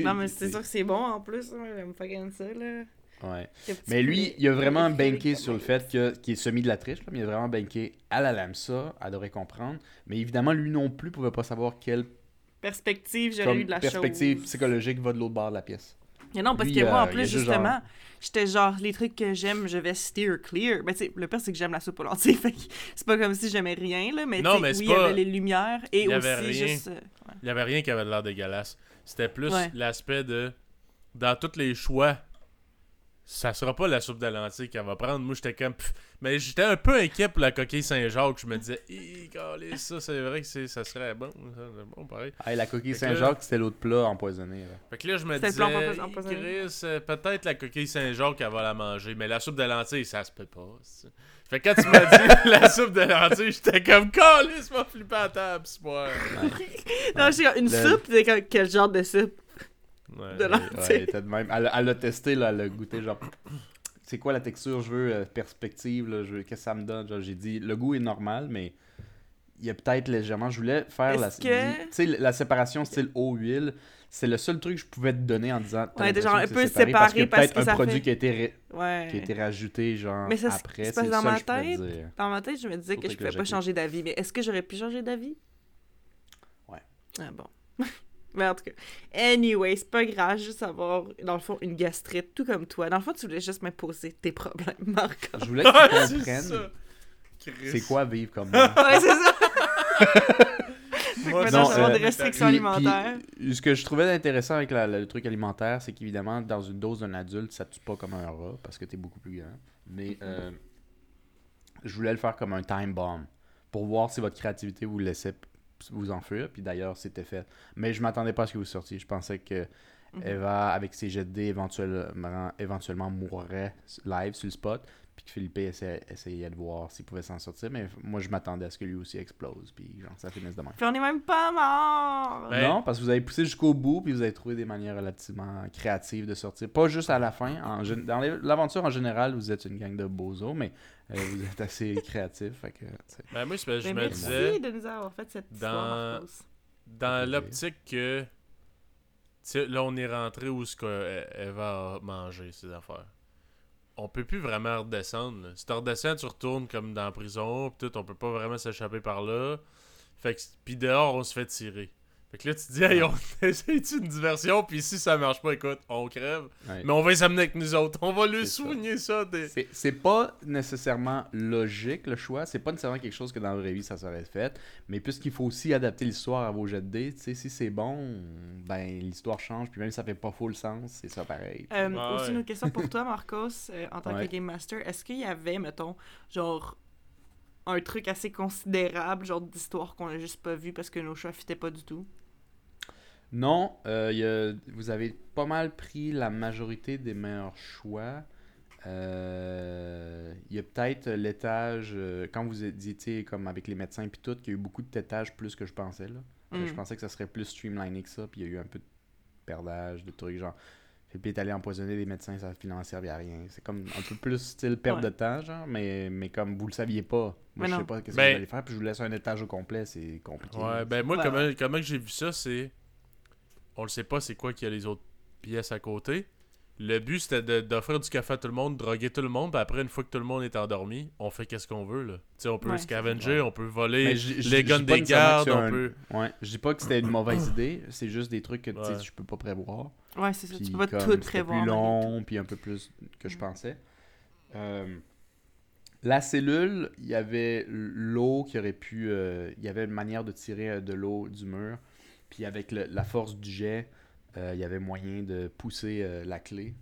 Non, mais c'est sûr que c'est bon en plus. hein, J'aime fucking ça, là. Ouais. Mais lui, il a vraiment banké sur le la fait que, qu'il est semi de la triche, là, mais il a vraiment banké. Elle, elle aime ça, elle devrait comprendre. Mais évidemment, lui non plus pouvait pas savoir quelle Perspective, j'aurais eu de la perspective chose. psychologique va de l'autre bord de la pièce. Mais non, parce Lui, que moi, euh, en a plus, juste justement, j'étais genre, les trucs que j'aime, je vais steer clear. Ben, tu sais, le pire, c'est que j'aime la soupe aux lentilles. Fait que c'est pas comme si j'aimais rien, là. Mais, Non, mais oui, il y avait les lumières et Il y aussi avait rien. juste. euh, ouais. Il y avait rien qui avait l'air dégueulasse. C'était plus Ouais. l'aspect de. Dans tous les choix, ça sera pas la soupe de lentilles qu'elle va prendre. Moi, j'étais comme. pff. Mais j'étais un peu inquiet pour la coquille Saint-Jacques. Je me disais, calé, ça, c'est vrai que c'est- ça serait bon. Ça, c'est bon, pareil. Ah, la coquille Saint-Jacques, c'était l'autre plat empoisonné. là. Fait que là, je me disais, euh, peut-être la coquille Saint-Jacques, elle va la manger. Mais la soupe de lentilles, ça se peut pas. Fait que quand tu m'as dit la soupe de lentilles, j'étais comme, calé, m'a flippé à table, ce soir. Non, j'ai une Le- soupe, c'est quel genre de soupe? Ouais. De Ouais, lentilles. elle était de même. Elle, a- elle a testé, là, elle a goûté, genre, c'est quoi la texture je veux, euh, perspective, là, je veux, qu'est-ce que ça me donne? J'ai dit, le goût est normal, mais il y a peut-être légèrement, je voulais faire la, que- la séparation style eau-huile, c'est le seul truc que je pouvais te donner en disant, Ouais, genre un peu séparé parce que peut-être un ça produit fait- qui a été, ré- Ouais. qui a été rajouté, genre, Mais ça, après, c'est dans ma tête. Dans ma tête, je me disais que je que pouvais pas changer d'avis. Mais est-ce que j'aurais pu changer d'avis? Ouais. Ah bon. mais en tout cas. Anyway, c'est pas grave, juste avoir, dans le fond, une gastrite, tout comme toi. Dans le fond, tu voulais juste m'imposer tes problèmes, Marco. Je voulais que tu c'est comprennes c'est quoi vivre comme moi. ouais, c'est ça. Moi, Non, euh, des restrictions Puis- alimentaires. puis, ce que je trouvais intéressant avec la- le truc alimentaire, c'est qu'évidemment, dans une dose d'un adulte, ça tue pas comme un rat parce que t'es beaucoup plus grand. Mais euh, je voulais le faire comme un time bomb pour voir si votre créativité vous laissait vous enfuir. Puis d'ailleurs, c'était fait. Mais je m'attendais pas à ce que vous sortiez. Je pensais que Mhm. Eva, avec ses jets de dés, éventuellement, éventuellement mourrait live sur le spot. Puis que Philippe essayait, essayait de voir s'il pouvait s'en sortir. Mais moi, je m'attendais à ce que lui aussi explose. Puis genre, ça finisse de même. Puis on est même pas mort. Ben- Non, parce que vous avez poussé jusqu'au bout, puis vous avez trouvé des manières relativement créatives de sortir. Pas juste à la fin. En dans l'aventure en général, vous êtes une gang de bozos, mais euh, vous êtes assez créatifs. Fait que, tu sais. Ben, moi, je Mais me merci disais, de nous avoir fait cette dans- histoire, dans l'optique que. Tu sais, là, on est rentré où ce qu'elle va manger, ces affaires. On peut plus vraiment redescendre. Si tu redescends, tu retournes comme dans la prison, pis tout, on peut pas vraiment s'échapper par là. Fait puis dehors, on se fait tirer. Fait que là, tu te dis, hey, on essaye une diversion, puis si ça marche pas, écoute, on crève. Ouais. Mais on va les amener avec nous autres. On va lui C'est ça. soigner ça. des- C'est- C'est pas nécessairement logique le choix, c'est pas nécessairement quelque chose que dans la vraie vie ça serait fait, mais puisqu'il faut aussi adapter l'histoire à vos jets de dés, tu sais, si c'est bon, ben l'histoire change, puis même si ça fait pas full sens, c'est ça pareil. Euh, Ouais, aussi, une autre question pour toi, Marcos, euh, en tant Ouais. que Game Master. Est-ce qu'il y avait, mettons, genre, un truc assez considérable, genre d'histoire qu'on a juste pas vu parce que nos choix fitaient pas du tout? Non, euh, il y a- vous avez pas mal pris la majorité des meilleurs choix. Euh, Il y a peut-être l'étage, euh, quand vous étiez comme avec les médecins et tout, qu'il y a eu beaucoup de tétage plus que je pensais. Là. Euh, Mm. je pensais que ça serait plus streamliné que ça, puis il y a eu un peu de perdage, de trucs genre. Philippe est allé empoisonner les médecins, ça a finalement servi à rien. C'est comme un peu plus style perte Ouais. de temps, genre, mais, mais comme vous le saviez pas. Moi, Mais je non. sais pas qu'est-ce Ben- que vous allez faire, puis je vous laisse un étage au complet, c'est compliqué. Ouais, ben moi, Ouais, comment, comment que j'ai vu ça, c'est. On le sait pas, c'est quoi qu'il y a les autres pièces à côté. Le but, c'était de- d'offrir du café à tout le monde, droguer tout le monde, puis après, une fois que tout le monde est endormi, on fait qu'est-ce qu'on veut, là. Tu sais, on peut Ouais, scavenger, on peut voler les guns des gardes, on un- peut. Ouais, je dis pas que c'était une mauvaise idée, c'est juste des trucs que tu sais, Ouais. je peux pas prévoir. Ouais, c'est ça. Tu peux pas comme tout prévoir. plus long, puis un peu plus que je pensais. Euh, la cellule, il y avait l'eau qui aurait pu... euh, il y avait une manière de tirer euh, de l'eau du mur. Puis avec la force du jet, euh, il y avait moyen de pousser euh, la clé.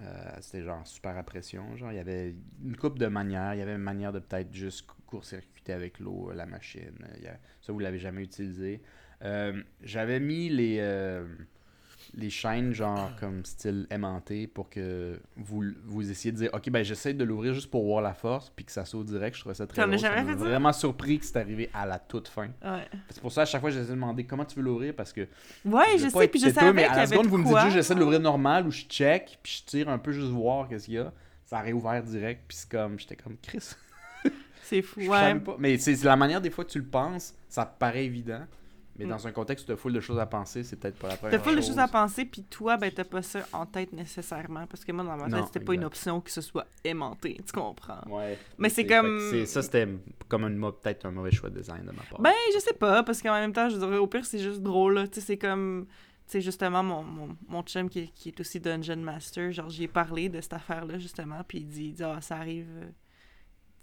Euh, C'était genre super à pression. Genre, il y avait une coupe de manières. Il y avait une manière de peut-être juste cou- court-circuiter avec l'eau la machine. Ça, vous l'avez jamais utilisé. J'avais mis les, les chaînes, genre comme style aimanté, pour que vous, vous essayiez de dire Ok, ben j'essaie de l'ouvrir juste pour voir la force, puis que ça saute direct. Je trouvais ça très drôle. ça? vraiment surpris que c'est arrivé à la toute fin. Ouais. C'est pour ça, à chaque fois, j'essaie de demander comment tu veux l'ouvrir parce que Ouais, je je sais, puis je savais mais à la seconde, de vous me dites juste j'essaie de l'ouvrir normal ou je check, puis je tire un peu juste voir qu'est-ce qu'il y a. Ça a réouvert direct, puis c'est comme, j'étais comme Chris. C'est fou, Je ouais. pas. Mais c'est c'est la manière des fois que tu le penses, ça te paraît évident. Mais Mm. dans un contexte où tu as full de choses à penser, c'est peut-être pas la première pas les chose. choses à penser, puis toi, ben t'as pas ça en tête nécessairement, parce que moi, dans ma tête, c'était pas une option que ce soit aimanté, tu comprends? Ouais. Mais c'est comme- Ça, c'était comme peut-être un mauvais choix de design de ma part. Ben, je sais pas, parce qu'en même temps, je dirais, au pire, c'est juste drôle. Tu sais, c'est comme. sais, justement, mon, mon, mon chum qui, qui est aussi Dungeon Master, genre, j'y ai parlé de cette affaire-là, justement, puis il dit, il dit, ah, ça arrive...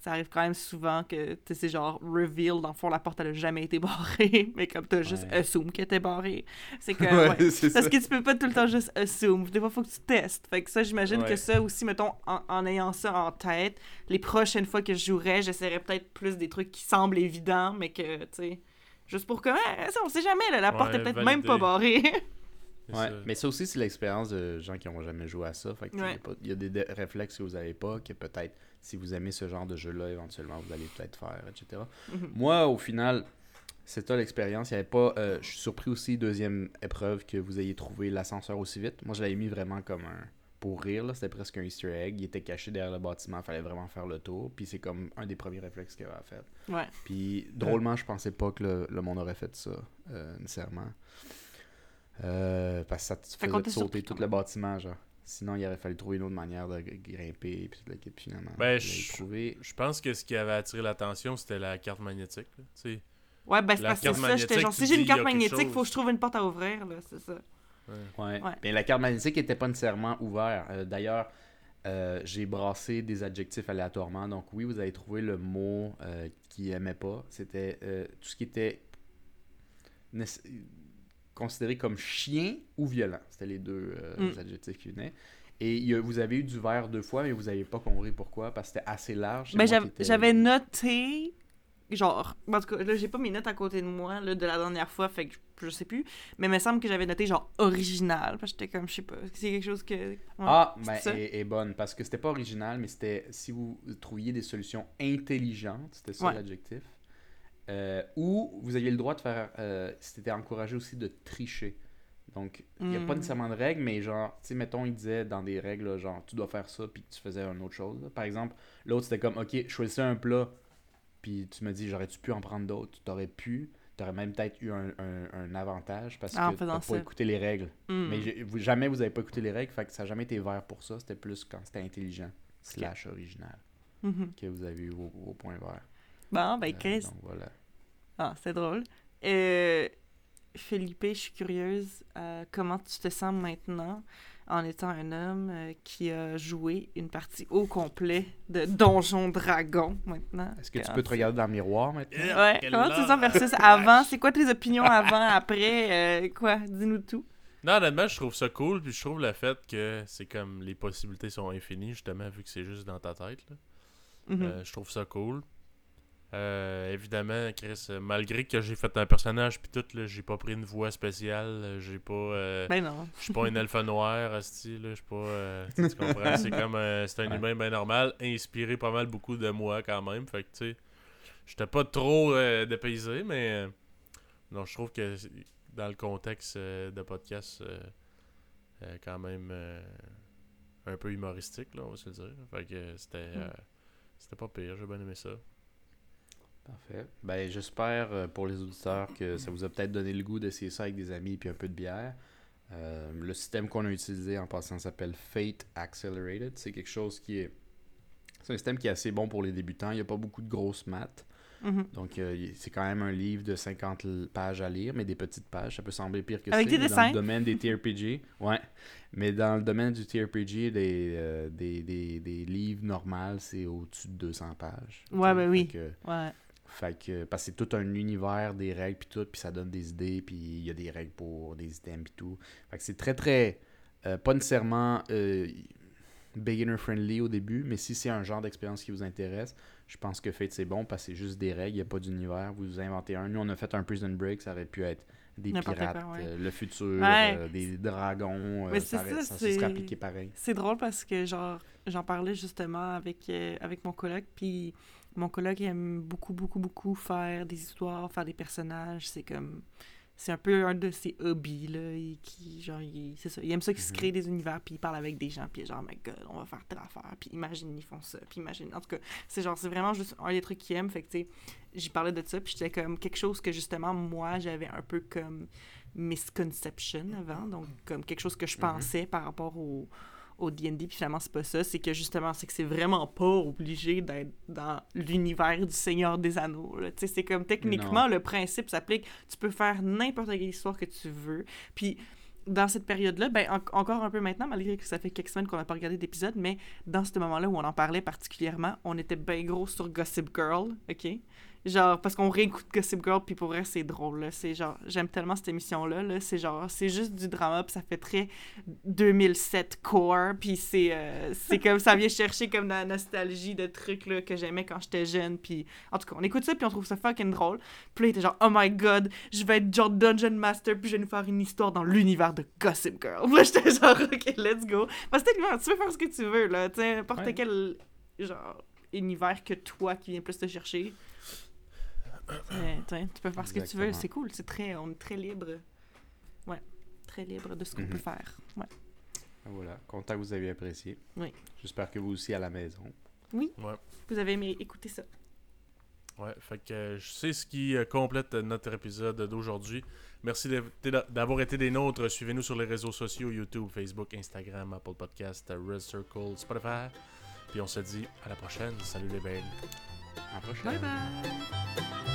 ça arrive quand même souvent que, tu sais, c'est genre reveal, dans le fond, la porte, elle a jamais été barrée, mais comme t'as juste Ouais. assume qu'elle était barrée. C'est que, Ouais, Parce ça. que tu peux pas tout le temps juste assume. Des fois, faut que tu testes. Fait que ça, j'imagine Ouais. que ça aussi, mettons, en, en ayant ça en tête, les prochaines fois que je jouerais, j'essaierais peut-être plus des trucs qui semblent évidents, mais que, tu sais, juste pour que, ouais, ça, on sait jamais, là, la porte est peut-être même pas barrée. Ouais, ça. mais ça aussi, c'est l'expérience de gens qui n'ont jamais joué à ça. Fait Ouais. il y a pas- il y, a des de- réflexes que vous n'avez pas, que peut-être, si vous aimez ce genre de jeu-là, éventuellement, vous allez peut-être faire, etc. Mhm. Moi, au final, c'est ça l'expérience. Il y avait pas. euh, je suis surpris aussi, deuxième épreuve, que vous ayez trouvé l'ascenseur aussi vite. Moi, je l'avais mis vraiment comme un. Pour rire, là, c'était presque un Easter egg. Il était caché derrière le bâtiment, il fallait vraiment faire le tour. Puis c'est comme un des premiers réflexes qu'il avait fait. ouais. Puis drôlement, je pensais pas que le, le monde aurait fait ça, euh, nécessairement. Euh, parce que ça te faisait sauter tout le bâtiment, genre. Sinon, il aurait fallu trouver une autre manière de grimper, puis tout le kit, finalement. Ben, je je- trouvé. Je pense que ce qui avait attiré l'attention, c'était la carte magnétique. là. Ouais, ben, c'est La parce que ça, j'étais genre, si j'ai une il carte magnétique, chose. faut que je trouve une porte à ouvrir, là, c'est ça. ouais. Ouais. Ouais. Mais la carte magnétique était pas nécessairement ouverte. Euh, D'ailleurs, euh, j'ai brassé des adjectifs aléatoirement. Donc, oui, vous avez trouvé le mot euh, qu'il aimait pas. C'était euh, tout ce qui était nécess- considéré comme chien ou violent. C'était les deux euh, Mm. adjectifs qui venaient. Et il y a- vous avez eu du vert deux fois, mais vous n'avez pas compris pourquoi, parce que c'était assez large. Ben, j'avais noté, genre, en tout cas, là, j'ai pas mes notes à côté de moi, là, de la dernière fois, fait que je, je sais plus, mais il me semble que j'avais noté, genre, original, parce que j'étais comme, je sais pas, c'est quelque chose que... ouais, Ah, ben, est, est bonne, parce que c'était pas original, mais c'était si vous trouviez des solutions intelligentes, c'était ça Ouais. l'adjectif. Euh, ou vous aviez le droit de faire, euh, c'était encouragé aussi de tricher. Donc, il n'y a pas Mm. nécessairement de règles, mais genre, tu sais, mettons, il disait dans des règles, genre, tu dois faire ça, puis tu faisais une autre chose. là. Par exemple, l'autre, c'était comme, OK, choisissez un plat, puis tu me dis, j'aurais-tu pu en prendre d'autres? Tu aurais pu, tu aurais même peut-être eu un, un- un avantage parce Ah, que tu faisant pas écouté les règles. Hmm. Mais vous- jamais vous avez pas écouté les règles, fait que ça n'a jamais été vert pour ça. C'était plus quand c'était intelligent, slash original, Mhm. que vous avez eu vos, vos points verts. Bon, ben, Euh, Chris, donc voilà. ah, c'est drôle. Euh, Felipe, je suis curieuse, euh, comment tu te sens maintenant en étant un homme euh, qui a joué une partie au complet de Donjon Dragon maintenant? Est-ce que tu peux te regarder dans le miroir maintenant? Ouais, comment tu te sens versus avant? C'est quoi tes opinions avant, après? euh, quoi? Dis-nous tout. Non, honnêtement, je trouve ça cool, puis je trouve le fait que c'est comme les possibilités sont infinies, justement, vu que c'est juste dans ta tête. là. Mhm. Euh, je trouve ça cool. Euh, évidemment, Chris, malgré que j'ai fait un personnage puis tout, j'ai pas pris une voix spéciale, euh, j'ai pas... euh, Ben non. je suis pas un elfe noir, asti, là, je suis pas... euh, tu comprends? C'est comme... c'est un Ouais. humain bien normal, inspiré pas mal beaucoup de moi, quand même, fait que, tu sais... J'étais pas trop dépaysé, mais... non, je trouve que dans le contexte de podcast, quand même... un peu humoristique, là, on va se le dire. Fait que c'était... euh, c'était pas pire, j'ai bien aimé ça. Parfait. Ben, j'espère euh, pour les auditeurs que ça vous a peut-être donné le goût d'essayer ça avec des amis puis un peu de bière. Euh, le système qu'on a utilisé en passant s'appelle Fate Accelerated. C'est quelque chose qui est. C'est un système qui est assez bon pour les débutants. Il n'y a pas beaucoup de grosses maths. Mhm. Donc, euh, c'est quand même un livre de 50 l- pages à lire, mais des petites pages. Ça peut sembler pire que Avec c'est, des mais Dans le domaine des TRPG, ouais. Mais dans le domaine du TRPG, des, euh, des, des, des livres normaux, c'est au-dessus de 200 pages. Ouais, ben oui. que- Ouais. Fait que, parce que c'est tout un univers des règles puis tout, puis ça donne des idées, puis il y a des règles pour des items puis tout. Fait que c'est très très, euh, pas nécessairement euh, beginner friendly au début, mais si c'est un genre d'expérience qui vous intéresse, je pense que Fate c'est bon parce que c'est juste des règles, il n'y a pas d'univers, vous inventez un. Nous on a fait un Prison Break, ça aurait pu être des pirates, quoi, ouais. euh, le futur, Ouais. euh, des dragons, euh, ça, c'est aurait- ça, ça se serait appliqué pareil. C'est drôle parce que genre j'en parlais justement avec avec mon coloc puis mon il aime beaucoup beaucoup beaucoup faire des histoires, faire des personnages, c'est comme c'est un peu un de ses hobbies là, et qui genre il- c'est ça, il aime ça qu'il se Mhm. crée des univers puis il parle avec des gens puis il est genre my god, on va faire telle affaire puis imagine ils font ça puis imagine. En tout cas, c'est genre c'est vraiment juste un des trucs qu'il aime. Fait que tu sais j'y parlais de ça puis j'étais comme quelque chose que justement moi j'avais un peu comme misconception avant. Donc comme quelque chose que je Mhm. pensais par rapport au au D&D, puis finalement, c'est pas ça. C'est que justement, c'est que c'est vraiment pas obligé d'être dans l'univers du Seigneur des Anneaux. là. Tu sais, c'est comme techniquement, le principe s'applique. Tu peux faire n'importe quelle histoire que tu veux. Puis dans cette période-là, ben en- encore un peu maintenant, malgré que ça fait quelques semaines qu'on n'a pas regardé d'épisode, mais dans ce moment-là où on en parlait particulièrement, on était bien gros sur Gossip Girl, ok? Genre, parce qu'on réécoute Gossip Girl, puis pour vrai, c'est drôle, là. C'est genre, j'aime tellement cette émission-là, là. C'est genre, c'est juste du drama, puis ça fait très 2007 core, puis c'est euh, c'est comme, ça vient chercher comme la nostalgie de trucs, là, que j'aimais quand j'étais jeune, puis en tout cas, on écoute ça, puis on trouve ça fucking drôle. Puis là, il était genre, oh my god, je vais être genre Dungeon Master, puis je vais nous faire une histoire dans l'univers de Gossip Girl. Puis là, j'étais genre, ok, let's go. Parce que tu peux faire ce que tu veux, là. Tu sais, n'importe Ouais. quel, genre, univers que toi qui viens plus te chercher. Euh, tu peux faire ce que tu veux, c'est cool. C'est très, on est très libre. Ouais, très libre de ce qu'on Mhm. peut faire. Ouais. Voilà, content que vous ayez apprécié. Oui. J'espère que vous aussi à la maison. Ouais. Vous avez aimé écouter ça. Ouais, fait que euh, je sais ce qui euh, complète euh, notre épisode d'aujourd'hui. Merci d'avoir été des nôtres. Suivez-nous sur les réseaux sociaux YouTube, Facebook, Instagram, Apple Podcast, Red Circle, Spotify. Puis on se dit à la prochaine. Salut les belles. À la prochaine. Bye bye!